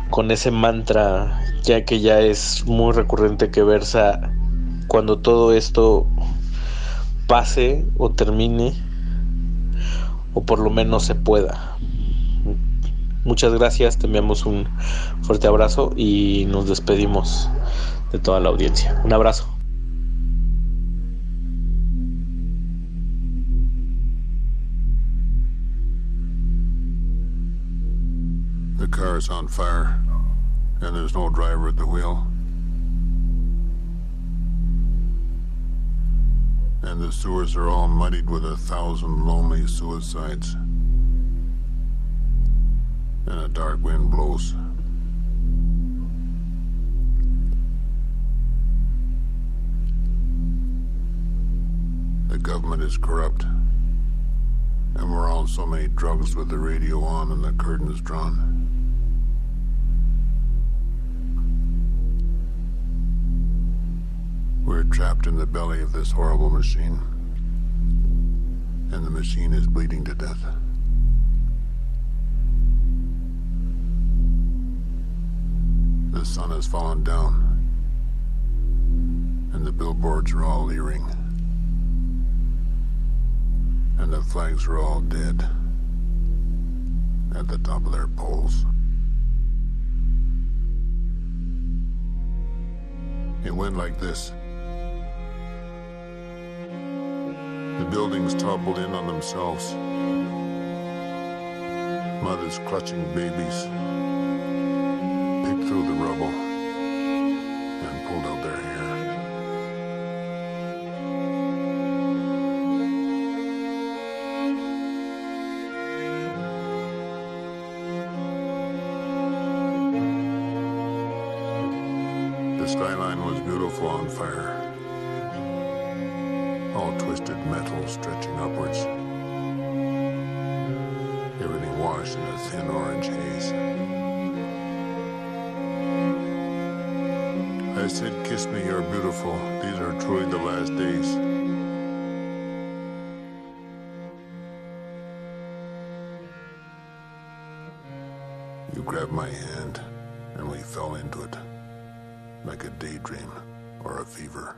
[SPEAKER 34] con ese mantra, ya que ya es muy recurrente que versa cuando todo esto pase o termine, o por lo menos se pueda. Muchas gracias, te enviamos un fuerte abrazo y nos despedimos de toda la audiencia. Un abrazo.
[SPEAKER 36] Car is on fire, and there's no driver at the wheel. And the sewers are all muddied with a thousand lonely suicides. And a dark wind blows. The government is corrupt. And we're on so many drugs with the radio on and the curtains drawn. We're trapped in the belly of this horrible machine. And the machine is bleeding to death. The sun has fallen down. And the billboards are all leering. And the flags are all dead. At the top of their poles. It went like this. The buildings toppled in on themselves. Mothers clutching babies picked through the rubble grabbed my hand, and we fell into it like a daydream or a fever.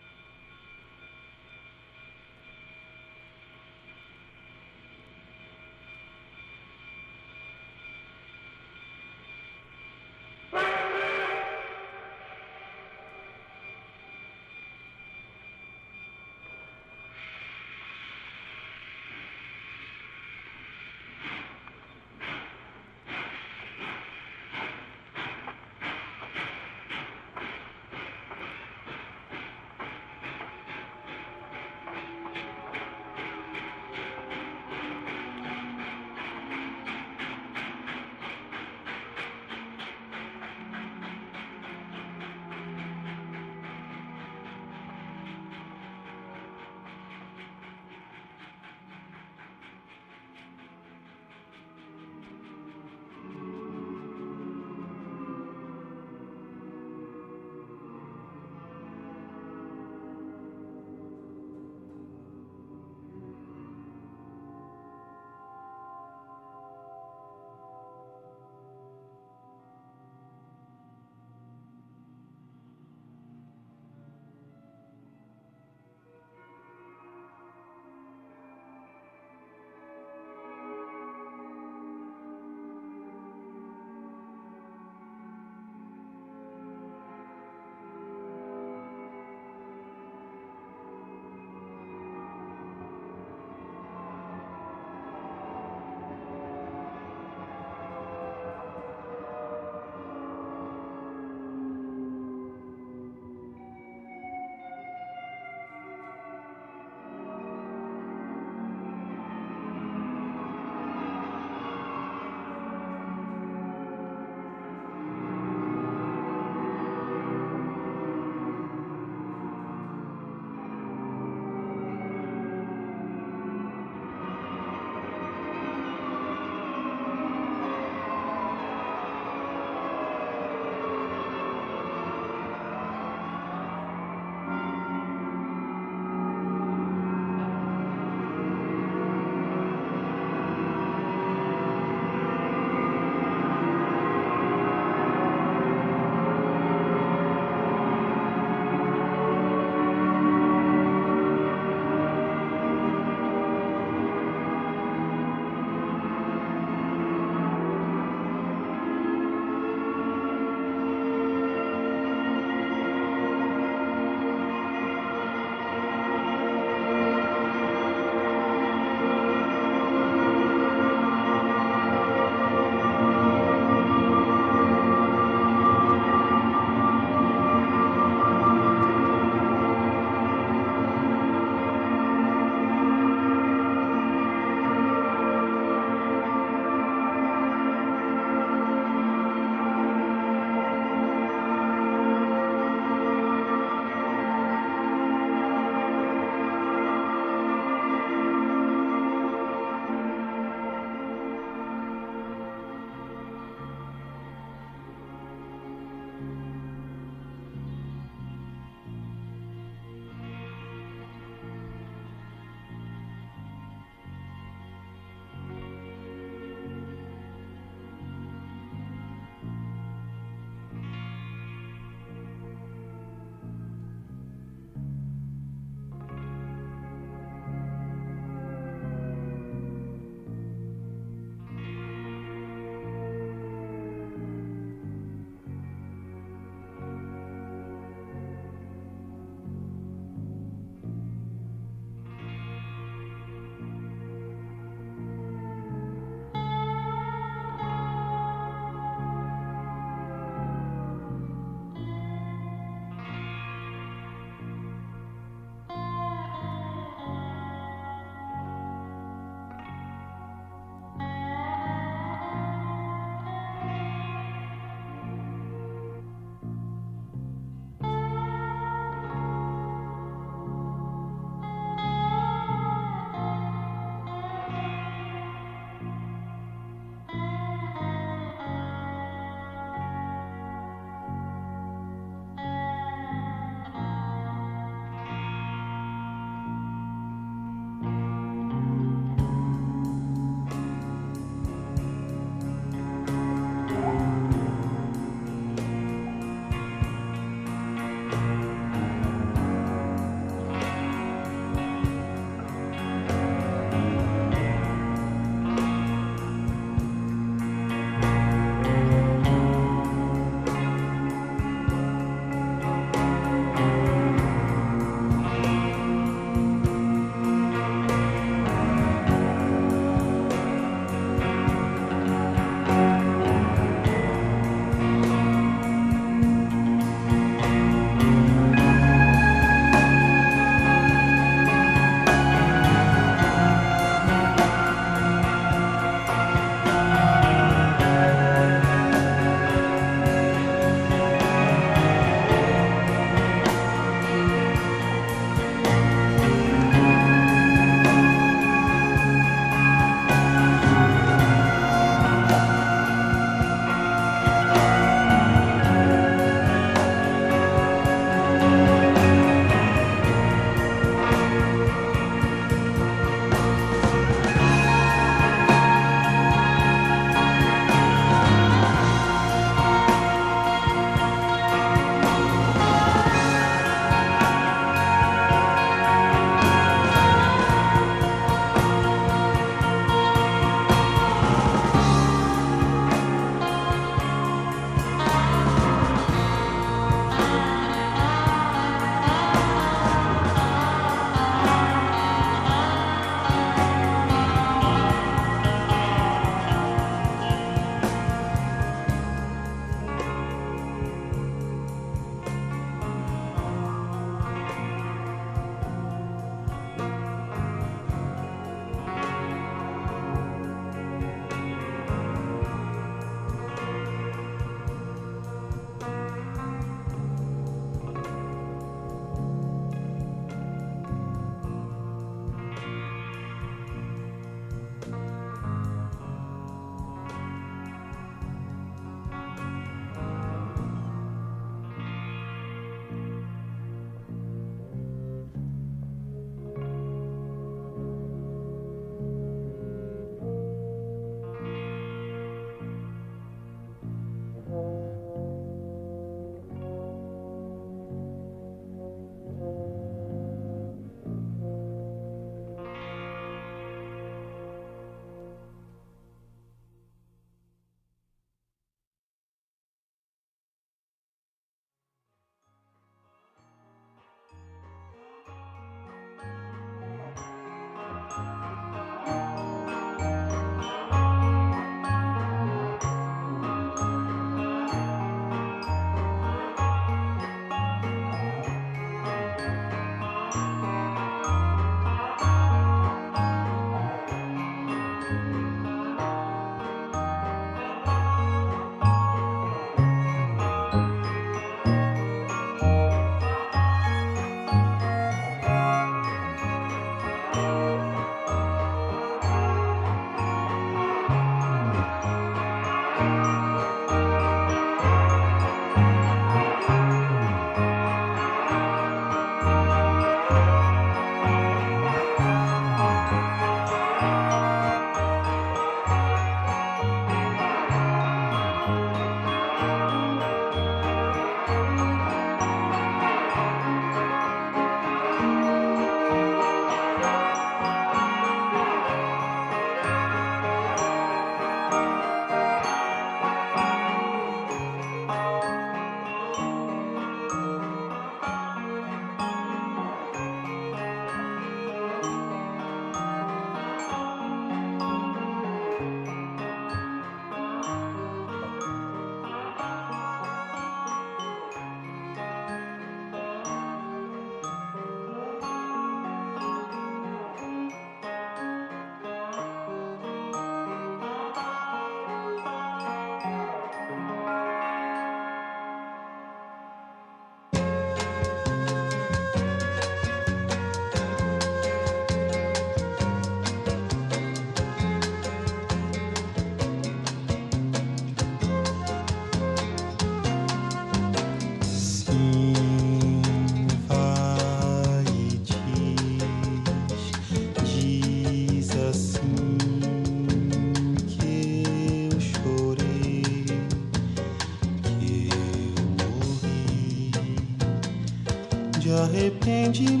[SPEAKER 37] de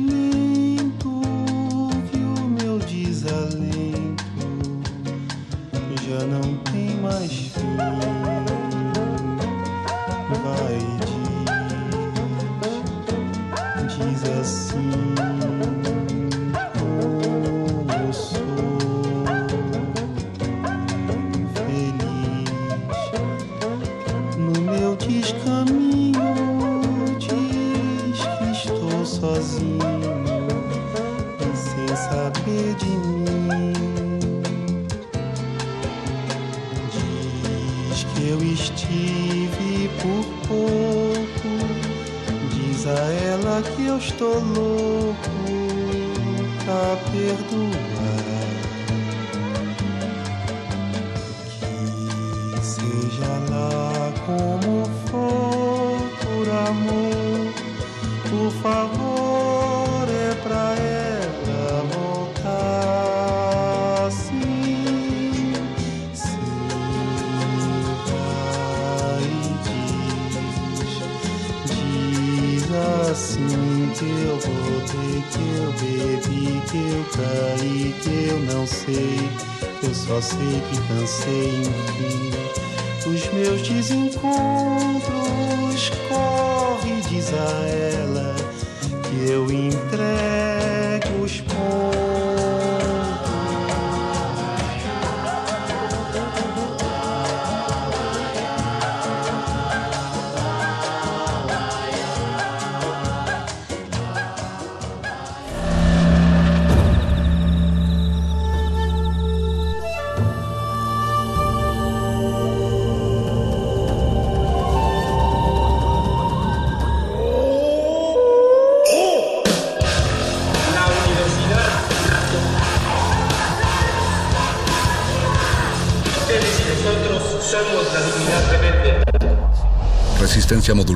[SPEAKER 37] sei que cansei enfim os meus desencontros.